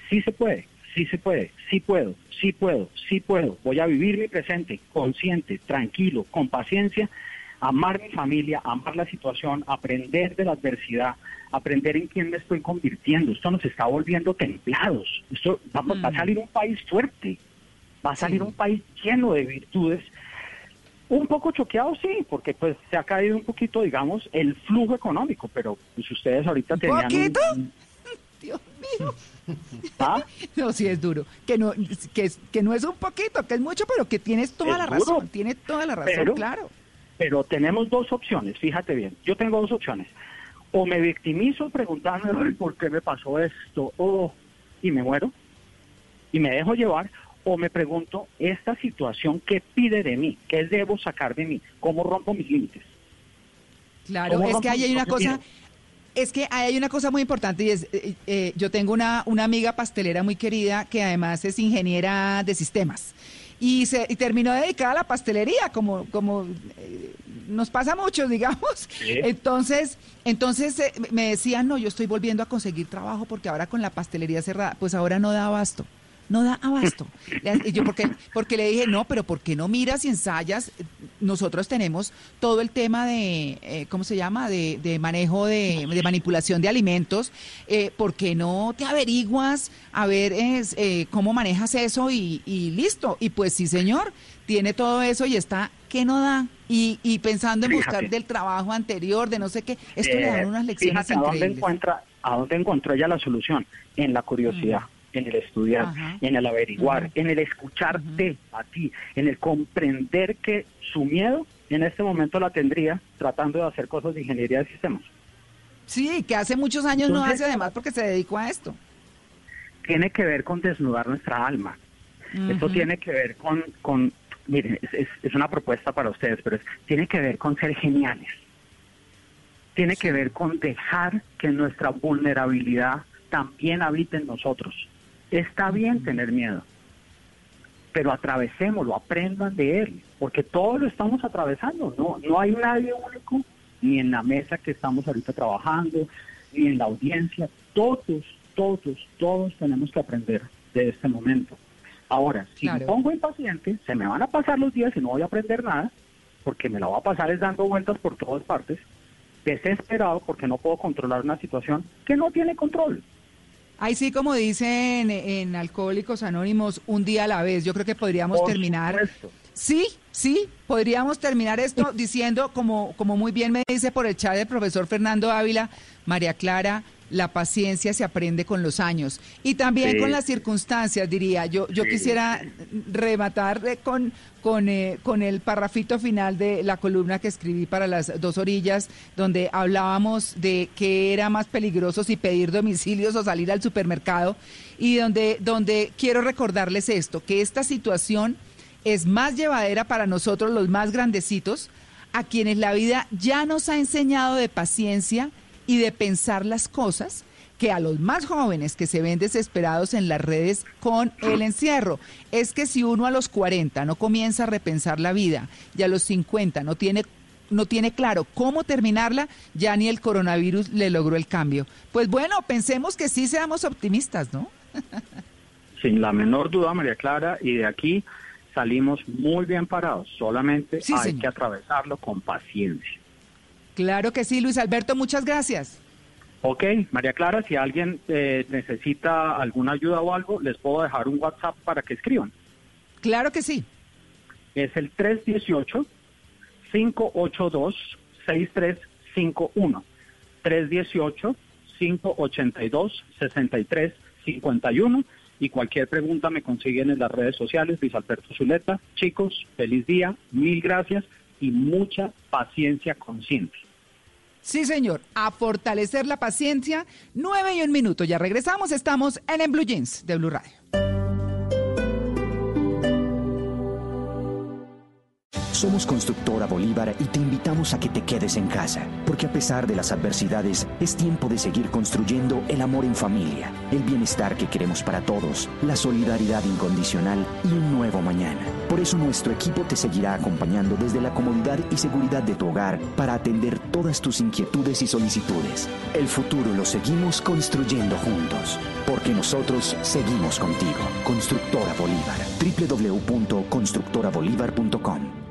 Sí se puede, sí se puede, sí puedo, sí puedo, sí puedo. Voy a vivir mi presente consciente, tranquilo, con paciencia, amar mi familia, amar la situación, aprender de la adversidad, aprender en quién me estoy convirtiendo. Esto nos está volviendo templados. Esto va, va a salir un país fuerte, va a salir un país lleno de virtudes. Un poco choqueado, sí, porque pues se ha caído un poquito, digamos, el flujo económico, pero pues ustedes ahorita tenían... un- ¿Poquito? un- Dios mío. ¿Ah? No, sí es duro. Que no, que, es- que no es un poquito, que es mucho, pero que tienes toda Es la duro. razón. Tiene toda la razón, Pero- claro. Pero tenemos dos opciones, fíjate bien. Yo tengo dos opciones. O me victimizo preguntándome "Ay, por qué me pasó esto, o y me muero, y me dejo llevar, o me pregunto, esta situación, ¿qué pide de mí? ¿Qué debo sacar de mí? ¿Cómo rompo mis límites? Claro, ¿Cómo es que ahí hay una cosa, es que hay una cosa muy importante y es, eh, eh, yo tengo una, una amiga pastelera muy querida que además es ingeniera de sistemas y se y terminó dedicada a la pastelería como, como eh, nos pasa mucho, digamos. Entonces, entonces eh, me decían, no, yo estoy volviendo a conseguir trabajo porque ahora con la pastelería cerrada, pues ahora no da abasto. No da abasto. Le- yo porque, porque le dije, no, pero ¿por qué no miras y ensayas? Nosotros tenemos todo el tema de, eh, ¿cómo se llama? De, de manejo de, de manipulación de alimentos. Eh, ¿Por qué no te averiguas a ver es, eh, cómo manejas eso y, y listo? Y pues sí, señor, tiene todo eso y está que no da. Y, y pensando en buscar del trabajo anterior, de no sé qué, esto le Eh, dan unas lecciones fíjate a dónde encuentra, a dónde encontró ella la solución, en la curiosidad, en el estudiar, Ajá. en el averiguar, en el escucharte a ti, en el comprender que su miedo en este momento la tendría tratando de hacer cosas de ingeniería de sistemas. Sí, que hace muchos años no hace además porque se dedicó a esto. Tiene que ver con desnudar nuestra alma. Esto tiene que ver con, con miren, es, es- es una propuesta para ustedes, pero es- tiene que ver con ser geniales. Tiene que ver con dejar que nuestra vulnerabilidad también habite en nosotros. Está bien tener miedo, pero atravesémoslo, aprendan de él, porque todos lo estamos atravesando. No, no hay nadie único, ni en la mesa que estamos ahorita trabajando, ni en la audiencia. Todos, todos, todos tenemos que aprender de este momento. Ahora, si me pongo impaciente, se me van a pasar los días y no voy a aprender nada, porque me la voy a pasar es dando vueltas por todas partes, desesperado porque no puedo controlar una situación que no tiene control. Ahí sí, como dicen en Alcohólicos Anónimos, un día a la vez. Yo creo que podríamos Por terminar. supuesto. Sí, sí, podríamos terminar esto diciendo, como, como muy bien me dice por el chat el profesor Fernando Ávila, María Clara, la paciencia se aprende con los años y también Sí. con las circunstancias, diría. Yo, yo Sí, quisiera rematar eh, con, con, eh, con el parrafito final de la columna que escribí para las dos orillas, donde hablábamos de que era más peligroso si pedir domicilios o salir al supermercado y donde, donde quiero recordarles esto, que esta situación es más llevadera para nosotros los más grandecitos, a quienes la vida ya nos ha enseñado de paciencia y de pensar las cosas, que a los más jóvenes que se ven desesperados en las redes con el encierro. Es que si uno a los 40 no comienza a repensar la vida y a los 50 no tiene no tiene claro cómo terminarla, ya ni el coronavirus le logró el cambio. Pues bueno, pensemos que sí seamos optimistas, ¿no? Sin la menor duda, María Clara, y de aquí salimos muy bien parados. Solamente Sí, hay señor. que atravesarlo con paciencia. Claro que sí, Luis Alberto, muchas gracias. Ok, María Clara, si alguien eh, necesita alguna ayuda o algo, les puedo dejar un WhatsApp para que escriban. Claro que sí. Es el 318-582-6351. 318-582-6351. Y cualquier pregunta me consiguen en las redes sociales, Luis Alberto Zuleta. Chicos, feliz día, mil gracias y mucha paciencia consciente. Sí, señor. A fortalecer la paciencia. Nueve y un minuto. Ya regresamos. Estamos en En Blue Jeans de Blue Radio. Somos Constructora Bolívar y te invitamos a que te quedes en casa, porque a pesar de las adversidades, es tiempo de seguir construyendo el amor en familia, el bienestar que queremos para todos, la solidaridad incondicional y un nuevo mañana. Por eso nuestro equipo te seguirá acompañando desde la comodidad y seguridad de tu hogar para atender todas tus inquietudes y solicitudes. El futuro lo seguimos construyendo juntos, porque nosotros seguimos contigo. Constructora Bolívar. www.constructorabolívar.com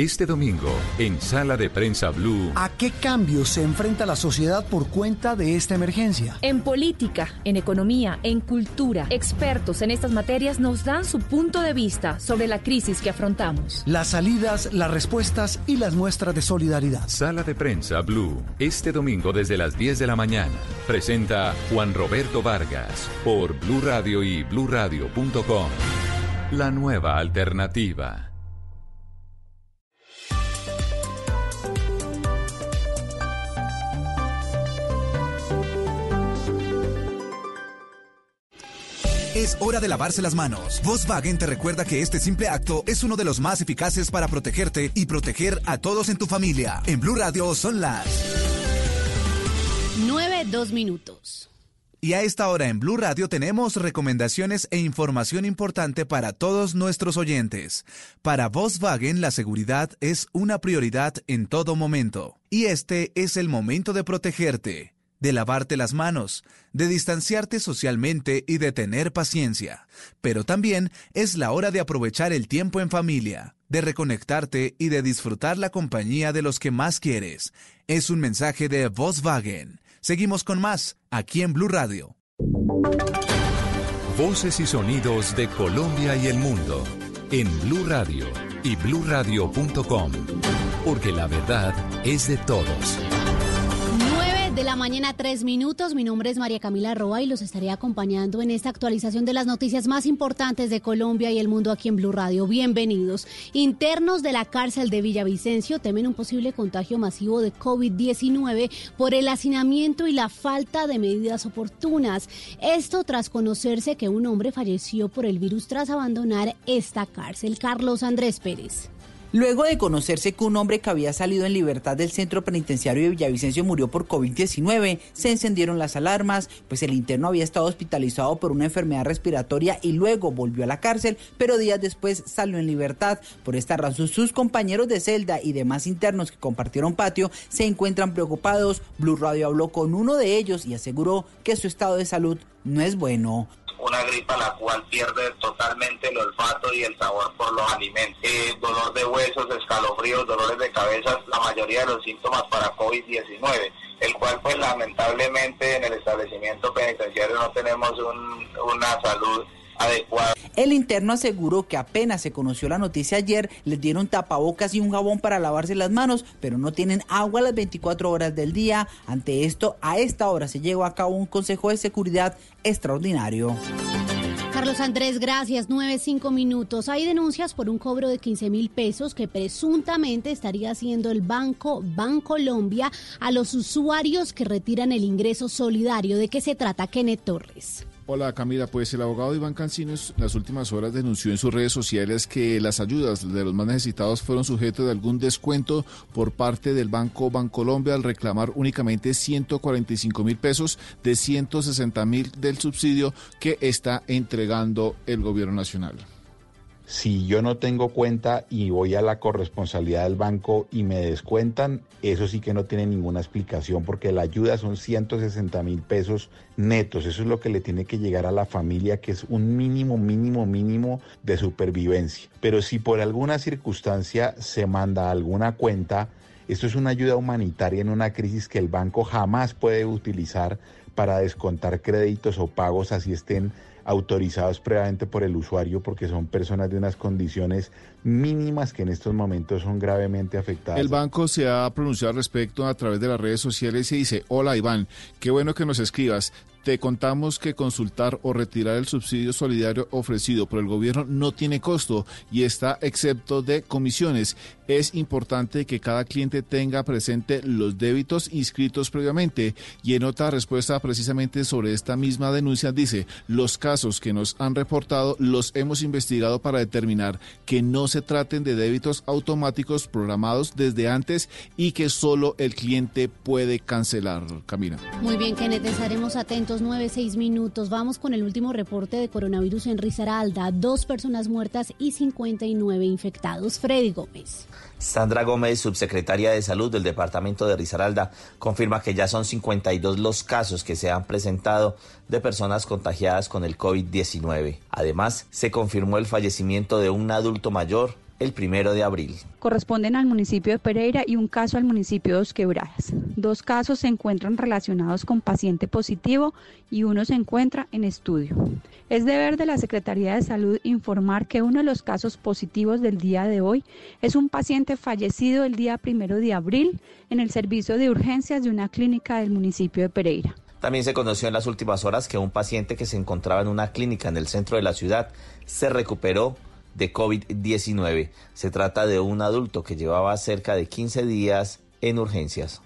Este domingo, en Sala de Prensa Blue, ¿A qué cambios se enfrenta la sociedad por cuenta de esta emergencia? En política, en economía, en cultura, expertos en estas materias nos dan su punto de vista sobre la crisis que afrontamos. Las salidas, las respuestas y las muestras de solidaridad. Sala de Prensa Blue, este domingo desde las 10 de la mañana. Presenta Juan Roberto Vargas por Blue Radio y bluradio.com. La nueva alternativa. Es hora de lavarse las manos. Volkswagen te recuerda que este simple acto es uno de los más eficaces para protegerte y proteger a todos en tu familia. En Blue Radio son las 9, 2 minutos. Y a esta hora en Blue Radio tenemos recomendaciones e información importante para todos nuestros oyentes. Para Volkswagen la seguridad es una prioridad en todo momento. Y este es el momento de protegerte de lavarte las manos, de distanciarte socialmente y de tener paciencia. Pero también es la hora de aprovechar el tiempo en familia, de reconectarte y de disfrutar la compañía de los que más quieres. Es un mensaje de Volkswagen. Seguimos con más aquí en Blue Radio. Voces y sonidos de Colombia y el mundo en Blue Radio y bluradio.com, porque la verdad es de todos. 9 de la mañana, tres minutos. Mi nombre es María Camila Roa y los estaré acompañando en esta actualización de las noticias más importantes de Colombia y el mundo aquí en Blue Radio. Bienvenidos. Internos de la cárcel de Villavicencio temen un posible contagio masivo de COVID-19 por el hacinamiento y la falta de medidas oportunas. Esto tras conocerse que un hombre falleció por el virus tras abandonar esta cárcel. Carlos Andrés Pérez. Luego de conocerse que un hombre que había salido en libertad del centro penitenciario de Villavicencio murió por COVID-19, se encendieron las alarmas, pues el interno había estado hospitalizado por una enfermedad respiratoria y luego volvió a la cárcel, pero días después salió en libertad. Por esta razón, sus compañeros de celda y demás internos que compartieron patio se encuentran preocupados. Blue Radio habló con uno de ellos y aseguró que su estado de salud no es bueno una gripa la cual pierde totalmente el olfato y el sabor por los alimentos. Eh, dolor de huesos, escalofríos, dolores de cabeza, la mayoría de los síntomas para COVID-19, el cual pues lamentablemente en el establecimiento penitenciario no tenemos un- una salud adecuada. El interno aseguró que apenas se conoció la noticia ayer, les dieron tapabocas y un jabón para lavarse las manos, pero no tienen agua las 24 horas del día. Ante esto, a esta hora se llevó a cabo un consejo de seguridad extraordinario. Carlos Andrés, gracias. Nueve, cinco minutos. Hay denuncias por un cobro de 15 mil pesos que presuntamente estaría haciendo el Banco Bancolombia a los usuarios que retiran el ingreso solidario. ¿De qué se trata, Kenneth Torres? Hola Camila, pues el abogado Iván Cancinos en las últimas horas denunció en sus redes sociales que las ayudas de los más necesitados fueron sujetos de algún descuento por parte del Banco Bancolombia al reclamar únicamente 145 mil pesos de 160 mil del subsidio que está entregando el gobierno nacional. Si yo no tengo cuenta y voy a la corresponsabilidad del banco y me descuentan, eso sí que no tiene ninguna explicación porque la ayuda son 160 mil pesos netos. Eso es lo que le tiene que llegar a la familia, que es un mínimo, mínimo, mínimo de supervivencia. Pero si por alguna circunstancia se manda alguna cuenta, esto es una ayuda humanitaria en una crisis que el banco jamás puede utilizar para descontar créditos o pagos así estén autorizados previamente por el usuario porque son personas de unas condiciones mínimas que en estos momentos son gravemente afectadas. El banco se ha pronunciado al respecto a través de las redes sociales y dice, hola Iván, qué bueno que nos escribas. Te contamos que consultar o retirar el subsidio solidario ofrecido por el gobierno no tiene costo y está excepto de comisiones. Es importante que cada cliente tenga presente los débitos inscritos previamente. Y en otra respuesta precisamente sobre esta misma denuncia dice, los casos que nos han reportado los hemos investigado para determinar que no se traten de débitos automáticos programados desde antes y que solo el cliente puede cancelar. Camina. Muy bien, Kenneth, estaremos atentos. Nueve, seis minutos. Vamos con el último reporte de coronavirus en Risaralda. Dos personas muertas y 59 infectados. Freddy Gómez. Sandra Gómez, subsecretaria de Salud del Departamento de Risaralda, confirma que ya son 52 los casos que se han presentado de personas contagiadas con el COVID-19. Además, se confirmó el fallecimiento de un adulto mayor el primero de abril. corresponden al municipio de Pereira y un caso al municipio de Dos Quebradas. Dos casos se encuentran relacionados con paciente positivo y uno se encuentra en estudio. Es deber de la Secretaría de Salud informar que uno de los casos positivos del día de hoy es un paciente fallecido el día primero de abril en el servicio de urgencias de una clínica del municipio de Pereira. También se conoció en las últimas horas que un paciente que se encontraba en una clínica en el centro de la ciudad se recuperó de COVID-19. Se trata de un adulto que llevaba cerca de 15 días en urgencias.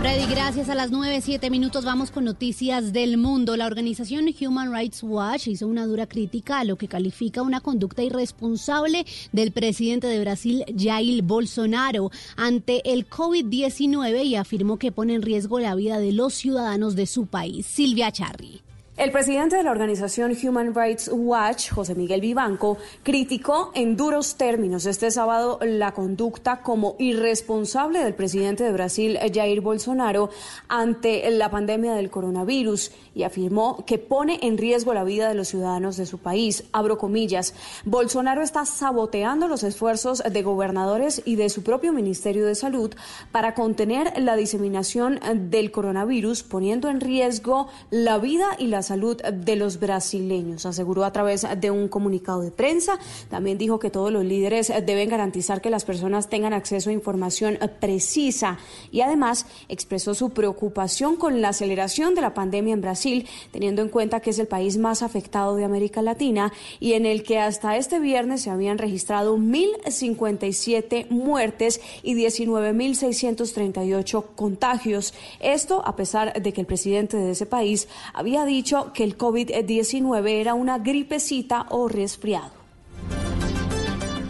Freddy, gracias. A las 9, 7 minutos vamos con noticias del mundo. La organización Human Rights Watch hizo una dura crítica a lo que califica una conducta irresponsable del presidente de Brasil, Jair Bolsonaro, ante el COVID-19 y afirmó que pone en riesgo la vida de los ciudadanos de su país. Silvia Charri. El presidente de la organización Human Rights Watch, José Miguel Vivanco, criticó en duros términos este sábado la conducta como irresponsable del presidente de Brasil, Jair Bolsonaro, ante la pandemia del coronavirus y afirmó que pone en riesgo la vida de los ciudadanos de su país. Abro comillas, Bolsonaro está saboteando los esfuerzos de gobernadores y de su propio Ministerio de Salud para contener la diseminación del coronavirus, poniendo en riesgo la vida y la salud de los brasileños, aseguró a través de un comunicado de prensa. También dijo que todos los líderes deben garantizar que las personas tengan acceso a información precisa y además expresó su preocupación con la aceleración de la pandemia en Brasil, teniendo en cuenta que es el país más afectado de América Latina y en el que hasta este viernes se habían registrado 1.057 muertes y 19.638 contagios. Esto a pesar de que el presidente de ese país había dicho que el COVID-19 era una gripecita o resfriado.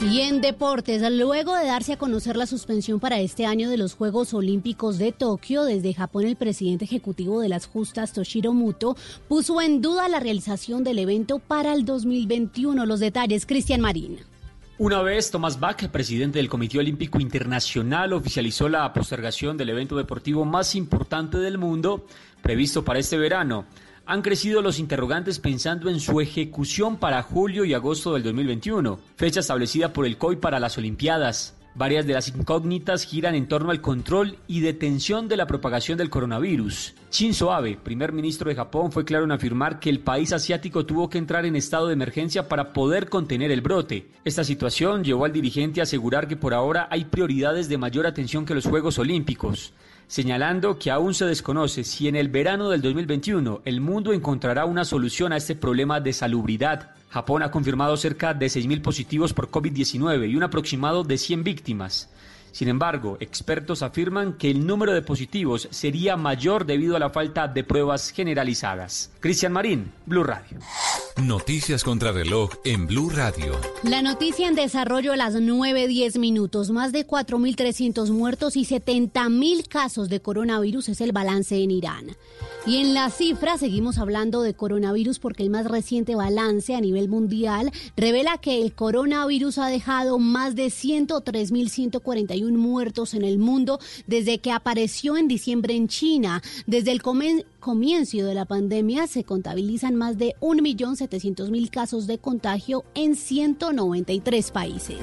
Y en deportes, luego de darse a conocer la suspensión para este año de los Juegos Olímpicos de Tokio, desde Japón el presidente ejecutivo de las justas, Toshiro Muto, puso en duda la realización del evento para el 2021. Los detalles, Cristian Marín. Una vez Thomas Bach, presidente del Comité Olímpico Internacional, oficializó la postergación del evento deportivo más importante del mundo previsto para este verano han crecido los interrogantes pensando en su ejecución para julio y agosto del 2021, fecha establecida por el COI para las Olimpiadas. Varias de las incógnitas giran en torno al control y detención de la propagación del coronavirus. Shinzo Abe, primer ministro de Japón, fue claro en afirmar que el país asiático tuvo que entrar en estado de emergencia para poder contener el brote. Esta situación llevó al dirigente a asegurar que por ahora hay prioridades de mayor atención que los Juegos Olímpicos señalando que aún se desconoce si en el verano del 2021 el mundo encontrará una solución a este problema de salubridad. Japón ha confirmado cerca de 6.000 positivos por COVID-19 y un aproximado de 100 víctimas. Sin embargo, expertos afirman que el número de positivos sería mayor debido a la falta de pruebas generalizadas. Cristian Marín, Blue Radio. Noticias contra reloj en Blue Radio. La noticia en desarrollo a las 9.10 minutos. Más de 4.300 muertos y 70.000 casos de coronavirus es el balance en Irán. Y en la cifra seguimos hablando de coronavirus porque el más reciente balance a nivel mundial revela que el coronavirus ha dejado más de 103.141 muertos en el mundo desde que apareció en diciembre en China. Desde el comienzo de la pandemia se contabilizan más de 1.700.000 casos de contagio en 193 países.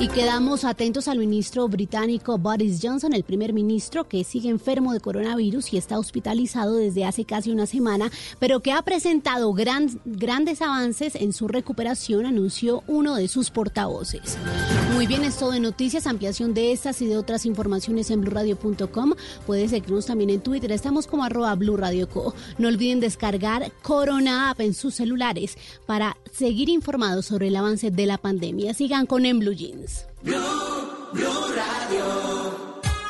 Y quedamos atentos al ministro británico Boris Johnson, el primer ministro que sigue enfermo de coronavirus y está hospitalizado desde hace casi una semana, pero que ha presentado grandes avances en su recuperación, anunció uno de sus portavoces. Muy bien, es todo de noticias, ampliación de estas y de otras informaciones en blurradio.com. Puedes seguirnos también en Twitter, estamos como arroba No olviden descargar Corona App en sus celulares para seguir informados sobre el avance de la pandemia. Sigan con En Blue Jeans.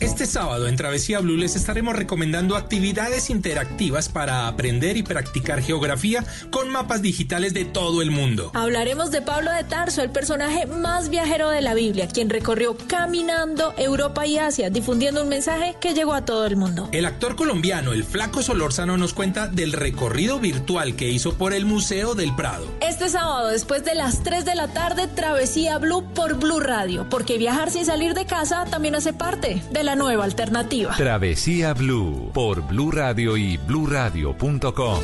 Este sábado en Travesía Blue les estaremos recomendando actividades interactivas para aprender y practicar geografía con mapas digitales de todo el mundo. Hablaremos de Pablo de Tarso, el personaje más viajero de la Biblia, quien recorrió caminando Europa y Asia, difundiendo un mensaje que llegó a todo el mundo. El actor colombiano, el Flaco Solórzano, nos cuenta del recorrido virtual que hizo por el Museo del Prado. Este sábado, después de las 3 de la tarde, Travesía Blue por Blue Radio, porque viajar sin salir de casa también hace parte de la nueva alternativa. Travesía Blue por Blue Radio y bluradio.com.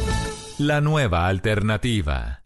La nueva alternativa.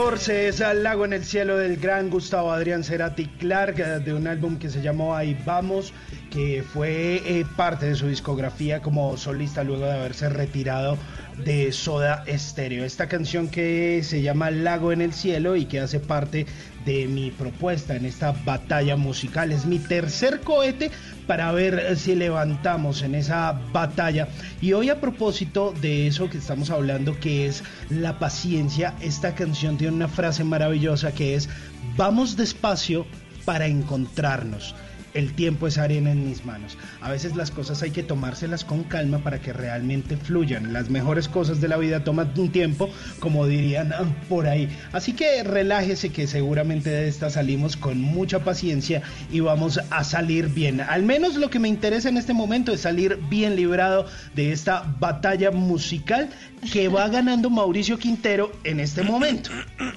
914 es al lago en el cielo del gran Gustavo Adrián Cerati Clark eh, de un álbum que se llamó Ahí Vamos, que fue eh, parte de su discografía como solista luego de haberse retirado de Soda Stereo. Esta canción que se llama Lago en el cielo y que hace parte de mi propuesta en esta batalla musical. Es mi tercer cohete para ver si levantamos en esa batalla. Y hoy a propósito de eso que estamos hablando, que es la paciencia, esta canción tiene una frase maravillosa que es, vamos despacio para encontrarnos. El tiempo es arena en mis manos. A veces las cosas hay que tomárselas con calma para que realmente fluyan. Las mejores cosas de la vida toman un tiempo, como dirían ah, por ahí. Así que relájese que seguramente de esta salimos con mucha paciencia y vamos a salir bien. Al menos lo que me interesa en este momento es salir bien librado de esta batalla musical que va ganando Mauricio Quintero en este momento.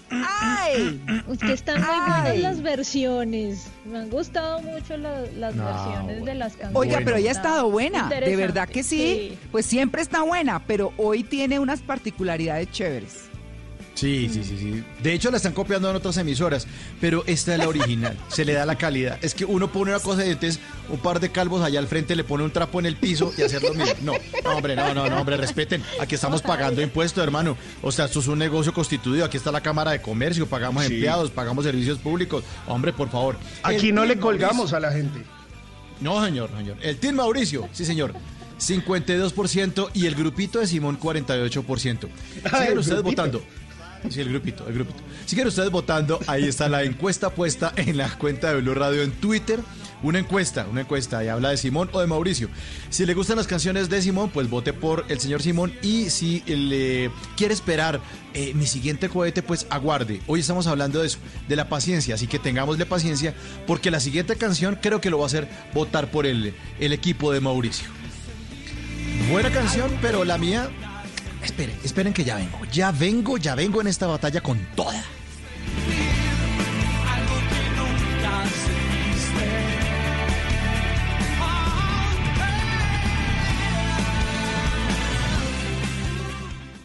¡Ay! Que están muy buenas las versiones. Me han gustado mucho la- las No, versiones de las canciones. Oiga, pero ella ha estado buena, de verdad que sí. Pues siempre está buena, pero hoy tiene unas particularidades chéveres. Sí, sí, sí, sí. De hecho, la están copiando en otras emisoras, pero esta es la original. Se le da la calidad. Es que uno pone una cosa y entonces un par de calvos allá al frente le pone un trapo en el piso y hacer lo mismo. No, no, hombre, no, no, no, hombre, respeten. Aquí estamos pagando impuestos, hermano. O sea, esto es un negocio constituido. Aquí está la Cámara de Comercio, pagamos Sí. empleados, pagamos servicios públicos. Hombre, por favor. Aquí El no le colgamos Mauricio- a la gente. No, señor, señor. El Team Mauricio, sí, señor. 52% y el grupito de Simón 48%. Ah, Siguen el ustedes grupito. votando. Sí, el grupito, el grupito. Siguen ustedes votando. Ahí está la encuesta puesta en la cuenta de Blue Radio en Twitter. Una encuesta, una encuesta y habla de Simón o de Mauricio. Si le gustan las canciones de Simón, pues vote por el señor Simón. Y si le quiere esperar eh, mi siguiente cohete, pues aguarde. Hoy estamos hablando de eso, de la paciencia. Así que tengámosle paciencia, porque la siguiente canción creo que lo va a hacer votar por el, el equipo de Mauricio. Buena canción, pero la mía. Esperen, esperen que ya vengo. Ya vengo, ya vengo en esta batalla con toda.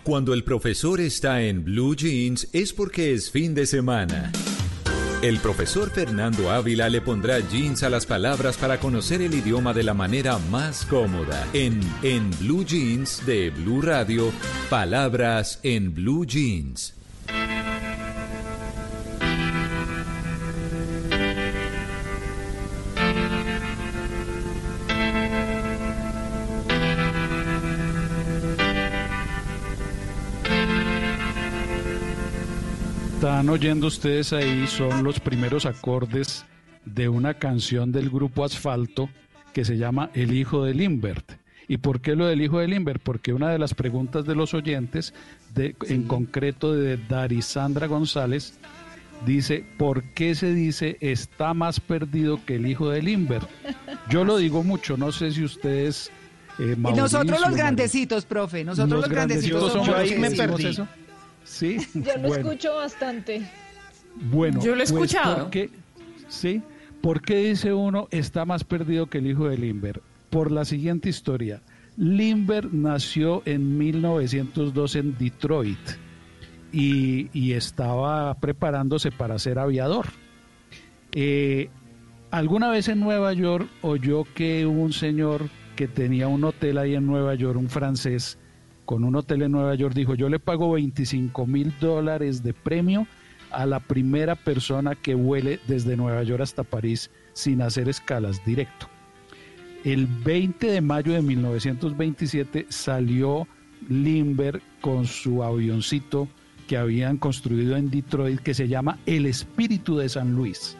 Cuando el profesor está en Blue Jeans es porque es fin de semana. El profesor Fernando Ávila le pondrá jeans a las palabras para conocer el idioma de la manera más cómoda. En En Blue Jeans de Blue Radio, palabras en Blue Jeans. Están oyendo ustedes ahí, son los primeros acordes de una canción del grupo Asfalto que se llama El Hijo de Limbert. ¿Y por qué lo del Hijo de Limbert? Porque una de las preguntas de los oyentes, de, en concreto de Darisandra González, dice, ¿por qué se dice está más perdido que el Hijo de Limbert? Yo lo digo mucho, no sé si ustedes... eh, Y nosotros los grandecitos, profe, nosotros los, los grandecitos, somos eso. Sí, Yo lo bueno. escucho bastante. Bueno, Yo lo he pues, escuchado. ¿por qué, sí, ¿por qué dice uno está más perdido que el hijo de Limber? Por la siguiente historia. Limber nació en 1902 en Detroit y, y estaba preparándose para ser aviador. Eh, alguna vez en Nueva York oyó que un señor que tenía un hotel ahí en Nueva York, un francés, con un hotel en Nueva York, dijo, yo le pago 25 mil dólares de premio a la primera persona que vuele desde Nueva York hasta París sin hacer escalas directo. El 20 de mayo de 1927 salió Limber con su avioncito que habían construido en Detroit que se llama El Espíritu de San Luis.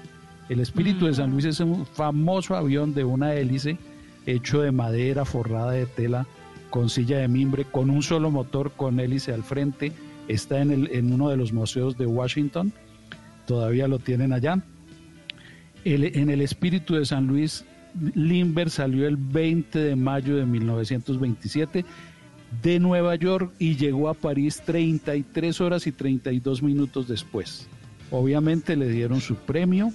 El Espíritu de San Luis es un famoso avión de una hélice hecho de madera forrada de tela con silla de mimbre, con un solo motor, con hélice al frente. Está en, el, en uno de los museos de Washington, todavía lo tienen allá. en el Espíritu de San Luis, Limber salió el 20 de mayo de 1927 de Nueva York y llegó a París 33 horas y 32 minutos después. Obviamente le dieron su premio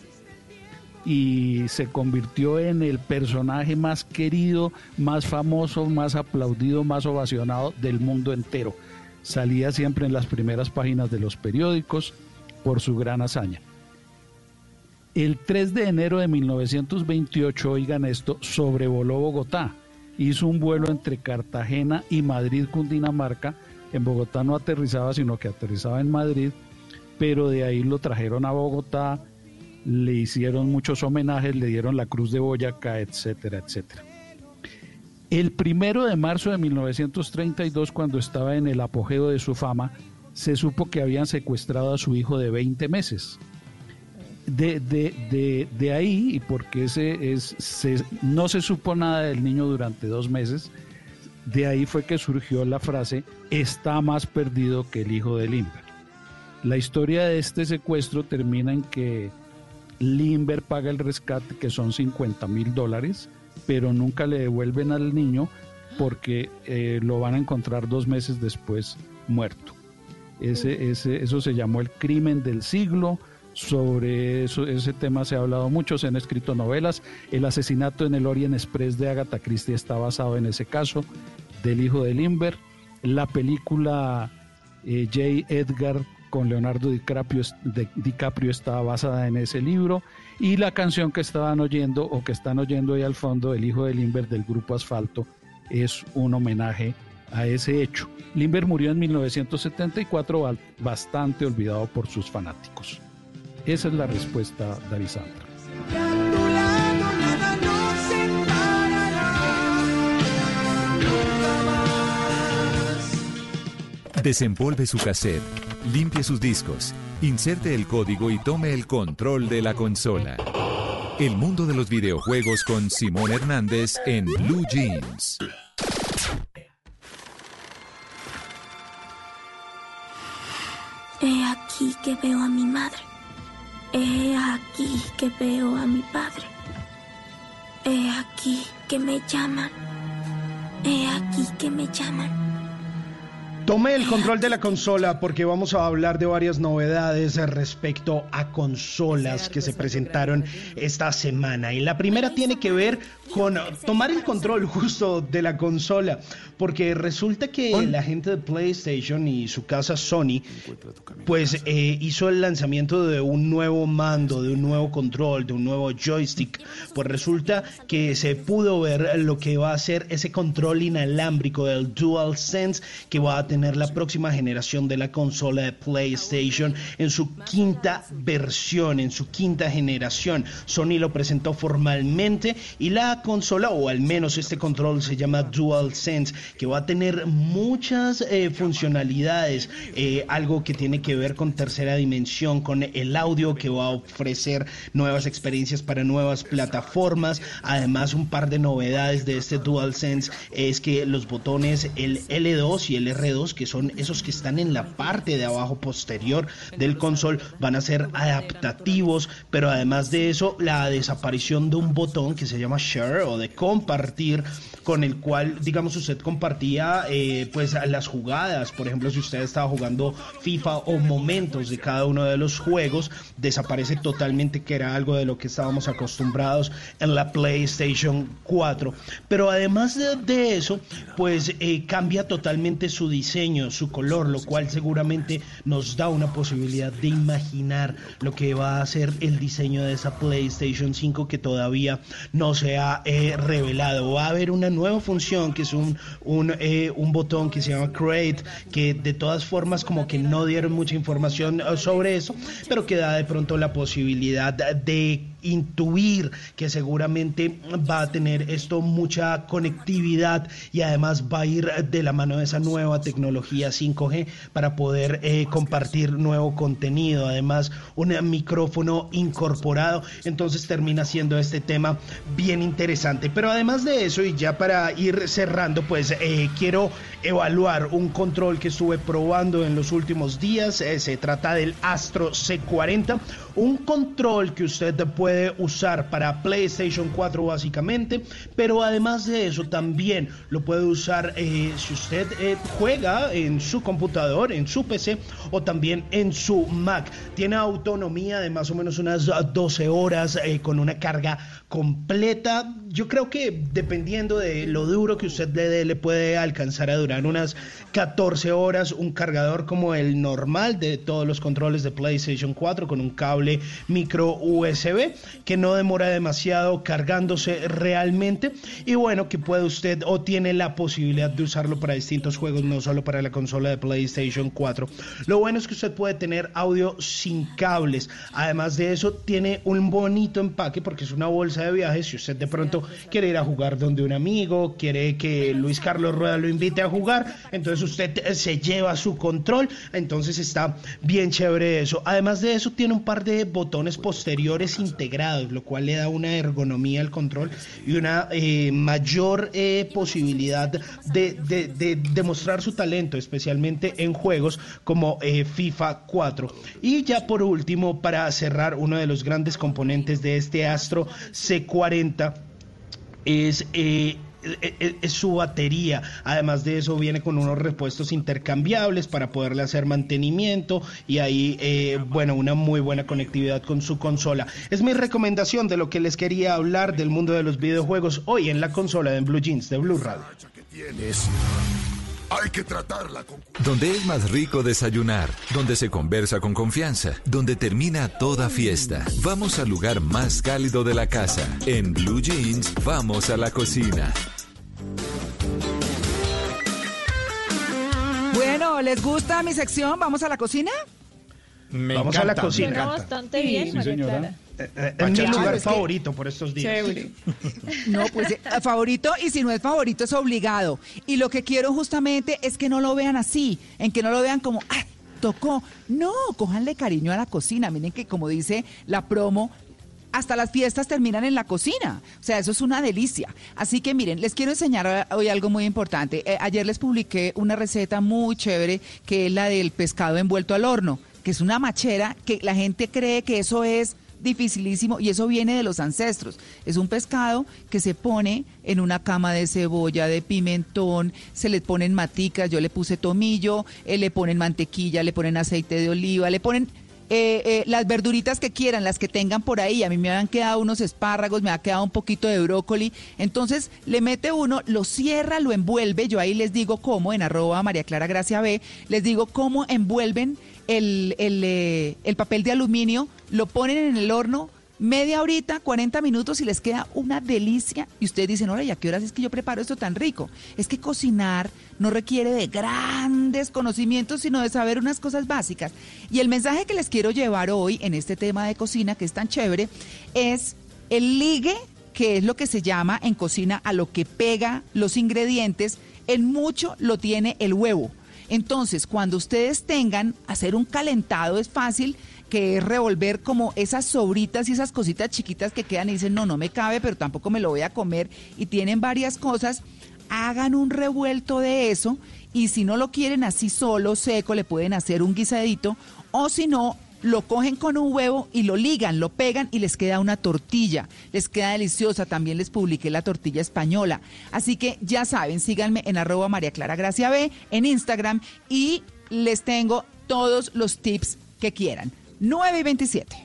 y se convirtió en el personaje más querido, más famoso, más aplaudido, más ovacionado del mundo entero. Salía siempre en las primeras páginas de los periódicos por su gran hazaña. El 3 de enero de 1928, oigan esto, sobrevoló Bogotá. Hizo un vuelo entre Cartagena y Madrid, Cundinamarca. En Bogotá no aterrizaba, sino que aterrizaba en Madrid, pero de ahí lo trajeron a Bogotá, le hicieron muchos homenajes, le dieron la Cruz de Boyacá, etcétera, etcétera. El primero de marzo de 1932, cuando estaba en el apogeo de su fama, se supo que habían secuestrado a su hijo de 20 meses. De, de, de, ahí, y porque es, no se supo nada del niño durante dos meses, de ahí fue que surgió la frase, está más perdido que el hijo de Limber. La historia de este secuestro termina en que Limber paga el rescate, que son 50 mil dólares, pero nunca le devuelven al niño porque eh, lo van a encontrar dos meses después muerto. Ese, ese, eso se llamó el crimen del siglo. Sobre ese tema se ha hablado mucho, se han escrito novelas. El asesinato en el Orient Express de Agatha Christie está basado en ese caso del hijo de Limber. La película eh, J. Edgar con Leonardo DiCaprio, está basada en ese libro y la canción que estaban oyendo o que están oyendo ahí al fondo, El hijo de Limber del grupo Asfalto, es un homenaje a ese hecho. Limber murió en 1974 bastante olvidado por sus fanáticos. Esa es la respuesta de Arisandra. Desempolve su cassette limpie sus discos, inserte el código y tome el control de la consola. El mundo de los videojuegos con Simón Hernández en Blue Jeans. He aquí que veo a mi madre. He aquí que veo a mi padre. He aquí que me llaman. He aquí que me llaman. Tome el control de la consola porque vamos a hablar de varias novedades respecto a consolas que se presentaron esta semana. Y la primera tiene que ver con tomar el control justo de la consola, porque resulta que la gente de PlayStation y su casa Sony, pues eh, hizo el lanzamiento de un nuevo mando, de un nuevo control, de un nuevo joystick. Pues resulta que se pudo ver lo que va a ser ese control inalámbrico del DualSense que va a tener la próxima generación de la consola de PlayStation en su quinta versión, en su quinta generación. Sony lo presentó formalmente y la consola, o al menos este control se llama DualSense, que va a tener muchas eh, funcionalidades, eh, algo que tiene que ver con tercera dimensión, con el audio que va a ofrecer nuevas experiencias para nuevas plataformas. Además, un par de novedades de este DualSense es que los botones el L2 y el R2, que son esos que están en la parte de abajo posterior del console, van a ser adaptativos, pero además de eso, la desaparición de un botón que se llama Share o de compartir con el cual, digamos, usted compartía eh, pues las jugadas. Por ejemplo, si usted estaba jugando FIFA o momentos de cada uno de los juegos, desaparece totalmente, que era algo de lo que estábamos acostumbrados en la PlayStation 4. Pero además de, eso, pues eh, cambia totalmente su diseño su color, lo cual seguramente nos da una posibilidad de imaginar lo que va a ser el diseño de esa PlayStation 5 que todavía no se ha eh, revelado. Va a haber una nueva función que es un, un, eh, un botón que se llama Create, que de todas formas como que no dieron mucha información eh, sobre eso, pero que da de pronto la posibilidad de intuir que seguramente va a tener esto mucha conectividad y además va a ir de la mano de esa nueva tecnología 5G para poder eh, compartir nuevo contenido. Además, un micrófono incorporado. Entonces termina siendo este tema bien interesante. Pero además de eso, y ya para ir cerrando, pues eh, quiero evaluar un control que estuve probando en los últimos días. Eh, se trata del Astro C40, un control que usted puede usar para PlayStation 4 básicamente, pero además de eso también lo puede usar eh, si usted eh, juega en su computador, en su PC o también en su Mac. Tiene autonomía de más o menos unas 12 horas con una carga completa. Yo creo que dependiendo de lo duro que usted le dé, le puede alcanzar a durar unas 14 horas un cargador como el normal de todos los controles de PlayStation 4 con un cable micro USB que no demora demasiado cargándose realmente. Y bueno que puede usted o tiene la posibilidad de usarlo para distintos juegos no solo para la consola de PlayStation 4 lo bueno es que usted puede tener audio sin cables. Además de eso tiene un bonito empaque porque es una bolsa de viajes. Si usted de pronto quiere ir a jugar donde un amigo quiere que Luis Carlos Rueda lo invite a jugar entonces usted se lleva su control entonces está bien chévere eso además de eso tiene un par de botones posteriores integrados, lo cual le da una ergonomía al control y una eh, mayor eh, posibilidad de, demostrar su talento, especialmente en juegos como eh, FIFA 4. Y ya por último, para cerrar, uno de los grandes componentes de este Astro C40 es es, su batería. Además de eso viene con unos repuestos intercambiables para poderle hacer mantenimiento y ahí, eh, bueno, una muy buena conectividad con su consola. Es mi recomendación de lo que les quería hablar del mundo de los videojuegos hoy en la consola de Blue Jeans de Blue Radio. Hay que tratarla con... Donde es más rico desayunar, donde se conversa con confianza, donde termina toda fiesta. Vamos al lugar más cálido de la casa. En Blue Jeans, vamos a la cocina. Bueno, ¿les gusta mi sección? ¿Vamos a la cocina? Vamos a la cocina. bastante bien, sí, señora. Es mi lugar favorito por estos días. No, pues eh, favorito y si no es favorito es obligado. Y lo que quiero justamente es que no lo vean así, en que no lo vean como, ah, tocó. No, cójanle cariño a la cocina. Miren que como dice la promo, hasta las fiestas terminan en la cocina. O sea, eso es una delicia. Así que miren, les quiero enseñar hoy algo muy importante. ayer les publiqué una receta muy chévere que es la del pescado envuelto al horno, que es una machera que la gente cree que eso es dificilísimo y eso viene de los ancestros. Es un pescado que se pone en una cama de cebolla, de pimentón, se le ponen maticas, yo le puse tomillo, eh, le ponen mantequilla, le ponen aceite de oliva, le ponen eh, eh, las verduritas que quieran, las que tengan por ahí. A mí me han quedado unos espárragos, me ha quedado un poquito de brócoli. Entonces le mete uno, lo cierra, lo envuelve. Yo ahí les digo cómo, en arroba María Clara Gracia B, les digo cómo envuelven el, el, el papel de aluminio, lo ponen en el horno media horita, 40 minutos y les queda una delicia. Y ustedes dicen, ahora, ¿y a qué horas es que yo preparo esto tan rico? Es que cocinar no requiere de grandes conocimientos, sino de saber unas cosas básicas. Y el mensaje que les quiero llevar hoy en este tema de cocina, que es tan chévere, es el ligue, que es lo que se llama en cocina a lo que pega los ingredientes, en mucho lo tiene el huevo. Entonces, cuando ustedes tengan, hacer un calentado es fácil, que es revolver como esas sobritas y esas cositas chiquitas que quedan y dicen, no, no me cabe, pero tampoco me lo voy a comer, y tienen varias cosas, hagan un revuelto de eso, y si no lo quieren así solo, seco, le pueden hacer un guisadito, o si no, lo cogen con un huevo y lo ligan, lo pegan y les queda una tortilla. Les queda deliciosa. También les publiqué la tortilla española. Así que ya saben, síganme en arroba María Clara Gracia B en Instagram y les tengo todos los tips que quieran. 9 y 27.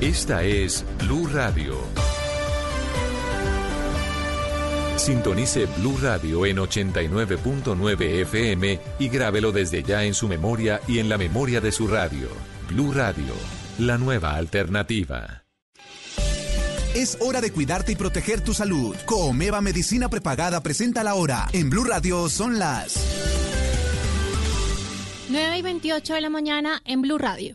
Este Esta es Blue Radio. Sintonice Blue Radio en 89.9 FM y grábelo desde ya en su memoria y en la memoria de su radio. Blue Radio, la nueva alternativa. Es hora de cuidarte y proteger tu salud. Comeva Medicina Prepagada presenta la hora. En Blue Radio son las 9 y 28 de la mañana en Blue Radio.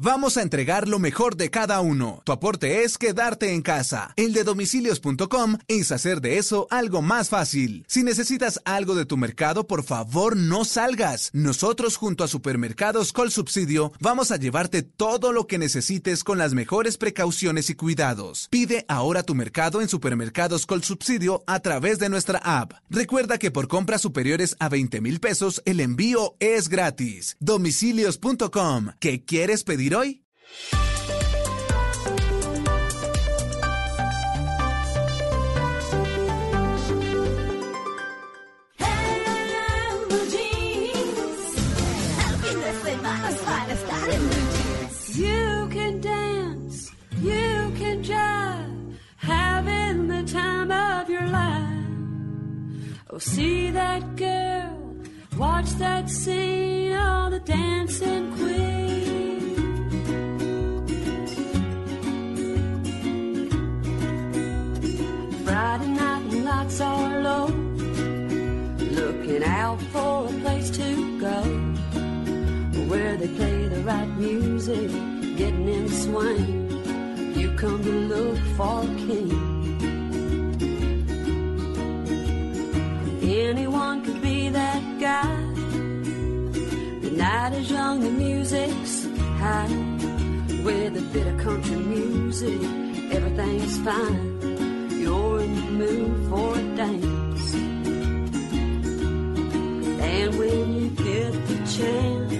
Vamos a entregar lo mejor de cada uno. Tu aporte es quedarte en casa. El de domicilios.com es hacer de eso algo más fácil. Si necesitas algo de tu mercado, por favor no salgas. Nosotros junto a Supermercados Col Subsidio vamos a llevarte todo lo que necesites con las mejores precauciones y cuidados. Pide ahora tu mercado en Supermercados Col Subsidio a través de nuestra app. Recuerda que por compras superiores a 20 mil pesos el envío es gratis. Domicilios.com. ¿Qué quieres pedir? Hoy? You can dance, you can jive, having the time of your life. Oh, see that girl, watch that scene, all the dancing queen. Lights are low. Looking out for a place to go where they play the right music, getting in the swing. You come to look for a king. Anyone could be that guy. The night is young, the music's high. With a bit of country music, everything's fine you're in the mood for a dance. And when you get the chance,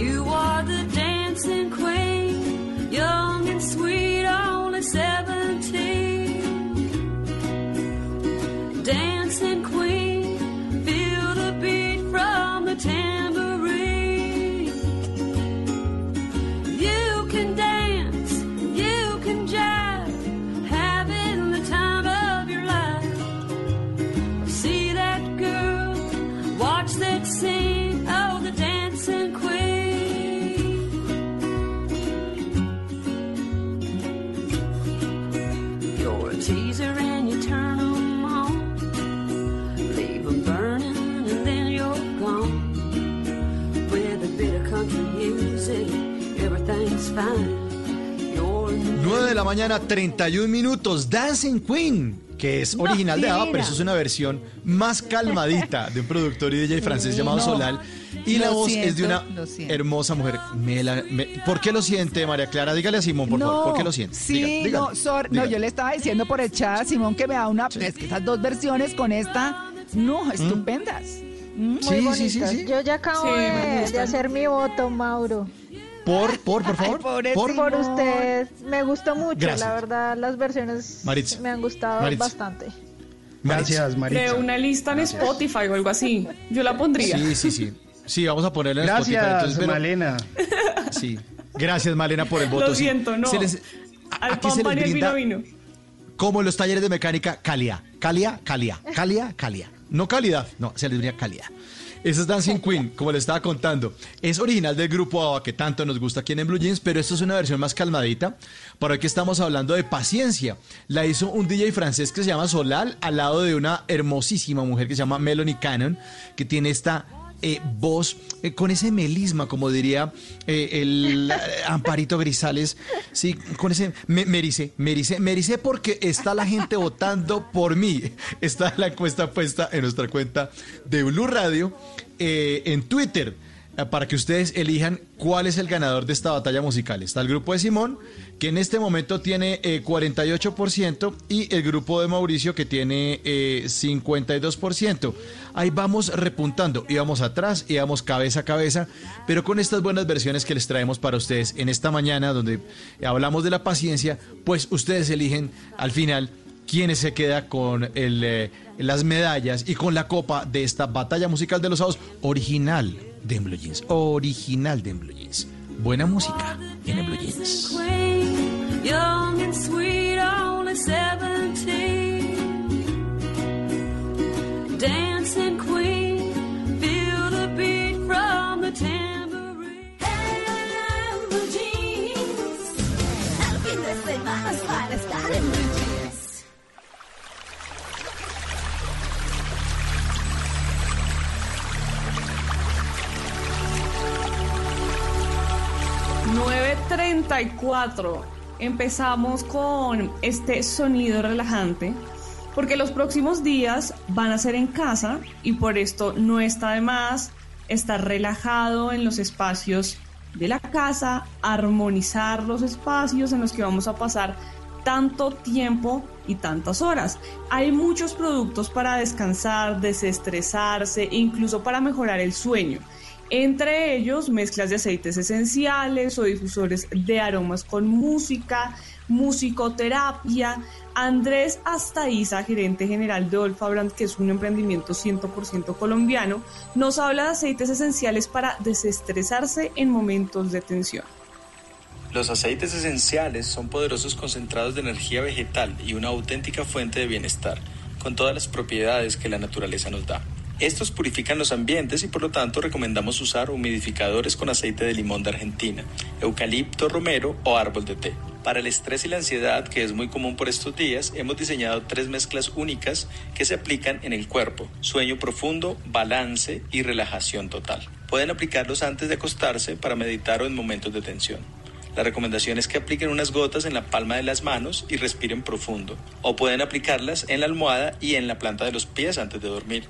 you are the dancing queen, 9 de la mañana, 31 minutos. Dancing Queen, que es original de ABBA, pero eso es una versión más calmadita de un productor y DJ francés llamado No. Solal. Y la voz es de una hermosa mujer. Me la- me- ¿Por qué lo siente, María Clara? Dígale a Simón, por favor. ¿Por qué lo siente? Sí, dígale, no, sor- no, yo le estaba diciendo por el chat a Simón que me da una. Es que esas dos versiones con esta, no, estupendas. Mm. Sí, Muy sí, sí, bonitas. sí. Yo ya acabo de, de hacer mi voto, Mauro. Por, por, por favor. pobre por. Por usted. Me gustó mucho, Gracias. la verdad, las versiones Maritza. me han gustado Maritza. bastante. Gracias, De Maritza. una lista en Spotify o algo así. Yo la pondría. Sí, sí, sí. Sí, vamos a ponerle en Spotify. Gracias, entonces, pero- Malena. Sí. Gracias, Malena, por el voto. Lo sí. siento, no. Se les- Al aquí se les y el brinda vino, vino. como en los talleres de mecánica, calidad. Calidad, calidad. Calidad, calidad. No calidad, no, se les brinda calidad. Esa es Dancing Queen, como le estaba contando. Es original del grupo ABBA que tanto nos gusta aquí en Blue Jeans, pero esto es una versión más calmadita. Para hoy que estamos hablando de paciencia. La hizo un DJ francés que se llama Solal al lado de una hermosísima mujer que se llama Melanie Cannon, que tiene esta eh, voz eh, con ese melisma, como diría eh, el Amparito Grisales, sí, con ese me, me ericé, me ericé, me ericé porque está la gente votando por mí. Está la encuesta puesta en nuestra cuenta de Blue Radio eh, en Twitter. eh, para que ustedes elijan cuál es el ganador de esta batalla musical. Está el grupo de Simón, que en este momento tiene 48%, eh, y el grupo de Mauricio, que tiene 52%. Ahí vamos repuntando, íbamos atrás, íbamos cabeza a cabeza, pero con estas buenas versiones que les traemos para ustedes en esta mañana, donde hablamos de la paciencia, pues ustedes eligen al final quién se queda con el, las medallas y con la copa de esta batalla musical de los sábados original de Blue Jeans. Original de Blue Jeans. Buena música en Blue Jeans. 9.34. Empezamos con este sonido relajante porque los próximos días van a ser en casa y por esto no está de más estar relajado en los espacios de la casa, armonizar los espacios en los que vamos a pasar tanto tiempo y tantas horas. Hay muchos productos para descansar, desestresarse incluso para mejorar el sueño. Entre ellos, mezclas de aceites esenciales o difusores de aromas con música, musicoterapia. Andrés Astaiza, gerente general de Olfa Brand, que es un emprendimiento 100% colombiano, nos habla de aceites esenciales para desestresarse en momentos de tensión. Los aceites esenciales son poderosos concentrados de energía vegetal y una auténtica fuente de bienestar, con todas las propiedades que la naturaleza nos da. Estos purifican los ambientes y por lo tanto recomendamos usar humidificadores con aceite de limón de Argentina, eucalipto, romero o árbol de té. Para el estrés y la ansiedad, que es muy común por estos días, hemos diseñado tres mezclas únicas que se aplican en el cuerpo, sueño profundo, balance y relajación total. Pueden aplicarlos antes de acostarse para meditar o en momentos de tensión. La recomendación es que apliquen unas gotas en la palma de las manos y respiren profundo, o pueden aplicarlas en la almohada y en la planta de los pies antes de dormir.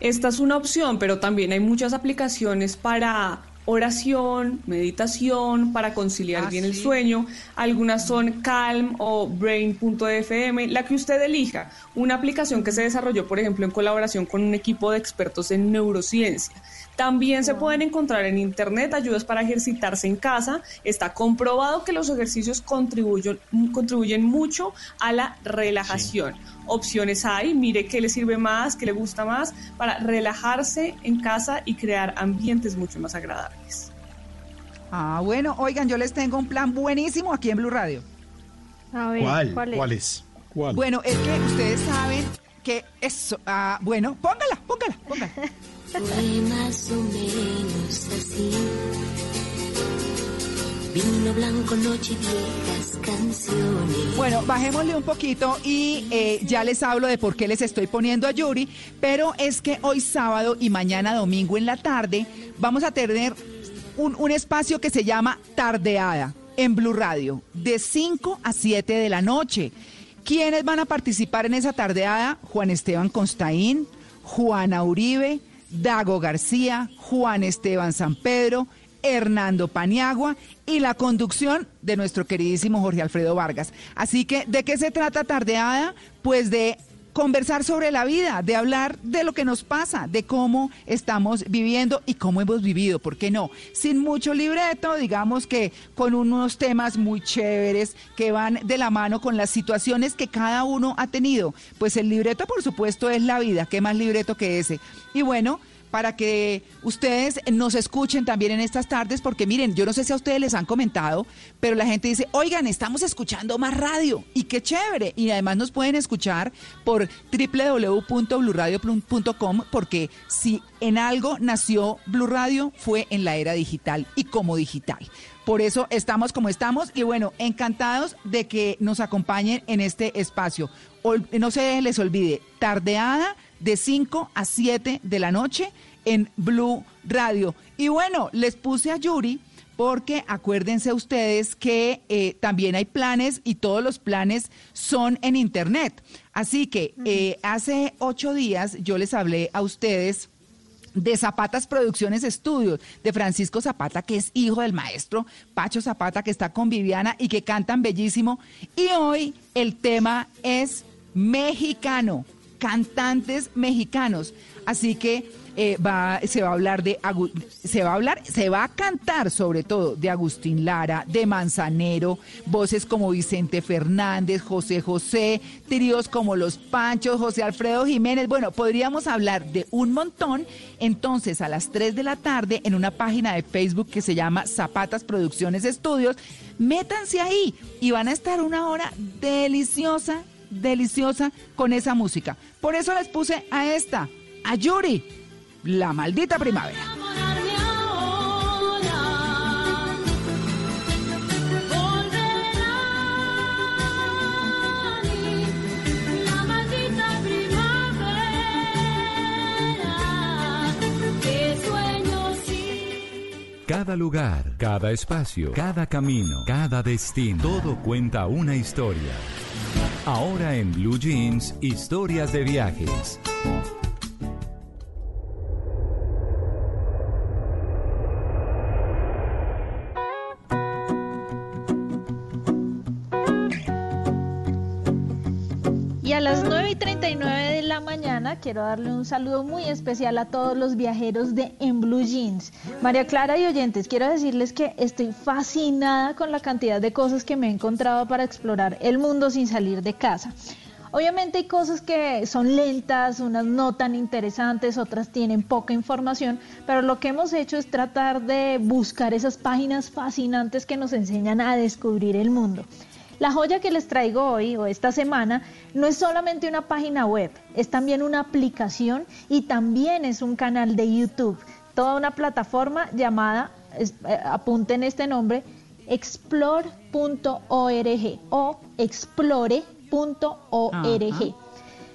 Esta es una opción, pero también hay muchas aplicaciones para oración, meditación, para conciliar ah, bien el sueño. Algunas son Calm o Brain.fm, la que usted elija. Una aplicación que se desarrolló, por ejemplo, en colaboración con un equipo de expertos en neurociencia. También se pueden encontrar en Internet ayudas para ejercitarse en casa. Está comprobado que los ejercicios contribuyen, contribuyen mucho a la relajación opciones hay, mire qué le sirve más, qué le gusta más, para relajarse en casa y crear ambientes mucho más agradables. Ah, bueno, oigan, yo les tengo un plan buenísimo aquí en Blue Radio. A ver, ¿cuál, es? Bueno, es que ustedes saben que eso, ah, bueno, póngala, póngala, póngala. Fue más o menos así. Vino blanco, noche viejas canciones. Bueno, bajémosle un poquito y eh, ya les hablo de por qué les estoy poniendo a Yuri, pero es que hoy sábado y mañana domingo en la tarde vamos a tener un, un espacio que se llama Tardeada en Blue Radio, de 5 a 7 de la noche. ¿Quiénes van a participar en esa tardeada? Juan Esteban Constaín, Juana Uribe, Dago García, Juan Esteban San Pedro, Hernando Paniagua y la conducción de nuestro queridísimo Jorge Alfredo Vargas. Así que, ¿de qué se trata Tardeada? Pues de conversar sobre la vida, de hablar de lo que nos pasa, de cómo estamos viviendo y cómo hemos vivido, ¿por qué no? Sin mucho libreto, digamos que con unos temas muy chéveres que van de la mano con las situaciones que cada uno ha tenido. Pues el libreto, por supuesto, es la vida, ¿qué más libreto que ese? Y bueno, para que ustedes nos escuchen también en estas tardes, porque miren, yo no sé si a ustedes les han comentado, pero la gente dice, oigan, estamos escuchando más radio y qué chévere. Y además nos pueden escuchar por www.bluradio.com, porque si en algo nació Blue Radio fue en la era digital y como digital. Por eso estamos como estamos y bueno, encantados de que nos acompañen en este espacio. No se les olvide, tardeada de 5 a 7 de la noche en Blue Radio. Y bueno, les puse a Yuri porque acuérdense ustedes que eh, también hay planes y todos los planes son en Internet. Así que eh, hace ocho días yo les hablé a ustedes de Zapatas Producciones Estudios, de Francisco Zapata, que es hijo del maestro Pacho Zapata, que está con Viviana y que cantan bellísimo. Y hoy el tema es mexicano, cantantes mexicanos. Así que eh, va, se va a hablar de se va a hablar, se va a cantar sobre todo de Agustín Lara, de Manzanero, voces como Vicente Fernández, José José, tríos como Los Panchos, José Alfredo Jiménez. Bueno, podríamos hablar de un montón. Entonces, a las 3 de la tarde, en una página de Facebook que se llama Zapatas Producciones Estudios, métanse ahí y van a estar una hora deliciosa, deliciosa con esa música. Por eso les puse a esta, a Yuri la maldita primavera. Cada lugar, cada espacio, cada camino, cada destino, todo cuenta una historia. Ahora en Blue Jeans, historias de viajes. A las 9 y 39 de la mañana quiero darle un saludo muy especial a todos los viajeros de En Blue Jeans. María Clara y oyentes, quiero decirles que estoy fascinada con la cantidad de cosas que me he encontrado para explorar el mundo sin salir de casa. Obviamente hay cosas que son lentas, unas no tan interesantes, otras tienen poca información, pero lo que hemos hecho es tratar de buscar esas páginas fascinantes que nos enseñan a descubrir el mundo. La joya que les traigo hoy o esta semana no es solamente una página web, es también una aplicación y también es un canal de YouTube, toda una plataforma llamada, eh, apunten este nombre, explore.org o explore.org.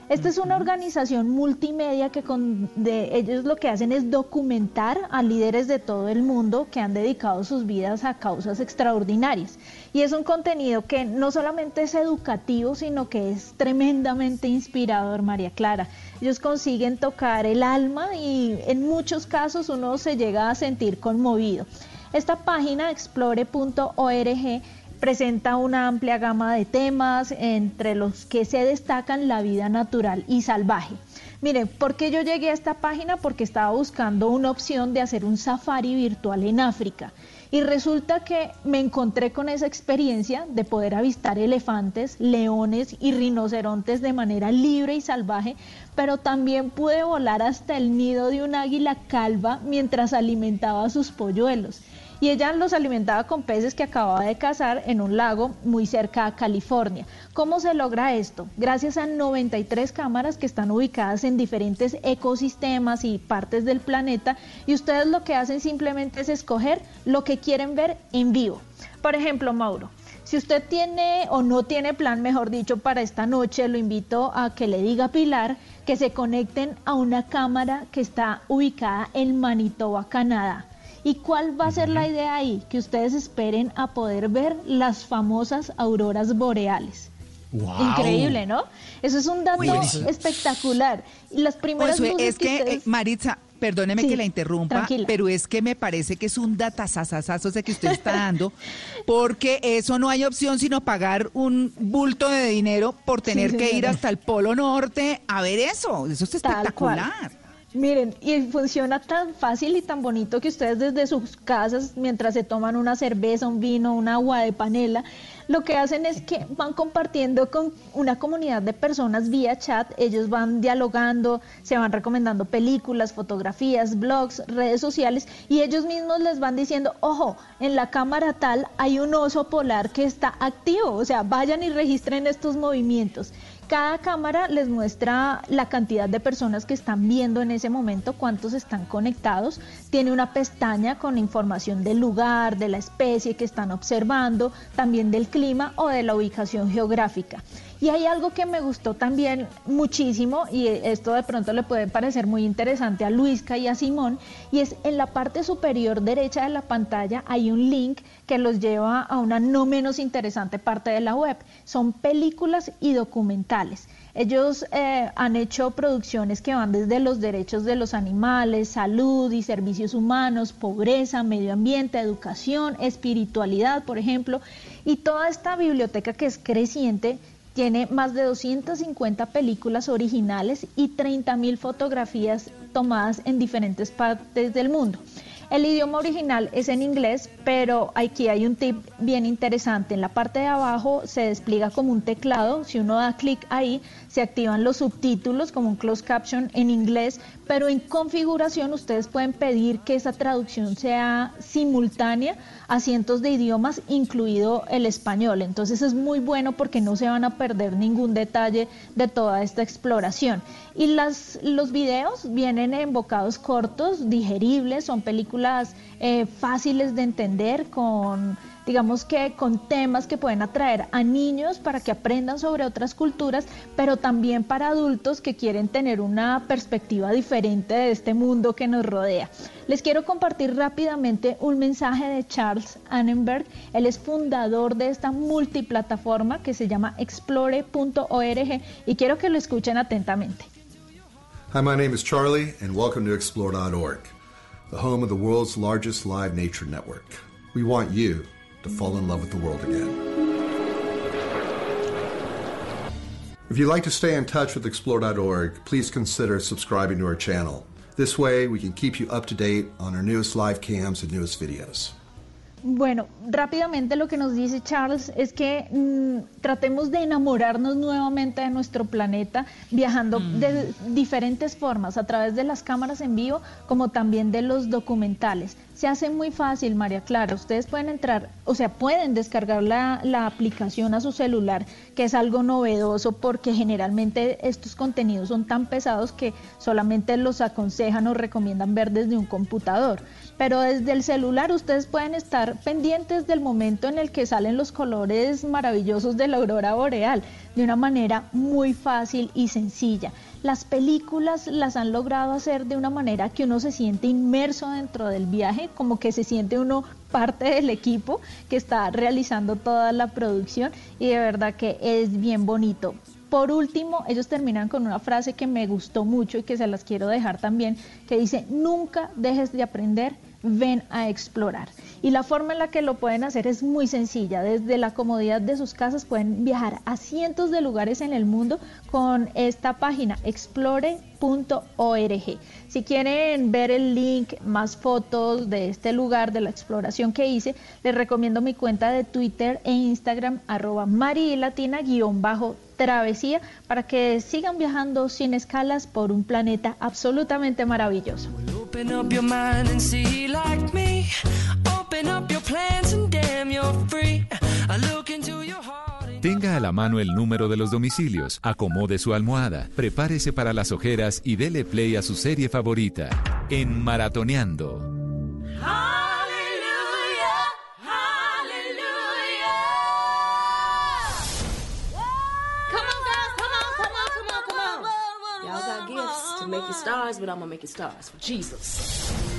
Esta es una organización multimedia que con, de, ellos lo que hacen es documentar a líderes de todo el mundo que han dedicado sus vidas a causas extraordinarias. Y es un contenido que no solamente es educativo, sino que es tremendamente inspirador, María Clara. Ellos consiguen tocar el alma y en muchos casos uno se llega a sentir conmovido. Esta página, explore.org, presenta una amplia gama de temas, entre los que se destacan la vida natural y salvaje. Miren, ¿por qué yo llegué a esta página? Porque estaba buscando una opción de hacer un safari virtual en África. Y resulta que me encontré con esa experiencia de poder avistar elefantes, leones y rinocerontes de manera libre y salvaje, pero también pude volar hasta el nido de un águila calva mientras alimentaba sus polluelos y ella los alimentaba con peces que acababa de cazar en un lago muy cerca a California. ¿Cómo se logra esto? Gracias a 93 cámaras que están ubicadas en diferentes ecosistemas y partes del planeta y ustedes lo que hacen simplemente es escoger lo que quieren ver en vivo. Por ejemplo, Mauro, si usted tiene o no tiene plan, mejor dicho, para esta noche, lo invito a que le diga a Pilar que se conecten a una cámara que está ubicada en Manitoba, Canadá. ¿Y cuál va a ser la idea ahí? Que ustedes esperen a poder ver las famosas auroras boreales. Increíble, ¿no? Eso es un dato espectacular. Y las primeras pues, es que, eh, Maritza, perdóneme que la interrumpa, pero es que me parece que es un datazazazazo ese que usted está dando, porque eso no hay opción sino pagar un bulto de dinero por tener que ir hasta el Polo Norte a ver eso. Eso es espectacular. Miren, y funciona tan fácil y tan bonito que ustedes desde sus casas, mientras se toman una cerveza, un vino, un agua de panela, lo que hacen es que van compartiendo con una comunidad de personas vía chat, ellos van dialogando, se van recomendando películas, fotografías, blogs, redes sociales y ellos mismos les van diciendo, ojo, en la cámara tal hay un oso polar que está activo, o sea, vayan y registren estos movimientos. Cada cámara les muestra la cantidad de personas que están viendo en ese momento, cuántos están conectados. Tiene una pestaña con información del lugar, de la especie que están observando, también del clima o de la ubicación geográfica. Y hay algo que me gustó también muchísimo y esto de pronto le puede parecer muy interesante a Luisca y a Simón y es en la parte superior derecha de la pantalla hay un link que los lleva a una no menos interesante parte de la web. Son películas y documentales. Ellos eh, han hecho producciones que van desde los derechos de los animales, salud y servicios humanos, pobreza, medio ambiente, educación, espiritualidad, por ejemplo, y toda esta biblioteca que es creciente tiene más de 250 películas originales y 30.000 fotografías tomadas en diferentes partes del mundo. El idioma original es en inglés, pero aquí hay un tip bien interesante. En la parte de abajo se despliega como un teclado. Si uno da clic ahí, se activan los subtítulos como un closed caption en inglés, pero en configuración ustedes pueden pedir que esa traducción sea simultánea a cientos de idiomas, incluido el español. Entonces es muy bueno porque no se van a perder ningún detalle de toda esta exploración. Y las, los videos vienen en bocados cortos, digeribles, son películas eh, fáciles de entender con digamos que con temas que pueden atraer a niños para que aprendan sobre otras culturas, pero también para adultos que quieren tener una perspectiva diferente de este mundo que nos rodea. Les quiero compartir rápidamente un mensaje de Charles Annenberg. Él es fundador de esta multiplataforma que se llama explore.org y quiero que lo escuchen atentamente. Hi, my name is Charlie, and welcome to Explore.org, the home of the world's largest live nature network. We want you to fall in love with the world again. If you'd like to stay in touch with Explore.org, please consider subscribing to our channel. This way, we can keep you up to date on our newest live cams and newest videos. Bueno, rápidamente lo que nos dice Charles es que mm, tratemos de enamorarnos nuevamente de nuestro planeta, viajando mm. de diferentes formas, a través de las cámaras en vivo, como también de los documentales. Se hace muy fácil, María Clara. Ustedes pueden entrar, o sea, pueden descargar la, la aplicación a su celular, que es algo novedoso porque generalmente estos contenidos son tan pesados que solamente los aconsejan o recomiendan ver desde un computador pero desde el celular ustedes pueden estar pendientes del momento en el que salen los colores maravillosos de la aurora boreal de una manera muy fácil y sencilla. Las películas las han logrado hacer de una manera que uno se siente inmerso dentro del viaje, como que se siente uno parte del equipo que está realizando toda la producción y de verdad que es bien bonito. Por último, ellos terminan con una frase que me gustó mucho y que se las quiero dejar también, que dice, nunca dejes de aprender, ven a explorar. Y la forma en la que lo pueden hacer es muy sencilla. Desde la comodidad de sus casas pueden viajar a cientos de lugares en el mundo con esta página explore.org. Si quieren ver el link, más fotos de este lugar, de la exploración que hice, les recomiendo mi cuenta de Twitter e Instagram arroba marilatina-bajo travesía para que sigan viajando sin escalas por un planeta absolutamente maravilloso. Tenga a la mano el número de los domicilios, acomode su almohada, prepárese para las ojeras y dele play a su serie favorita. En Maratoneando. make you stars, but I'm gonna make you stars for Jesus.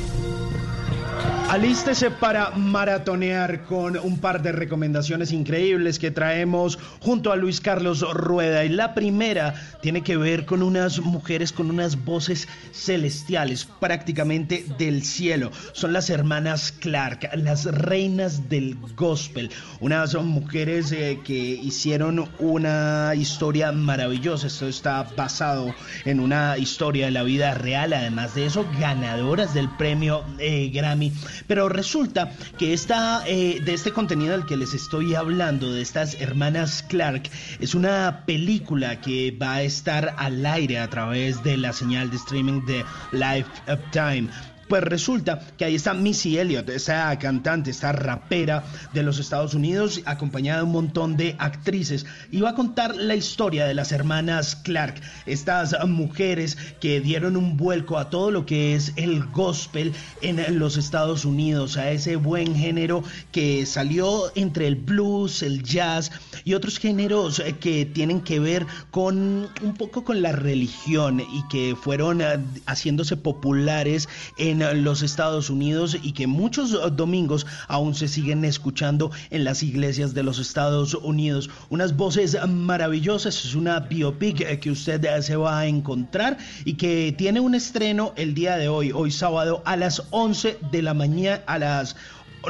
Alístese para maratonear con un par de recomendaciones increíbles que traemos junto a Luis Carlos Rueda. Y la primera tiene que ver con unas mujeres con unas voces celestiales, prácticamente del cielo. Son las hermanas Clark, las reinas del gospel. Unas mujeres eh, que hicieron una historia maravillosa. Esto está basado en una historia de la vida real. Además de eso, ganadoras del premio eh, Grammy pero resulta que esta, eh, de este contenido del que les estoy hablando, de estas hermanas Clark, es una película que va a estar al aire a través de la señal de streaming de Life Time. Pues resulta que ahí está Missy Elliott, esa cantante, esta rapera de los Estados Unidos, acompañada de un montón de actrices, y va a contar la historia de las hermanas Clark, estas mujeres que dieron un vuelco a todo lo que es el gospel en los Estados Unidos, a ese buen género que salió entre el blues, el jazz y otros géneros que tienen que ver con un poco con la religión y que fueron haciéndose populares en en los Estados Unidos y que muchos domingos aún se siguen escuchando en las iglesias de los Estados Unidos. Unas voces maravillosas, es una biopic que usted se va a encontrar y que tiene un estreno el día de hoy, hoy sábado a las 11 de la mañana, a las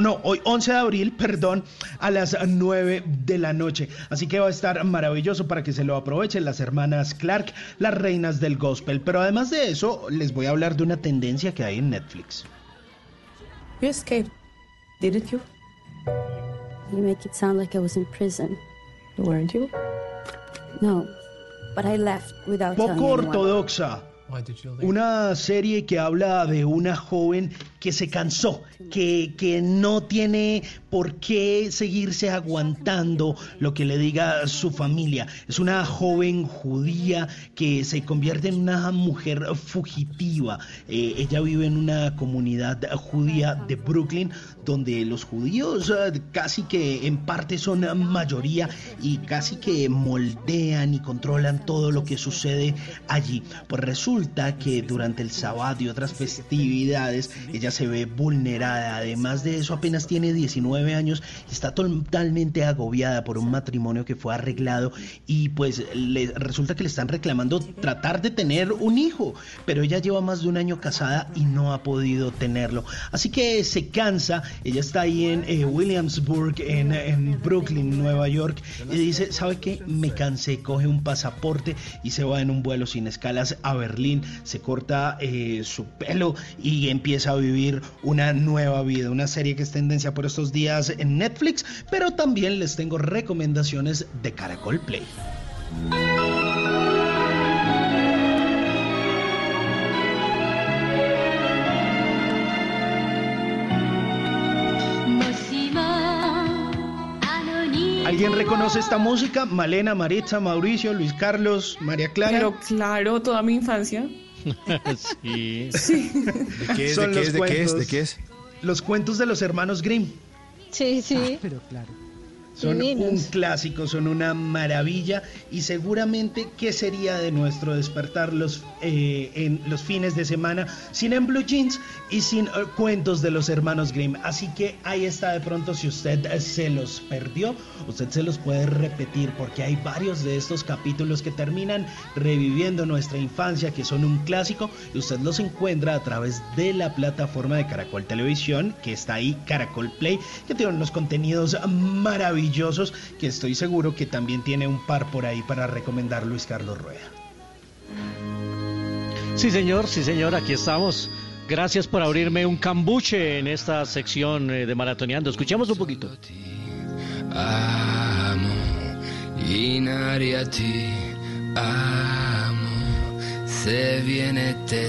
no, hoy 11 de abril, perdón, a las 9 de la noche. Así que va a estar maravilloso para que se lo aprovechen las hermanas Clark, las reinas del gospel. Pero además de eso, les voy a hablar de una tendencia que hay en Netflix. You escaped, didn't you? You make it sound like I was in prison. Weren't you? No, but I left without telling Poco ortodoxa. Una serie que habla de una joven que se cansó, que, que no tiene por qué seguirse aguantando lo que le diga su familia. Es una joven judía que se convierte en una mujer fugitiva. Eh, ella vive en una comunidad judía de Brooklyn donde los judíos eh, casi que en parte son mayoría y casi que moldean y controlan todo lo que sucede allí. Pues resulta que durante el sábado y otras festividades ella se ve vulnerada. Además de eso apenas tiene 19 años está totalmente agobiada por un matrimonio que fue arreglado y pues le, resulta que le están reclamando tratar de tener un hijo, pero ella lleva más de un año casada y no ha podido tenerlo. Así que se cansa, ella está ahí en eh, Williamsburg, en, en Brooklyn, Nueva York, y dice, ¿sabe qué? Me cansé, coge un pasaporte y se va en un vuelo sin escalas a Berlín, se corta eh, su pelo y empieza a vivir una nueva vida, una serie que es tendencia por estos días en Netflix, pero también les tengo recomendaciones de Caracol Play. ¿Alguien reconoce esta música? Malena, Maritza, Mauricio, Luis Carlos, María Clara. Pero claro, toda mi infancia. Sí. Sí. ¿De qué es? Son ¿De qué los es? ¿De qué es? cuentos. ¿De qué es? Los cuentos de los hermanos Grimm. Sí, sí. pero claro. Son Divinos. un clásico, son una maravilla y seguramente qué sería de nuestro despertar los, eh, en los fines de semana sin en Blue Jeans y sin eh, cuentos de los hermanos Grimm. Así que ahí está de pronto si usted eh, se los perdió, usted se los puede repetir porque hay varios de estos capítulos que terminan reviviendo nuestra infancia que son un clásico y usted los encuentra a través de la plataforma de Caracol Televisión que está ahí Caracol Play que tiene unos contenidos maravillosos que estoy seguro que también tiene un par por ahí para recomendar Luis Carlos Rueda. Sí, señor, sí, señor, aquí estamos. Gracias por abrirme un cambuche en esta sección eh, de Maratoneando. Escuchemos un poquito. Amo, Se viene che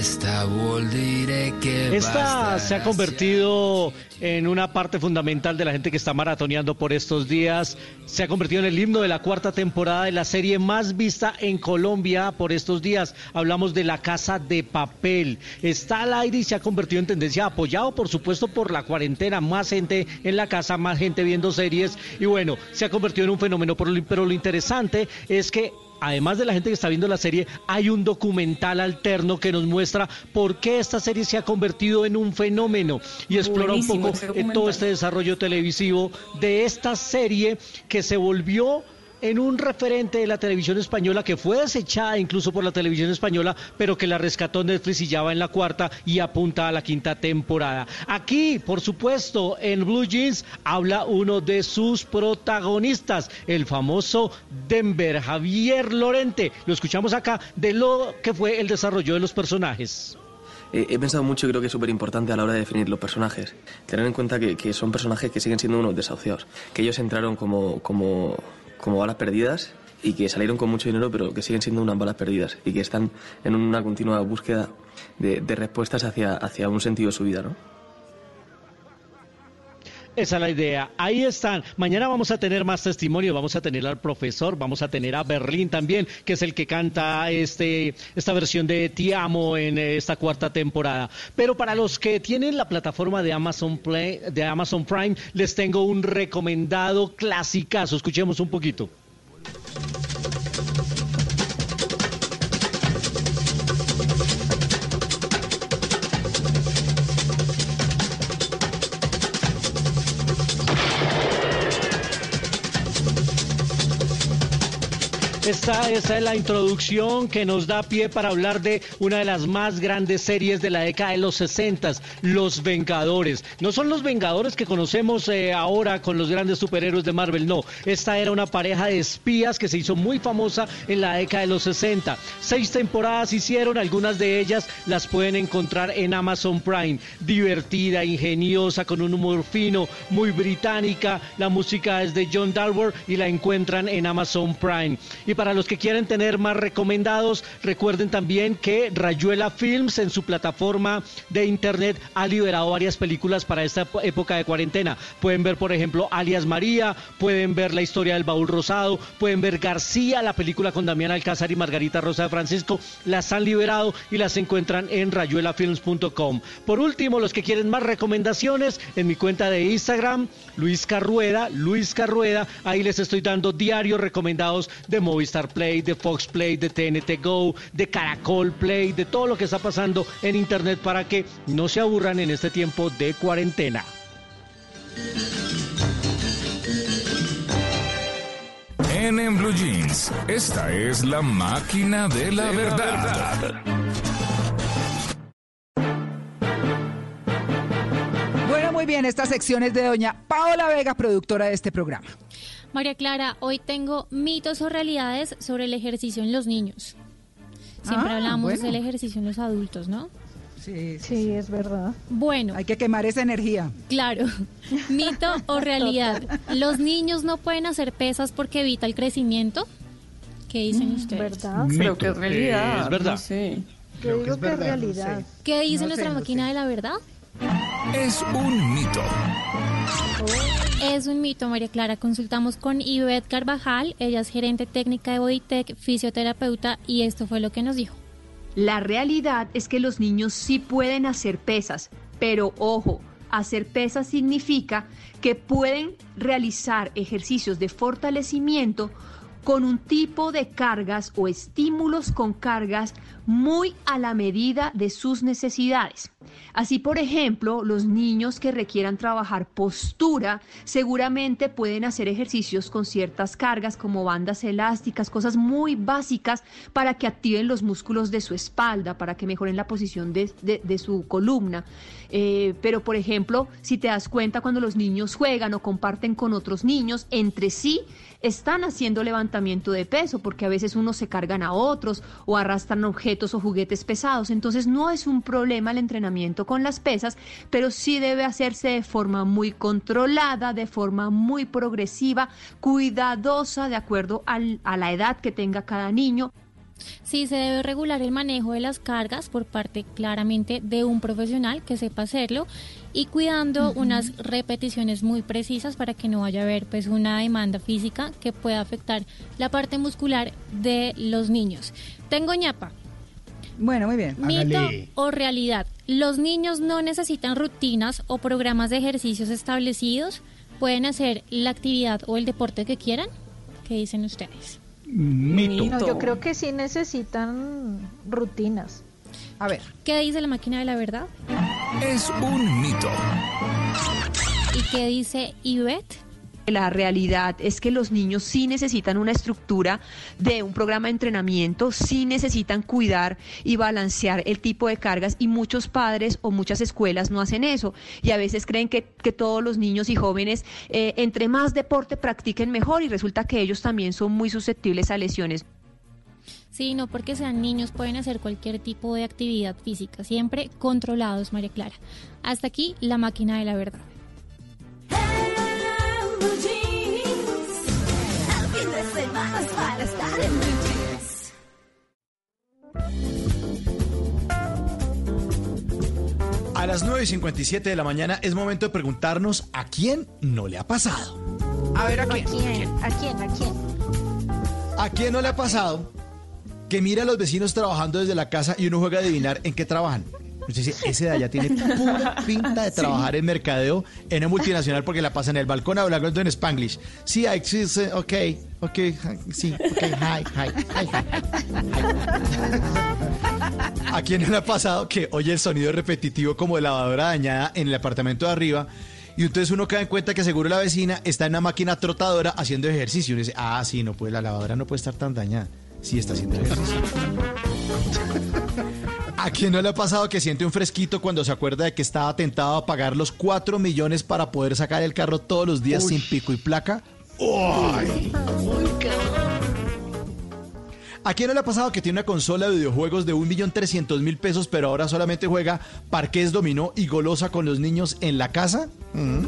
Esta se ha convertido en una parte fundamental de la gente que está maratoneando por estos días. Se ha convertido en el himno de la cuarta temporada de la serie más vista en Colombia por estos días. Hablamos de La Casa de Papel. Está al aire y se ha convertido en tendencia, apoyado por supuesto por la cuarentena. Más gente en la casa, más gente viendo series. Y bueno, se ha convertido en un fenómeno. Pero lo interesante es que además de la gente que está viendo la serie, hay un documental alterno que nos muestra por qué esta serie se ha convertido en un fenómeno y explora un poco eh, todo este desarrollo televisivo de esta serie que se volvió en un referente de la televisión española que fue desechada incluso por la televisión española, pero que la rescató Netflix y ya va en la cuarta y apunta a la quinta temporada. Aquí, por supuesto, en Blue Jeans habla uno de sus protagonistas, el famoso Denver, Javier Lorente. Lo escuchamos acá de lo que fue el desarrollo de los personajes. Eh, he pensado mucho y creo que es súper importante a la hora de definir los personajes. Tener en cuenta que, que son personajes que siguen siendo unos desahuciados. Que ellos entraron como, como, como balas perdidas y que salieron con mucho dinero, pero que siguen siendo unas balas perdidas y que están en una continua búsqueda de, de respuestas hacia, hacia un sentido de su vida, ¿no? Esa es la idea. Ahí están. Mañana vamos a tener más testimonio. Vamos a tener al profesor, vamos a tener a Berlín también, que es el que canta este, esta versión de Te Amo en eh, esta cuarta temporada. Pero para los que tienen la plataforma de Amazon Play, de Amazon Prime, les tengo un recomendado clasicazo. Escuchemos un poquito. Esta, es la introducción que nos da pie para hablar de una de las más grandes series de la década de los 60, Los Vengadores. No son los Vengadores que conocemos eh, ahora con los grandes superhéroes de Marvel, no. Esta era una pareja de espías que se hizo muy famosa en la década de los 60. Seis temporadas hicieron, algunas de ellas las pueden encontrar en Amazon Prime. Divertida, ingeniosa, con un humor fino, muy británica. La música es de John Dalworth y la encuentran en Amazon Prime. Para los que quieren tener más recomendados, recuerden también que Rayuela Films en su plataforma de internet ha liberado varias películas para esta época de cuarentena. Pueden ver, por ejemplo, Alias María, pueden ver La historia del baúl rosado, pueden ver García, la película con Damián Alcázar y Margarita Rosa de Francisco. Las han liberado y las encuentran en rayuelafilms.com. Por último, los que quieren más recomendaciones, en mi cuenta de Instagram, Luis Carrueda, Luis Carrueda, ahí les estoy dando diarios recomendados de Movistar Play, de Fox Play, de TNT Go, de Caracol Play, de todo lo que está pasando en Internet para que no se aburran en este tiempo de cuarentena. En, en Blue Jeans, esta es la máquina de la verdad. Bueno, muy bien, esta sección es de doña Paola Vega, productora de este programa. María Clara, hoy tengo mitos o realidades sobre el ejercicio en los niños. Siempre Ah, hablamos bueno. del ejercicio en los adultos, ¿no? Sí, Sí, es verdad. Bueno, Hay que quemar esa energía. claro. Mito o realidad. ¿Los niños no pueden hacer pesas porque evita el crecimiento? ¿Qué dicen ustedes? ¿Verdad? Creo que es realidad. es verdad. no sé. Yo digo que es realidad. ¿Qué dice No nuestra sé, no máquina sé. de la verdad? Es un mito. Es un mito, María Clara. Consultamos con Ivette Carvajal, ella es gerente técnica de Bodytech, fisioterapeuta, y esto fue lo que nos dijo. La realidad es que los niños sí pueden hacer pesas, pero ojo, hacer pesas significa que pueden realizar ejercicios de fortalecimiento con un tipo de cargas o estímulos con cargas muy a la medida de sus necesidades. Así, por ejemplo, los niños que requieran trabajar postura seguramente pueden hacer ejercicios con ciertas cargas como bandas elásticas, cosas muy básicas para que activen los músculos de su espalda, para que mejoren la posición de, su columna. Eh, pero, por ejemplo, si te das cuenta cuando los niños juegan o comparten con otros niños, entre sí están haciendo levantamiento de peso, porque a veces unos se cargan a otros o arrastran objetos o juguetes pesados. Entonces no es un problema el entrenamiento con las pesas, pero sí debe hacerse de forma muy controlada, de forma muy progresiva, cuidadosa, de acuerdo al- a la edad que tenga cada niño. Sí, se debe regular el manejo de las cargas por parte claramente de un profesional que sepa hacerlo y cuidando unas repeticiones muy precisas para que no vaya a haber pues una demanda física que pueda afectar la parte muscular de los niños. Tengo ñapa. Bueno, muy bien. Mito o realidad. Los niños no necesitan rutinas o programas de ejercicios establecidos. Pueden hacer la actividad o el deporte que quieran. ¿Qué dicen ustedes? Mito. No, yo creo que sí necesitan rutinas. A ver. ¿Qué dice la máquina de la verdad? Es un mito. ¿Y qué dice Ivette? La realidad es que los niños sí necesitan una estructura de un programa de entrenamiento, sí necesitan cuidar y balancear el tipo de cargas y muchos padres o muchas escuelas no hacen eso y a veces creen que, que todos los niños y jóvenes eh, entre más deporte practiquen mejor y resulta que ellos también son muy susceptibles a lesiones. Sí, no porque sean niños, pueden hacer cualquier tipo de actividad física, siempre controlados, María Clara. Hasta aquí la máquina de la verdad. A las 9 y 57 de la mañana es momento de preguntarnos a quién no le ha pasado. A ver, ¿a ¿A quién? quién? ¿A quién? ¿A quién? ¿A quién no le ha pasado que mira a los vecinos trabajando desde la casa y uno juega a adivinar en qué trabajan? Usted dice, ese de allá tiene pura pinta de trabajar en mercadeo en una multinacional porque la pasa en el balcón hablando en Spanglish. Sí, I exist, ok, ok, sí, ok, hi, hi, hi, hi. ¿A quién no le ha pasado que oye el sonido repetitivo como de lavadora dañada en el apartamento de arriba Y entonces uno cae en cuenta que seguro la vecina está en una máquina trotadora haciendo ejercicio. Y uno dice, ah, sí, no puede, la lavadora no puede estar tan dañada. Sí está haciendo ejercicio. ¿A quién no le ha pasado que siente un fresquito cuando se acuerda de que estaba tentado a pagar los 4 millones para poder sacar el carro todos los días sin pico y placa? ¿A quién no le ha pasado que tiene una consola de videojuegos de 1.300.000 pesos, pero ahora solamente juega parqués, dominó y golosa con los niños en la casa? ¿Mm?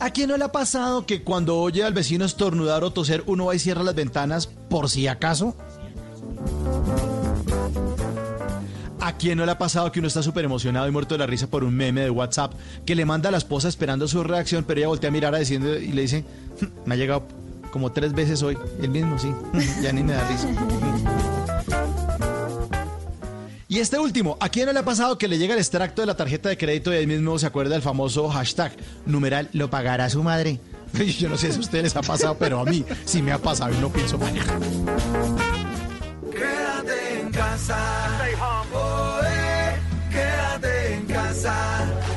¿A quién no le ha pasado que cuando oye al vecino estornudar o toser, uno va y cierra las ventanas por si acaso? ¿A quién no le ha pasado que uno está súper emocionado y muerto de la risa por un meme de WhatsApp que le manda a la esposa esperando su reacción, pero ella voltea a mirar a diciendo y le dice, "Hm, me ha llegado como tres veces hoy, el mismo, sí, ya ni me da risa. Y este último, ¿a quién no le ha pasado que le llega el extracto de la tarjeta de crédito y ahí mismo se acuerda del famoso hashtag, numeral, lo pagará su madre? Yo no sé si a ustedes les ha pasado, pero a mí sí me ha pasado y no pienso manejar. En casa. Oh, eh, quédate en casa.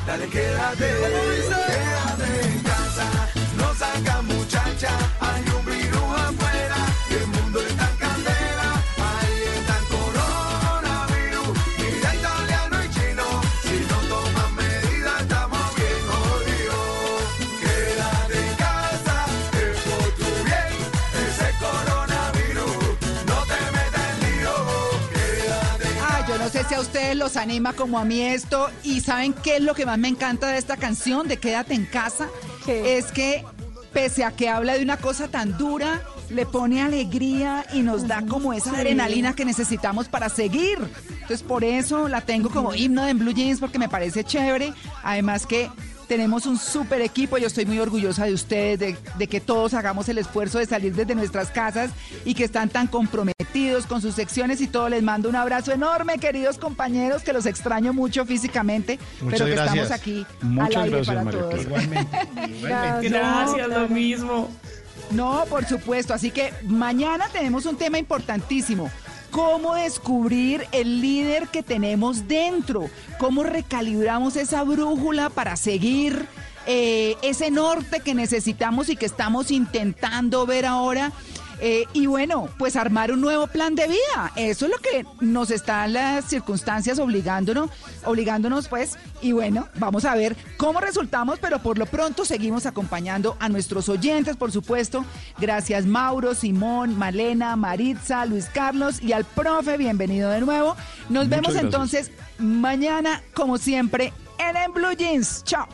Dale, quédate. Quédate los anima como a mí esto. ¿Y saben qué es lo que más me encanta de esta canción de Quédate en casa? Es que pese a que habla de una cosa tan dura, le pone alegría y nos da como esa adrenalina que necesitamos para seguir. Entonces por eso la tengo como himno en Blue Jeans porque me parece chévere. Además que tenemos un súper equipo, yo estoy muy orgullosa de ustedes, de, de que todos hagamos el esfuerzo de salir desde nuestras casas y que están tan comprometidos con sus secciones y todo. Les mando un abrazo enorme, queridos compañeros, que los extraño mucho físicamente, Muchas pero que gracias. estamos aquí Muchas al aire gracias, para María todos. Igualmente, Gracias, Gracias, lo mismo. No, por supuesto. Así que mañana tenemos un tema importantísimo. ¿Cómo descubrir el líder que tenemos dentro? ¿Cómo recalibramos esa brújula para seguir eh, ese norte que necesitamos y que estamos intentando ver ahora? Eh, y bueno, pues armar un nuevo plan de vida. Eso es lo que nos están las circunstancias obligándonos, obligándonos pues. Y bueno, vamos a ver cómo resultamos, pero por lo pronto seguimos acompañando a nuestros oyentes, por supuesto. Gracias Mauro, Simón, Malena, Maritza, Luis Carlos y al profe, bienvenido de nuevo. Nos Muchas vemos gracias. entonces mañana, como siempre, en, en Blue Jeans. Chao.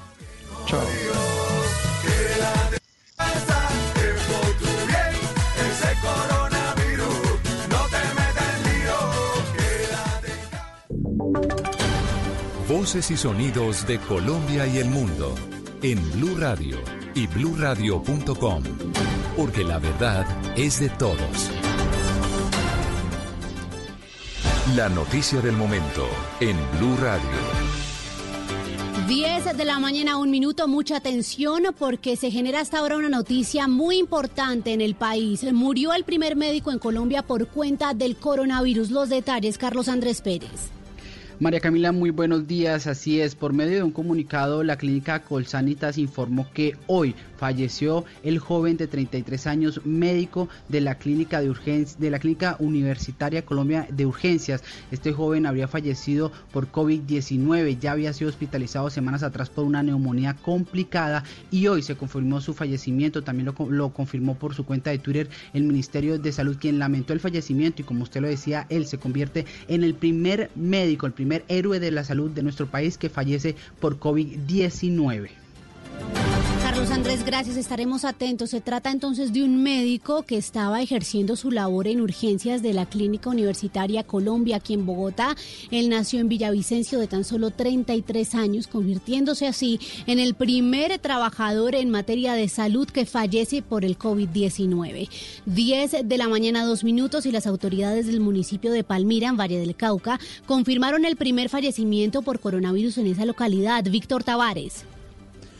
Chao. Voces y sonidos de Colombia y el mundo en Blue Radio y bluradio.com, porque la verdad es de todos. La noticia del momento en Blue Radio. 10 de la mañana, un minuto, mucha atención porque se genera hasta ahora una noticia muy importante en el país. Murió el primer médico en Colombia por cuenta del coronavirus. Los detalles, Carlos Andrés Pérez. María Camila, muy buenos días. Así es, por medio de un comunicado, la clínica Colsanitas informó que hoy falleció el joven de 33 años, médico de la clínica de urgencia, de la clínica universitaria Colombia de urgencias. Este joven habría fallecido por COVID-19, ya había sido hospitalizado semanas atrás por una neumonía complicada y hoy se confirmó su fallecimiento. También lo, lo confirmó por su cuenta de Twitter el Ministerio de Salud, quien lamentó el fallecimiento y como usted lo decía, él se convierte en el primer médico, el primer héroe de la salud de nuestro país que fallece por COVID-19. Andrés, gracias. Estaremos atentos. Se trata entonces de un médico que estaba ejerciendo su labor en urgencias de la Clínica Universitaria Colombia aquí en Bogotá. Él nació en Villavicencio de tan solo 33 años, convirtiéndose así en el primer trabajador en materia de salud que fallece por el COVID-19. 10 de la mañana, dos minutos, y las autoridades del municipio de Palmira, en Valle del Cauca, confirmaron el primer fallecimiento por coronavirus en esa localidad. Víctor Tavares.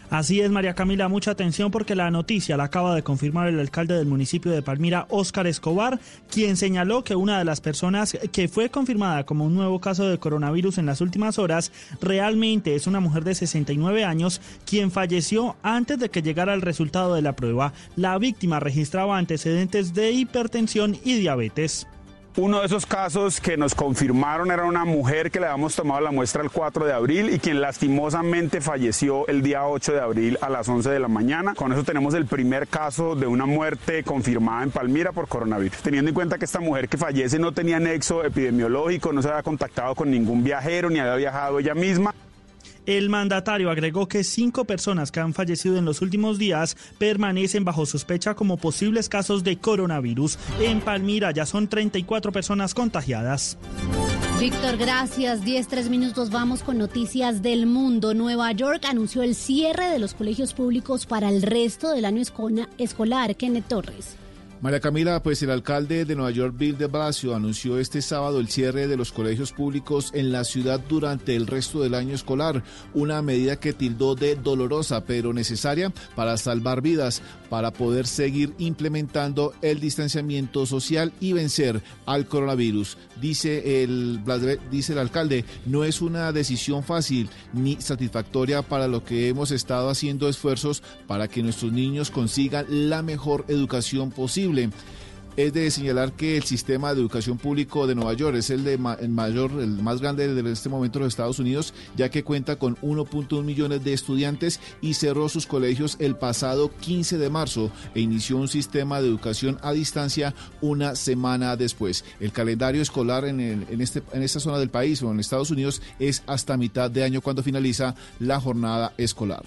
Así es, María Camila, mucha atención porque la noticia la acaba de confirmar el alcalde del municipio de Palmira, Óscar Escobar, quien señaló que una de las personas que fue confirmada como un nuevo caso de coronavirus en las últimas horas realmente es una mujer de 69 años, quien falleció antes de que llegara el resultado de la prueba. La víctima registraba antecedentes de hipertensión y diabetes. Uno de esos casos que nos confirmaron era una mujer que le habíamos tomado la muestra el 4 de abril y quien lastimosamente falleció el día 8 de abril a las 11 de la mañana. Con eso tenemos el primer caso de una muerte confirmada en Palmira por coronavirus. Teniendo en cuenta que esta mujer que fallece no tenía nexo epidemiológico, no se había contactado con ningún viajero ni había viajado ella misma. El mandatario agregó que cinco personas que han fallecido en los últimos días permanecen bajo sospecha como posibles casos de coronavirus. En Palmira ya son 34 personas contagiadas. Víctor, gracias. 10, 3 minutos. Vamos con noticias del mundo. Nueva York anunció el cierre de los colegios públicos para el resto del año escolar. Kenneth Torres. María Camila, pues el alcalde de Nueva York, Bill de Blasio, anunció este sábado el cierre de los colegios públicos en la ciudad durante el resto del año escolar, una medida que tildó de dolorosa pero necesaria para salvar vidas, para poder seguir implementando el distanciamiento social y vencer al coronavirus. Dice el, dice el alcalde, no es una decisión fácil ni satisfactoria para lo que hemos estado haciendo esfuerzos para que nuestros niños consigan la mejor educación posible posible es de señalar que el sistema de educación público de Nueva York es el de mayor, el más grande de este momento en los Estados Unidos, ya que cuenta con 1.1 millones de estudiantes y cerró sus colegios el pasado 15 de marzo e inició un sistema de educación a distancia una semana después. El calendario escolar en, este, en esta zona del país o en Estados Unidos es hasta mitad de año cuando finaliza la jornada escolar.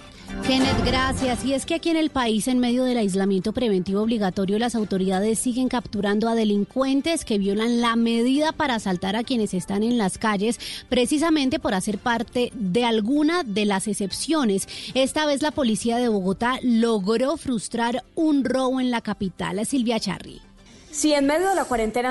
Kenneth, gracias. Y es que aquí en el país, en medio del aislamiento preventivo obligatorio, las autoridades siguen capturando a delincuentes que violan la medida para asaltar a quienes están en las calles, precisamente por hacer parte de alguna de las excepciones. Esta vez la policía de Bogotá logró frustrar un robo en la capital. Silvia Charri. Si en medio de la cuarentena